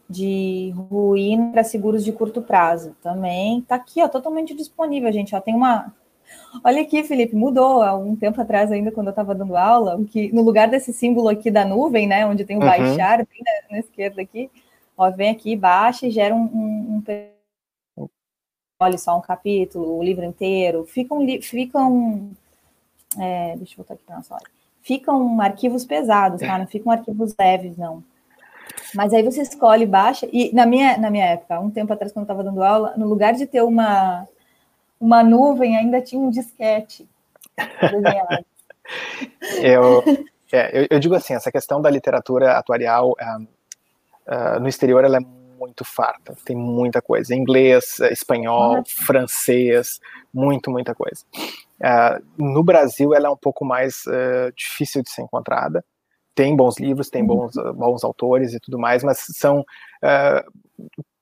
de ruína para seguros de curto prazo. Também está aqui, ó, totalmente disponível, gente. Ó, tem uma. Olha aqui, Felipe, mudou há um tempo atrás, ainda quando eu estava dando aula, que no lugar desse símbolo aqui da nuvem, né, onde tem o uhum. baixar, bem na, na, esquerda aqui, ó, vem aqui, baixa e gera um, um, um olha só um capítulo, o livro inteiro, ficam, ficam é, deixa eu voltar aqui para nossa hora, ficam arquivos pesados, tá? Não ficam arquivos leves, não. Mas aí você escolhe, baixa, e na minha, na minha época, um tempo atrás, quando eu estava dando aula, no lugar de ter uma, uma nuvem, ainda tinha um disquete desenhado. eu, é, eu, eu, digo assim, essa questão da literatura atuarial uh, uh, no exterior, ela é muito farta, tem muita coisa, inglês, espanhol, ah, francês, muito, muita coisa. Uh, no Brasil, ela é um pouco mais difícil de ser encontrada, tem bons livros, tem bons, uhum. bons autores e tudo mais, mas são uh,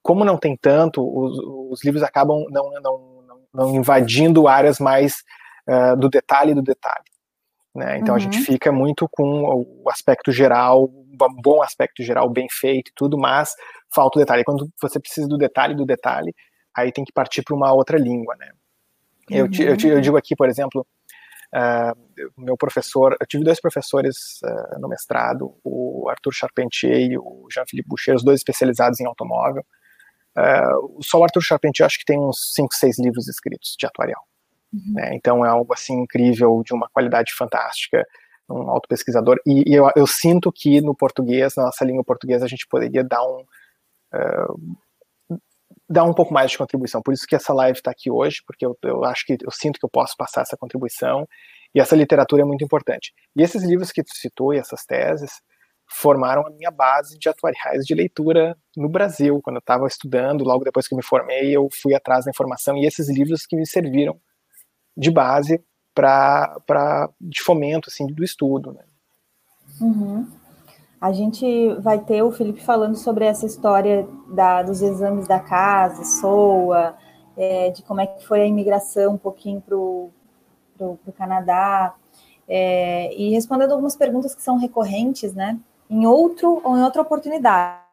como não tem tanto, os, os livros acabam não, não, não, invadindo áreas mais uh, do detalhe do detalhe. Né? Então uhum. a gente uhum. fica muito com o aspecto geral, um bom aspecto geral, bem feito e tudo, mas falta o detalhe. Quando você precisa do detalhe do detalhe, aí tem que partir para uma outra língua. Né? Uhum. Eu, eu, eu, digo aqui, por exemplo, Uh, meu professor, eu tive dois professores uh, no mestrado, o Arthur Charpentier e o Jean-Philippe Boucher, os dois especializados em automóvel. Uh, só o Arthur Charpentier acho que tem uns 5, 6 livros escritos de atuarial. Uhum. Né? Então é algo assim incrível, de uma qualidade fantástica, um auto pesquisador. E, e eu, eu, sinto que no português, na nossa língua portuguesa, a gente poderia dar um dar um pouco mais de contribuição. Por isso que essa live está aqui hoje, porque eu, eu acho que eu sinto que eu posso passar essa contribuição e essa literatura é muito importante. E esses livros que tu citou e essas teses formaram a minha base de atuariais de leitura no Brasil. Quando eu estava estudando, logo depois que me formei, eu fui atrás da informação e esses livros que me serviram de base para de fomento assim do estudo. Né? Uhum. A gente vai ter o Felipe falando sobre essa história da, dos exames da casa, SOA, é, de como é que foi a imigração um pouquinho para o Canadá, é, e respondendo algumas perguntas que são recorrentes, né? Em outro ou em outra oportunidade.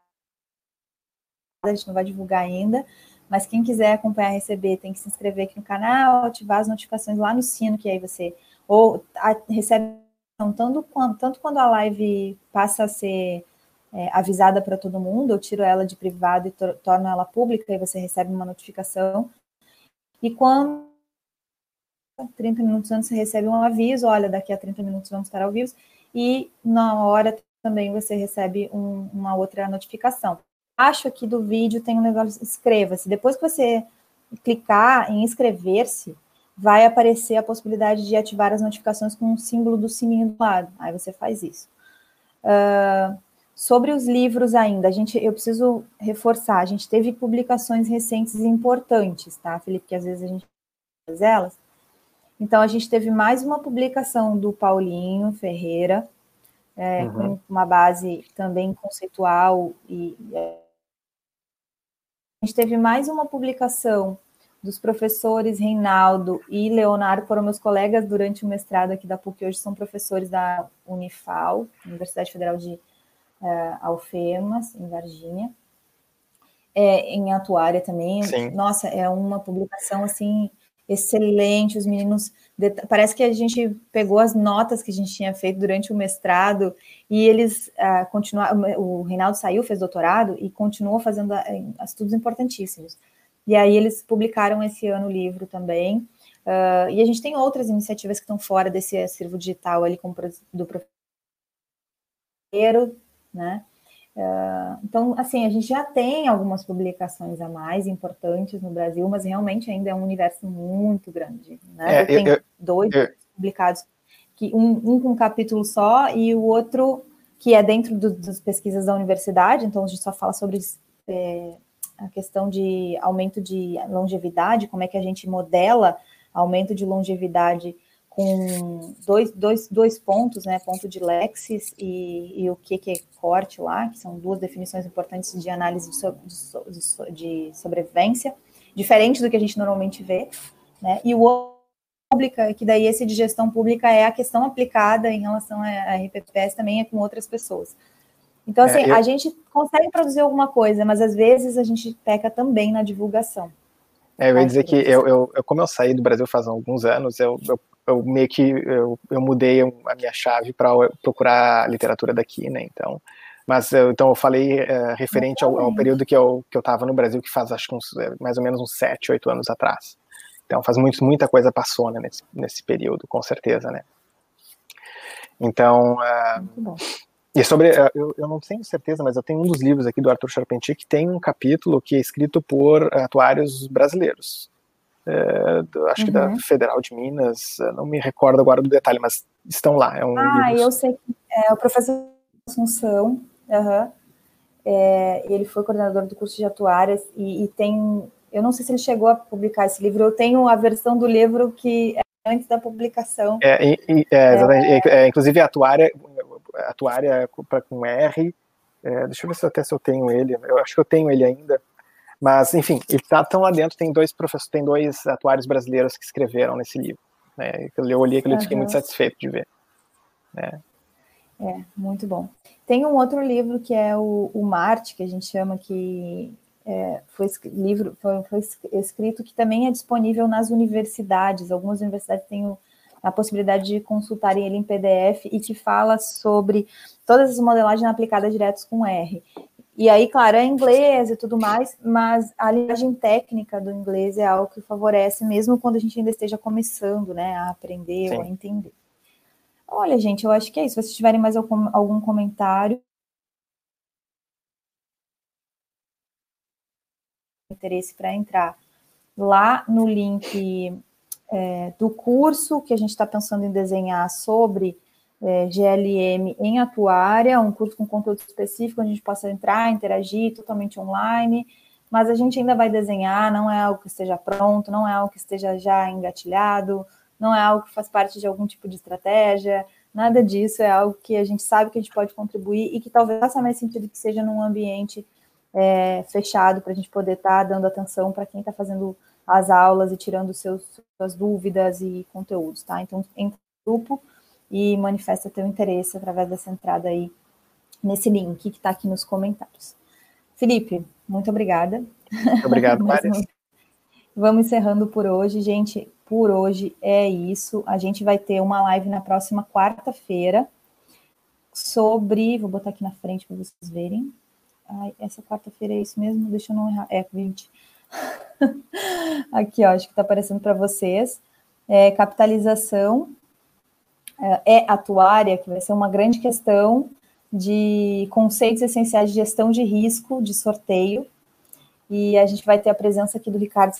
A gente não vai divulgar ainda, mas quem quiser acompanhar receber tem que se inscrever aqui no canal, ativar as notificações lá no sino, que aí você ou a, recebe tanto quando, tanto quando a live passa a ser é, avisada para todo mundo, eu tiro ela de privado e to, torno ela pública, e você recebe uma notificação. E quando 30 minutos antes você recebe um aviso, olha, daqui a 30 minutos vamos estar ao vivo, e na hora também você recebe um, uma outra notificação acho aqui do vídeo tem um negócio, inscreva-se. Depois que você clicar em inscrever-se, vai aparecer a possibilidade de ativar as notificações com o símbolo do sininho do lado. Aí você faz isso. Uh, sobre os livros ainda, a gente, eu preciso reforçar, a gente teve publicações recentes importantes, tá, Felipe? Que às vezes a gente faz elas. Então, a gente teve mais uma publicação do Paulinho Ferreira, é, uhum. com uma base também conceitual e, e a gente teve mais uma publicação dos professores Reinaldo e Leonardo, foram meus colegas durante o mestrado aqui da PUC, hoje são professores da Unifal, Universidade Federal de uh, Alfemas, em Varginha, é, em Atuária também. Sim. Nossa, é uma publicação assim excelente, os meninos. Parece que a gente pegou as notas que a gente tinha feito durante o mestrado e eles uh, continuaram. O Reinaldo saiu, fez doutorado e continuou fazendo uh, estudos importantíssimos. E aí eles publicaram esse ano o livro também. Uh, e a gente tem outras iniciativas que estão fora desse acervo digital ali, como do professor, né? Uh, então, assim, a gente já tem algumas publicações a mais importantes no Brasil, mas realmente ainda é um universo muito grande. Né? É, tem dois eu, publicados, que um, um, com um capítulo só e o outro que é dentro do, das pesquisas da universidade, então a gente só fala sobre é, a questão de aumento de longevidade, como é que a gente modela aumento de longevidade com dois, dois, dois pontos, né? Ponto de Lexis e, e o que, que é corte lá, que são duas definições importantes de análise de, so, de, de, sobrevivência, diferente do que a gente normalmente vê, né? E o outro pública, que daí esse de gestão pública é a questão aplicada em relação a, RPPS também é com outras pessoas. Então, assim, é, eu... a gente consegue produzir alguma coisa, mas às vezes a gente peca também na divulgação. É, eu ia dizer que eu, eu, como eu saí do Brasil faz alguns anos, eu, eu eu meio que eu, eu mudei a minha chave para procurar literatura daqui, né? Então, mas eu, então eu falei é, referente ao, ao, período que eu que eu estava no Brasil, que faz acho que uns, é, mais ou menos uns sete, oito anos atrás. Então faz muito, muita coisa passou né, nesse, nesse período, com certeza, né? Então, uh, e sobre, uh, eu, eu não tenho certeza, mas eu tenho um dos livros aqui do Arthur Charpentier que tem um capítulo que é escrito por atuários brasileiros é, do, acho uhum. que da uhum. Federal de Minas, não me recordo agora do detalhe, mas estão lá. É um ah, livro... eu sei é o professor Assunção, uhum, é, ele foi coordenador do curso de atuárias e, e, tem, eu não sei se ele chegou a publicar esse livro, eu tenho a versão do livro que é antes da publicação. É, é, é inclusive a atuária, atuária com R, deixa eu ver se até se eu tenho ele, eu acho que eu tenho ele ainda, mas, enfim, ele tá tão lá dentro, tem dois professores, tem dois atuários brasileiros que escreveram nesse livro. Né? Eu olhei aquilo e fiquei muito satisfeito de ver. Né? É, muito bom. Tem um outro livro que é o, o Marte, que a gente chama que é, foi livro foi, foi, escrito que também é disponível nas universidades. Algumas universidades têm o, a possibilidade de consultarem ele em PDF e que fala sobre todas as modelagens aplicadas diretos com R. E aí, claro, é inglês e tudo mais, mas a linguagem técnica do inglês é algo que favorece, mesmo quando a gente ainda esteja começando, né, a aprender Sim. ou a entender. Olha, gente, eu acho que é isso. Se vocês tiverem mais algum, algum comentário. interesse para entrar lá no link é, do curso que a gente está pensando em desenhar sobre é, GLM em atuária, um curso com conteúdo específico, onde a gente possa entrar, interagir totalmente online, mas a gente ainda vai desenhar, não é algo que esteja pronto, não é algo que esteja já engatilhado, não é algo que faz parte de algum tipo de estratégia, nada disso, é algo que a gente sabe que a gente pode contribuir e que talvez faça mais sentido que seja num ambiente é, fechado para a gente poder estar tá dando atenção para quem está fazendo as aulas e tirando seus, suas dúvidas e conteúdos, tá? Então, entra no grupo e manifesta teu interesse através dessa entrada aí nesse link que está aqui nos comentários. Felipe, muito obrigada. Obrigado, Maris. Vamos encerrando por hoje, gente. Por hoje é isso. A gente vai ter uma live na próxima quarta-feira sobre. Vou botar aqui na frente para vocês verem. Ai, essa quarta-feira é isso mesmo? Deixa eu não errar. É, 20. aqui, ó, acho que está aparecendo para vocês. É, capitalização é, é atuária, que vai ser uma grande questão de conceitos essenciais de gestão de risco, de sorteio, e a gente vai ter a presença aqui do Ricardo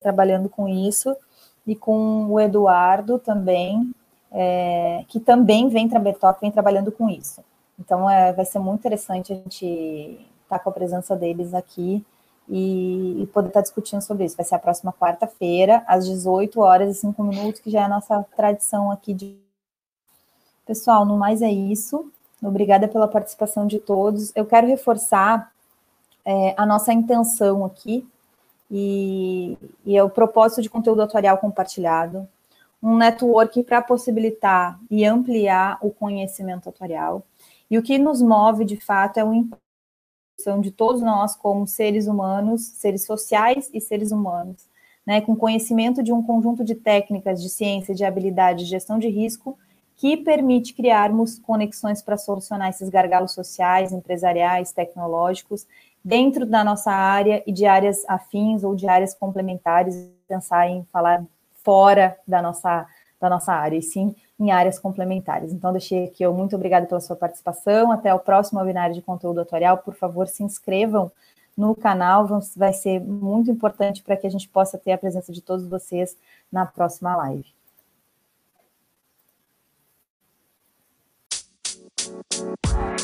trabalhando com isso, e com o Eduardo também, é, que também vem, vem trabalhando com isso. Então, é, vai ser muito interessante a gente estar tá com a presença deles aqui e, e poder estar tá discutindo sobre isso. Vai ser a próxima quarta-feira, às 18 horas e 5 minutos, que já é a nossa tradição aqui de. Pessoal, no mais é isso. Obrigada pela participação de todos. Eu quero reforçar é, a nossa intenção aqui, e, e é o propósito de conteúdo atuarial compartilhado, um network para possibilitar e ampliar o conhecimento atuarial. E o que nos move, de fato, é o impacto de todos nós como seres humanos, seres sociais e seres humanos, né, com conhecimento de um conjunto de técnicas de ciência, de habilidade, de gestão de risco, que permite criarmos conexões para solucionar esses gargalos sociais, empresariais, tecnológicos dentro da nossa área e de áreas afins ou de áreas complementares, pensar em falar fora da nossa, da nossa área, e sim em áreas complementares. Então, deixei aqui eu muito obrigada pela sua participação. Até o próximo webinário de conteúdo atuarial. Por favor, se inscrevam no canal, vai ser muito importante para que a gente possa ter a presença de todos vocês na próxima live. Thank you.